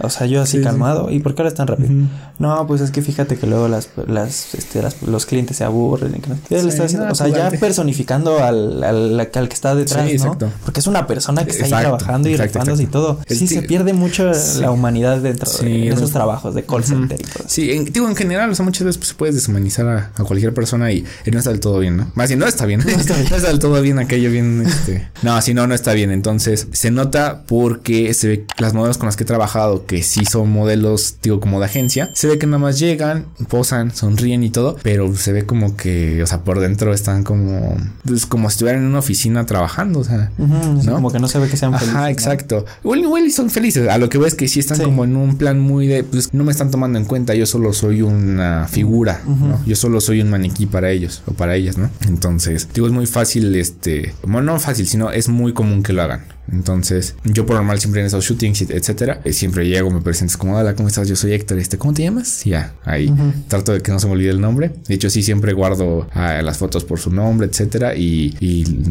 O sea, yo así calmado. ¿Y por qué hablas tan rápido? No, pues es que fíjate que luego las, las, este, los clientes se aburren. ¿Qué le está haciendo? o sea, ya personificando al, al, al, que está detrás, sí, ¿no? Porque es una persona que está ahí trabajando y retándose y todo. Sí, se pierde mucho la humanidad dentro de esos trabajos de call center y todo. Sí, en, digo, en general, o sea, muchas veces pues, puedes deshumanizar a, a, cualquier persona y, no está del todo bien, ¿no? Más bien, no está bien. No está, bien. no está del todo bien aquello bien, este... No, si no, no está bien. Entonces, se nota porque se ve que las modelos con las que he trabajado, que sí son modelos, digo, como de agencia, se ve que nada más llegan, posan, sonríen y todo, pero se ve como que, o sea, por dentro están como, pues como si estuvieran en una oficina trabajando, o sea, ¿no? Como que no se ve que sean felices. Ajá, exacto. Igual, igual son felices. A lo que veo es que sí están como en un plan muy de, pues no me están tomando en cuenta, yo solo soy una figura, ¿no? Yo solo soy un maniquí para ellos o para ellas, ¿no? Entonces, digo, es muy fácil, este, bueno, no fácil, sino es muy común que lo hagan. Entonces, yo por normal siempre en esos shootings, etcétera, eh, siempre llego, me presento como, hola, ¿cómo estás? Yo soy Héctor, este, ¿cómo te llamas? Ya, ahí trato de que no se me olvide el nombre. De hecho, sí, siempre guardo ah, las fotos por su nombre, etcétera, y,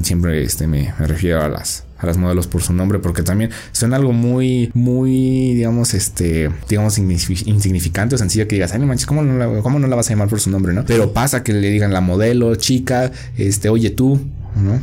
siempre este, me, refiero a las, a las modelos por su nombre porque también son algo muy muy digamos este digamos insignificante o sencillo que digas ay no manches ¿cómo no, la, cómo no la vas a llamar por su nombre no pero pasa que le digan la modelo chica este oye tú no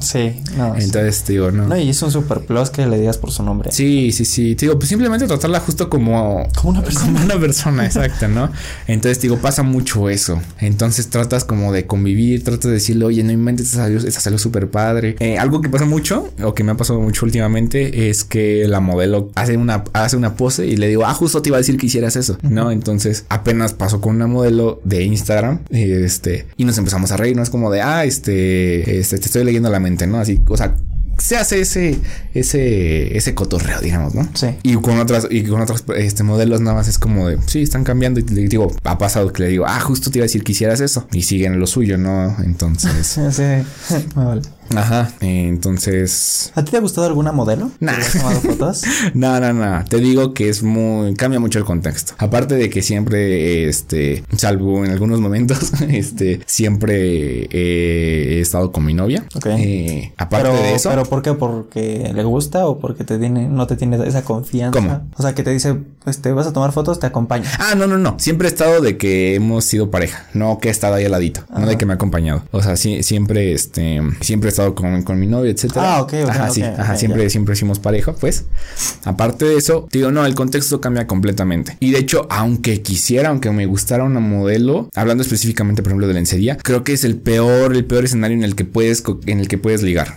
Sí, no. Entonces, digo, no. No, y es un super plus que le digas por su nombre. Sí, sí, sí. digo, pues simplemente tratarla justo como, como una persona. Como una persona, exacto, ¿no? Entonces, digo, pasa mucho eso. Entonces tratas como de convivir, tratas de decirle, oye, no inventes, esa salió, esa salió súper padre. Eh, algo que pasa mucho, o que me ha pasado mucho últimamente, es que la modelo hace una, hace una pose y le digo, ah, justo te iba a decir que hicieras eso, ¿no? Entonces, apenas pasó con una modelo de Instagram, este, y nos empezamos a reír, ¿no? Es como de, ah, este, este, te estoy leyendo la mente, ¿no? Así, o sea, se hace ese, ese, ese cotorreo, digamos, ¿no? Sí. Y con otras, y con otros este, modelos nada más es como de, sí, están cambiando y le digo, ha pasado que le digo, ah, justo te iba a decir que hicieras eso y siguen lo suyo, ¿no? Entonces. sí, vale. Ajá, entonces. ¿A ti te ha gustado alguna modelo? Nah. ¿Has tomado fotos? no, no, no. Te digo que es muy. cambia mucho el contexto. Aparte de que siempre, este, salvo en algunos momentos, este, siempre he estado con mi novia. Ok. Eh, aparte de eso. ¿Pero por qué? ¿Porque le gusta o porque te tiene, no te tiene esa confianza? ¿Cómo? O sea, que te dice, este, vas a tomar fotos, te acompaña. Ah, no, no, no. Siempre he estado de que hemos sido pareja. No que he estado ahí al ladito. No de que me ha acompañado. O sea, sí, siempre, este, siempre he estado con, con mi novio, etcétera. Ah, ok, ok. Ajá, sí, ajá, siempre, siempre hicimos pareja, pues. Aparte de eso, digo, no, el contexto cambia completamente. Y de hecho, aunque quisiera, aunque me gustara una modelo, hablando específicamente, por ejemplo, de lencería, creo que es el peor, el peor escenario en el que puedes, en el que puedes ligar.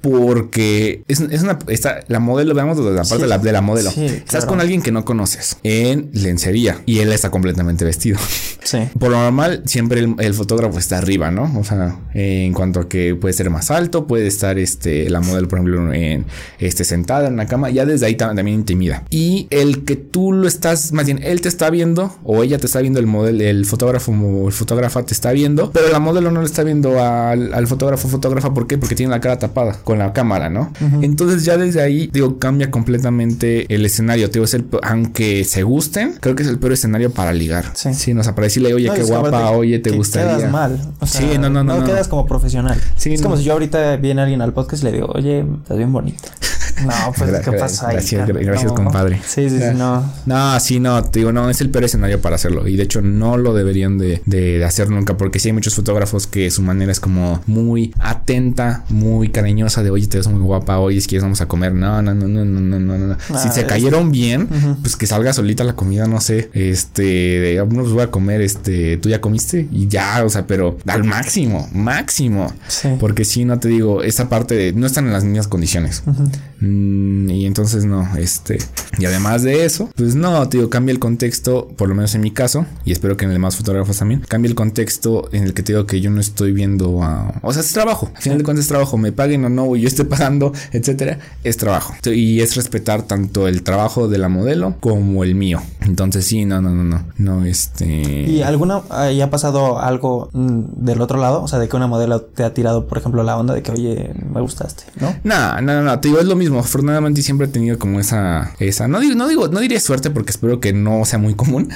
Porque es, es, una, esta, la modelo, veamos desde la parte de, la, de la modelo. Estás con alguien que no conoces en lencería y él está completamente vestido. Sí. Por lo normal, siempre el, el fotógrafo está arriba, ¿no? O sea, en cuanto a que puede ser más alto puede estar este, la modelo, por ejemplo, en, este, sentada en una cama, ya desde ahí también intimida. Y el que tú lo estás, más bien, él te está viendo o ella te está viendo, el modelo, el fotógrafo o el fotógrafa te está viendo, pero la modelo no le está viendo al, al fotógrafo fotógrafa, ¿por qué? Porque tiene la cara tapada con la cámara, ¿no? Entonces ya desde ahí, digo, cambia completamente el escenario, digo, es el, aunque se gusten, creo que es el peor escenario para ligar. Sí. Sí, o sea, para decirle, oye, qué guapa, oye, te gustaría. Quedas mal. sí, no, no, no. No, quedas como profesional. Sí, es como si yo ahorita viene alguien al podcast y le digo, oye, estás bien bonita. No, pues, ¿qué pasa ahí? Gracias, gracias compadre. Sí, sí, sí, no. No, sí, no, te digo, no, es el peor escenario para hacerlo. Y de hecho, no lo deberían de, de, hacer nunca, porque sí hay muchos fotógrafos que su manera es como muy atenta, muy cariñosa de, oye, te ves muy guapa, oye, si quieres vamos a comer. No, no, no, no, no, no, no. no. si se cayeron bien, pues que salga solita la comida, no sé, este, de, pues voy a comer, este, tú ya comiste y ya, o sea, pero al máximo, máximo. Sí. Porque si no te digo, esa parte de, no están en las mismas condiciones. Mm, y entonces no, este. Y además de eso, pues no, te digo, cambia el contexto, por lo menos en mi caso, y espero que en el demás fotógrafos también, cambia el contexto en el que te digo que yo no estoy viendo a. O sea, es trabajo. Al final de cuentas es trabajo. Me paguen o no, o yo esté pagando, etcétera, es trabajo. Y es respetar tanto el trabajo de la modelo como el mío. Entonces, sí, no, no, no, no. No, este. ¿Y alguna. ¿Ya ha pasado algo mm, del otro lado? O sea, de que una modelo te ha tirado, por ejemplo, la onda de que, oye, me gustaste, ¿no? No, no, no, no. Te digo, es lo mismo Afortunadamente siempre he tenido como esa, esa, no digo, no digo, no diría suerte porque espero que no sea muy común,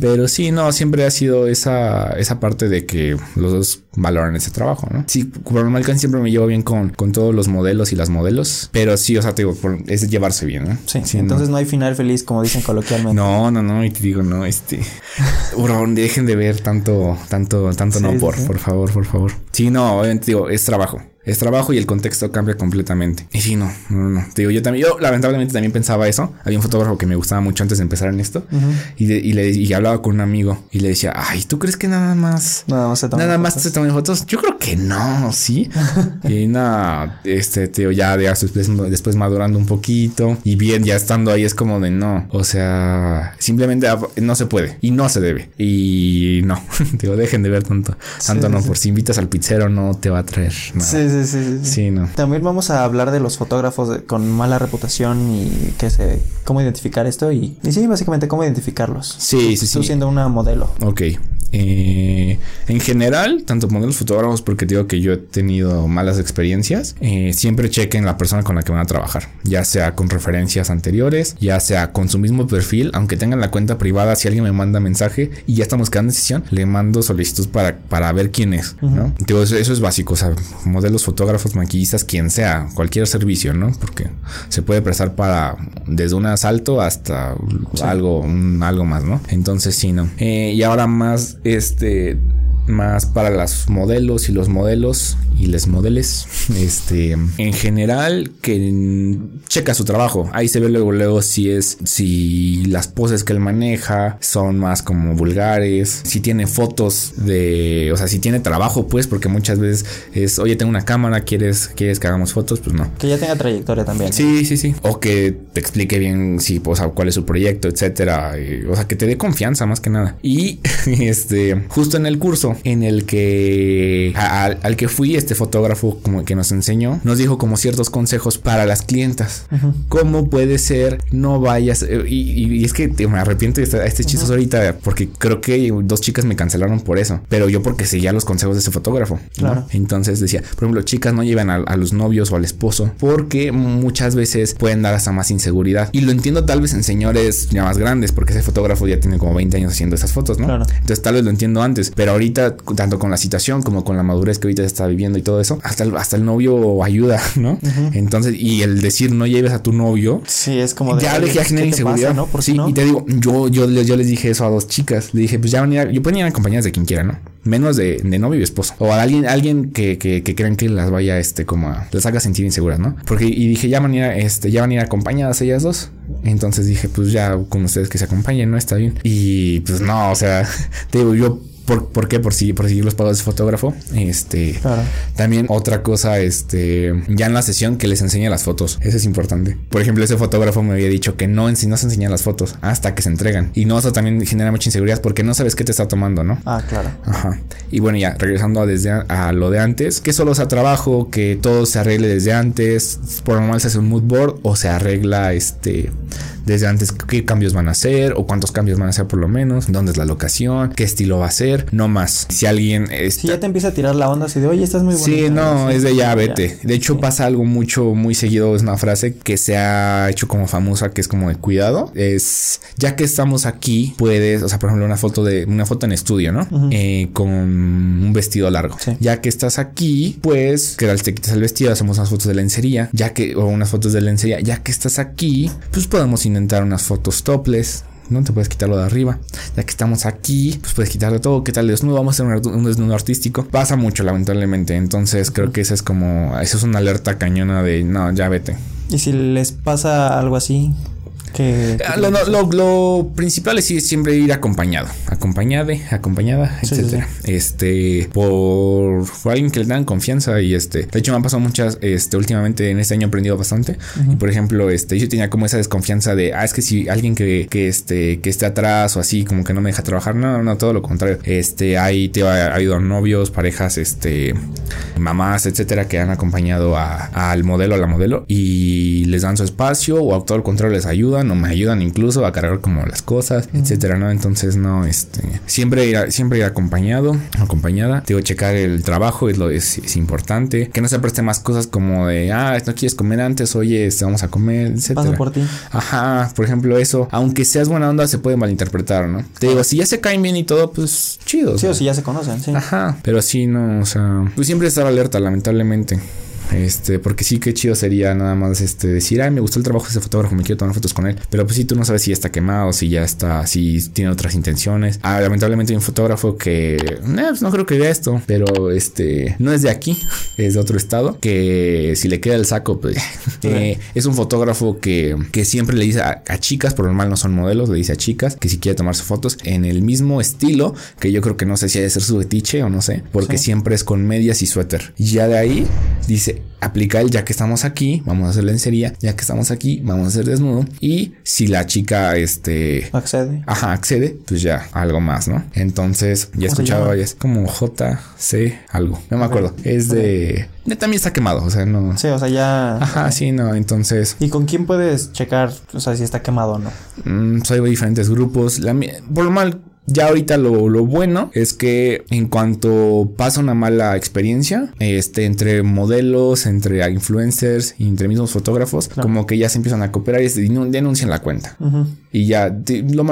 pero sí, no, siempre ha sido esa, esa parte de que los dos valoran ese trabajo, ¿no? Sí, por normal siempre me llevo bien con, con todos los modelos y las modelos, pero sí, o sea, te digo, es llevarse bien, ¿no? Sí, sí entonces no. hay final feliz como dicen coloquialmente. No, no, no, y te digo, no, este, bro, dejen de ver tanto, tanto, tanto no, por, por favor, por favor. Sí, no, obviamente digo, es trabajo. Es trabajo y el contexto cambia completamente. Y sí, no, no, no. Te digo, yo también, yo lamentablemente también pensaba eso. Había un fotógrafo que me gustaba mucho antes de empezar en esto y, le, y hablaba con un amigo y le decía, ay, ¿tú crees que nada más, nada más se toman, nada más se toman fotos? Yo creo que no, sí. y nada, este, tío, ya después, después madurando un poquito y bien, ya estando ahí es como de no. O sea, simplemente no se puede y no se debe. Y no, digo, dejen de ver tanto, tanto no, por si invitas al pizzero no te va a traer nada. Sí, sí, sí. Sí, no. También vamos a hablar de los fotógrafos con mala reputación y qué sé, cómo identificar esto y, y sí, básicamente cómo identificarlos. Sí, sí, sí. Tú siendo una modelo. Ok. Eh, en general, tanto modelos fotógrafos, porque digo que yo he tenido malas experiencias, eh, siempre chequen la persona con la que van a trabajar, ya sea con referencias anteriores, ya sea con su mismo perfil, aunque tengan la cuenta privada, si alguien me manda mensaje y ya estamos quedando en decisión, le mando solicitud para, para ver quién es, ¿no? eso, es básico, o sea, modelos, fotógrafos, maquillistas, quien sea, cualquier servicio, ¿no? Porque se puede prestar para desde un asalto hasta algo, algo más, ¿no? Entonces sí, ¿no? Eh, y ahora más este más para los modelos y los modelos y les modeles. Este, en general, que checa su trabajo. Ahí se ve luego, luego si es, si las poses que él maneja son más como vulgares, si tiene fotos de, o sea, si tiene trabajo, pues, porque muchas veces es, oye, tengo una cámara, ¿quieres, quieres que hagamos fotos? Pues no. Que ya tenga trayectoria también. Sí, sí, sí. O que te explique bien si, pues, cuál es su proyecto, etcétera. o sea, que te dé confianza más que nada. Y este, justo en el curso en el que al, que fui, este fotógrafo como que nos enseñó, nos dijo como ciertos consejos para las clientas. ¿Cómo puede ser? No vayas. Eh, y, es que me arrepiento de este, este ahorita porque creo que dos chicas me cancelaron por eso, pero yo porque seguía los consejos de ese fotógrafo. Claro. Entonces decía, por ejemplo, chicas no llevan a, los novios o al esposo porque muchas veces pueden dar hasta más inseguridad. Y lo entiendo tal vez en señores ya más grandes porque ese fotógrafo ya tiene como 20 años haciendo esas fotos, ¿no? Claro. Entonces tal vez lo entiendo antes, pero ahorita tanto con la situación como con la madurez que ahorita está viviendo y todo eso, hasta el, hasta el novio ayuda, ¿no? Entonces, y el decir no lleves a tu novio, sí, es como de, ya le genera inseguridad, ¿no? sí, y te digo, yo, yo, yo les dije eso a dos chicas, le dije, pues ya van a ir, yo pueden ir acompañadas de quien quiera, ¿no? Menos de, de novio y esposo. O a alguien, alguien que, que, que crean que las vaya, este, como a, las haga sentir inseguras, ¿no? Porque, y dije, ya van a ir, este, ya van a ir acompañadas ellas dos. Entonces dije, pues ya con ustedes que se acompañen, ¿no? Está bien. Y pues no, o sea, te digo, yo ¿Por, qué? Por, si, por seguir los pagos de fotógrafo. Este. También otra cosa, este. Ya en la sesión que les enseña las fotos. Eso es importante. Por ejemplo, ese fotógrafo me había dicho que no, no se enseñan las fotos hasta que se entregan. Y no, eso también genera mucha inseguridad porque no sabes qué te está tomando, ¿no? Ah, claro. Ajá. Y bueno, ya regresando a, desde a, lo de antes, que solo sea trabajo, que todo se arregle desde antes. Por lo normal se hace un mood board o se arregla este desde antes qué cambios van a hacer o cuántos cambios van a hacer por lo menos, dónde es la locación, qué estilo va a ser, no más. Si alguien... Si ya te empieza a tirar la onda así de, oye, estás muy bueno. Sí, no, es de ya, vete. De hecho pasa algo mucho, muy seguido, es una frase que se ha hecho como famosa, que es como de cuidado, es, ya que estamos aquí, puedes, o sea, por ejemplo, una foto de, una foto en estudio, ¿no? Eh, con un vestido largo. Ya que estás aquí, pues, que te quitas el vestido, hacemos unas fotos de lencería, ya que, o unas fotos de lencería, ya que estás aquí, pues podemos intentar unas fotos topless, ¿no? Te puedes quitarlo de arriba. Ya que estamos aquí, pues puedes quitarle todo. ¿Qué tal desnudo? Vamos a hacer un, desnudo artístico. Pasa mucho, lamentablemente. Entonces creo que esa es como, eso es una alerta cañona de, no, ya vete. Y si les pasa algo así, que, ah, lo, principal es siempre ir acompañado, acompañade, acompañada, etcétera. Este, por, alguien que le dan confianza y este, de hecho me han pasado muchas, este, últimamente en este año he aprendido bastante. Y por ejemplo, este, yo tenía como esa desconfianza de, ah, es que si alguien que, que este, que esté atrás o así, como que no me deja trabajar, no, no, todo lo contrario. Este, hay, te ha, habido novios, parejas, este, mamás, etcétera, que han acompañado al modelo, a la modelo y les dan su espacio o a todo el contrario les ayuda no me ayudan incluso a cargar como las cosas, etcétera, ¿no? Entonces, no, este, siempre ir, siempre ir acompañado, acompañada. Digo, checar el trabajo es lo es, importante. Que no se preste más cosas como de, ah, no quieres comer antes, oye, este, vamos a comer, etcétera. Paso por ti. Ajá, por ejemplo, eso, aunque seas buena onda, se puede malinterpretar, ¿no? Te digo, si ya se caen bien y todo, pues chido. Sí, o, si ya se conocen, sí. Ajá, pero sí, no, o sea, pues siempre estar alerta, lamentablemente. Este, porque sí, qué chido sería nada más este decir, ay, me gustó el trabajo de ese fotógrafo, me quiero tomar fotos con él. Pero pues sí, tú no sabes si ya está quemado, si ya está, si tiene otras intenciones. Ah, lamentablemente hay un fotógrafo que eh, pues no creo que vea esto, pero este no es de aquí, es de otro estado. Que si le queda el saco, pues eh, es un fotógrafo que, que siempre le dice a, chicas, por normal no son modelos, le dice a chicas que si quiere tomarse fotos en el mismo estilo, que yo creo que no sé si hay de ser su fetiche o no sé, porque siempre es con medias y suéter. Y ya de ahí dice, aplica el ya que estamos aquí, vamos a hacer lencería, ya que estamos aquí, vamos a hacer desnudo. Y si la chica, este... Accede. Ajá, accede, pues ya, algo más, ¿no? Entonces, ya he escuchado varias, como JC algo, no me acuerdo. Es de... También está quemado, o sea, no... Sí, o sea, ya... Ajá, sí, no, entonces... ¿Y con quién puedes checar, o sea, si está quemado o no? Mm, soy de diferentes grupos. La, por lo mal, ya ahorita lo, lo, bueno es que en cuanto pasa una mala experiencia, este, entre modelos, entre influencers, entre mismos fotógrafos, como que ya se empiezan a cooperar y denuncian la cuenta. Y ya, lo,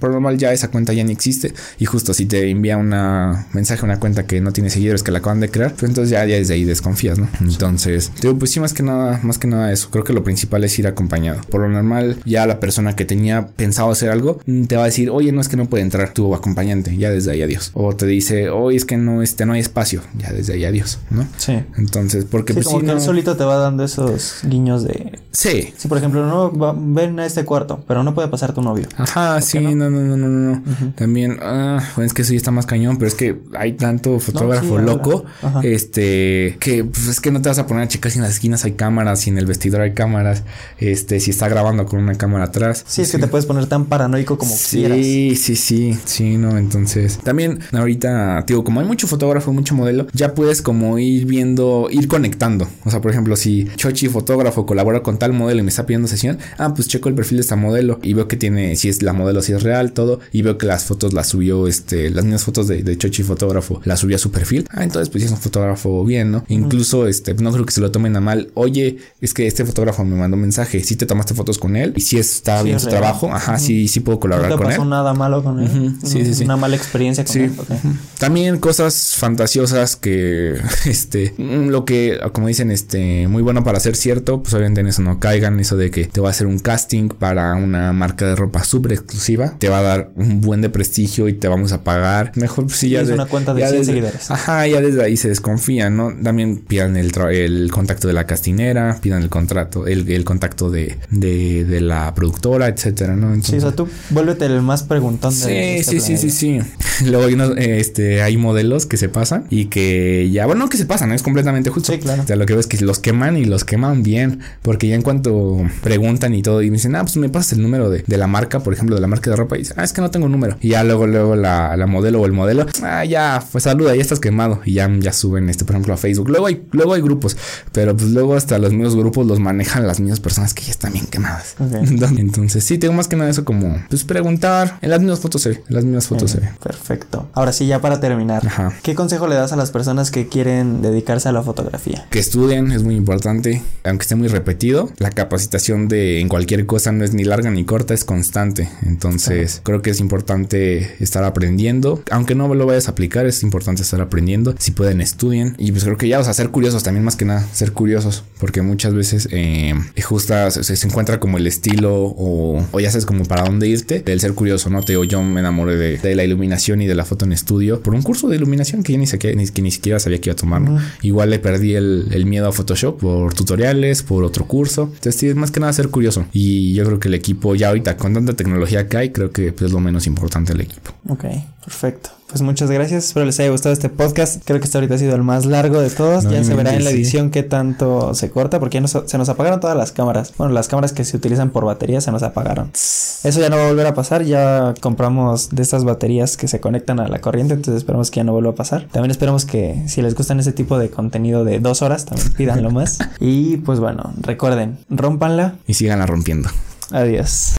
por normal ya esa cuenta ya ni existe. Y justo si te envía una mensaje a una cuenta que no tiene seguidores, que la acaban de crear, pues entonces ya, ya desde ahí desconfías, ¿no? Entonces, digo, pues sí, más que nada, más que nada eso. Creo que lo principal es ir acompañado. Por lo normal, ya la persona que tenía pensado hacer algo, mm, te va a decir, oye, no es que no puede entrar tu acompañante, ya desde ahí adiós. O te dice, oye, es que no, este, no hay espacio, ya desde ahí adiós, ¿no? Sí. Entonces, porque pues, como que solito te va dando esos guiños de. Sí. Sí, por ejemplo, no ven a este cuarto, pero no puede pasar tu novio. Ajá, sí, no, no, no, no, no. También, ah, es que eso ya está más cañón, pero es que hay tanto fotógrafo loco, este, que pues, es que no te vas a poner a checar si en las esquinas hay cámaras, si en el vestidor hay cámaras, este, si está grabando con una cámara atrás. Sí, es que te puedes poner tan paranoico como quieras. Sí, sí, sí, sí, no, entonces, también ahorita, digo, como hay mucho fotógrafo, mucho modelo, ya puedes como ir viendo, ir conectando. O sea, por ejemplo, si Chochi fotógrafo colabora con tal modelo y me está pidiendo sesión, ah, pues checo el perfil de esta modelo y veo que tiene, si es la modelo, si es real, todo, y veo que las fotos las subió, este, las mismas fotos de, de Chochi fotógrafo, las subió a su perfil. Ah, entonces, pues es un fotógrafo bien, ¿no? Incluso, este, no creo que se lo tomen a mal. Oye, es que este fotógrafo me mandó un mensaje, si te tomaste fotos con él y si está bien su trabajo, ajá, sí, sí puedo colaborar no con pasó nada malo con él. Sí, sí, sí. Una mala experiencia con sí. También cosas fantasiosas que, este, lo que, como dicen, este, muy bueno para ser cierto, pues obviamente en eso no caigan, eso de que te va a hacer un casting para una marca de ropa súper exclusiva, te va a dar un buen de prestigio y te vamos a pagar. Mejor si ya es una cuenta de 100 seguidores. Ajá, ya desde ahí se desconfían, ¿no? También pidan el, el contacto de la castinera, pidan el contrato, el, el contacto de, de, de, la productora, etcétera, ¿no? sí, o sea, tú vuélvete el más preguntón de este sí, sí, sí, sí, Luego hay, unos, este, hay modelos que se pasan y que ya, bueno, no que se pasan, es completamente justo. Sí, claro. O sea, lo que veo es que los queman y los queman bien, porque ya en cuanto preguntan y todo y me dicen, ah, pues me pasas el número de, de la marca, por ejemplo, de la marca de ropa y dice, ah, es que no tengo número. Y ya luego, luego la, la modelo o el modelo, ah, ya, pues saluda, ya estás quemado y ya, ya suben, este, por ejemplo, a Facebook. Luego hay, luego hay grupos, pero pues luego hasta los mismos grupos los manejan las mismas personas que ya están bien quemadas. Entonces, sí, tengo más que nada eso como, pues preguntar, en las mismas fotos se ve, en las mismas fotos se ve. Perfecto. Ahora sí, ya para terminar, ¿qué consejo le das a las personas que quieren dedicarse a la fotografía? Que estudien, es muy importante, aunque esté muy repetido. La capacitación de en cualquier cosa no es ni larga ni corta, es constante. Entonces, creo que es importante estar aprendiendo. Aunque no lo vayas a aplicar, es importante estar aprendiendo. Si pueden, estudien. Y pues creo que ya, o sea, ser curiosos también más que nada, ser curiosos, porque muchas veces eh, justo se, encuentra como el estilo o, o ya sabes como para dónde irte del ser curioso, ¿no? Te digo, yo me enamoré de, de la iluminación y de la foto en estudio por un curso de iluminación que yo ni, ni, que ni siquiera sabía que iba a tomar. Igual le perdí el, el, miedo a Photoshop por tutoriales, por otro curso. Entonces, sí, es más que nada ser curioso. Y yo creo que el equipo, ya ahorita con tanta tecnología que hay, creo que pues, es lo menos importante el equipo. Ok, perfecto pues muchas gracias. Espero les haya gustado este podcast. Creo que este ahorita ha sido el más largo de todos. ya se verá en la edición qué tanto se corta porque ya se nos apagaron todas las cámaras. Bueno, las cámaras que se utilizan por batería se nos apagaron. Eso ya no va a volver a pasar. Ya compramos de estas baterías que se conectan a la corriente. Entonces esperamos que ya no vuelva a pasar. También esperamos que si les gustan ese tipo de contenido de dos horas, también pídanlo más. y pues bueno, recuerden, rompanla. Y síganla rompiendo. Adiós.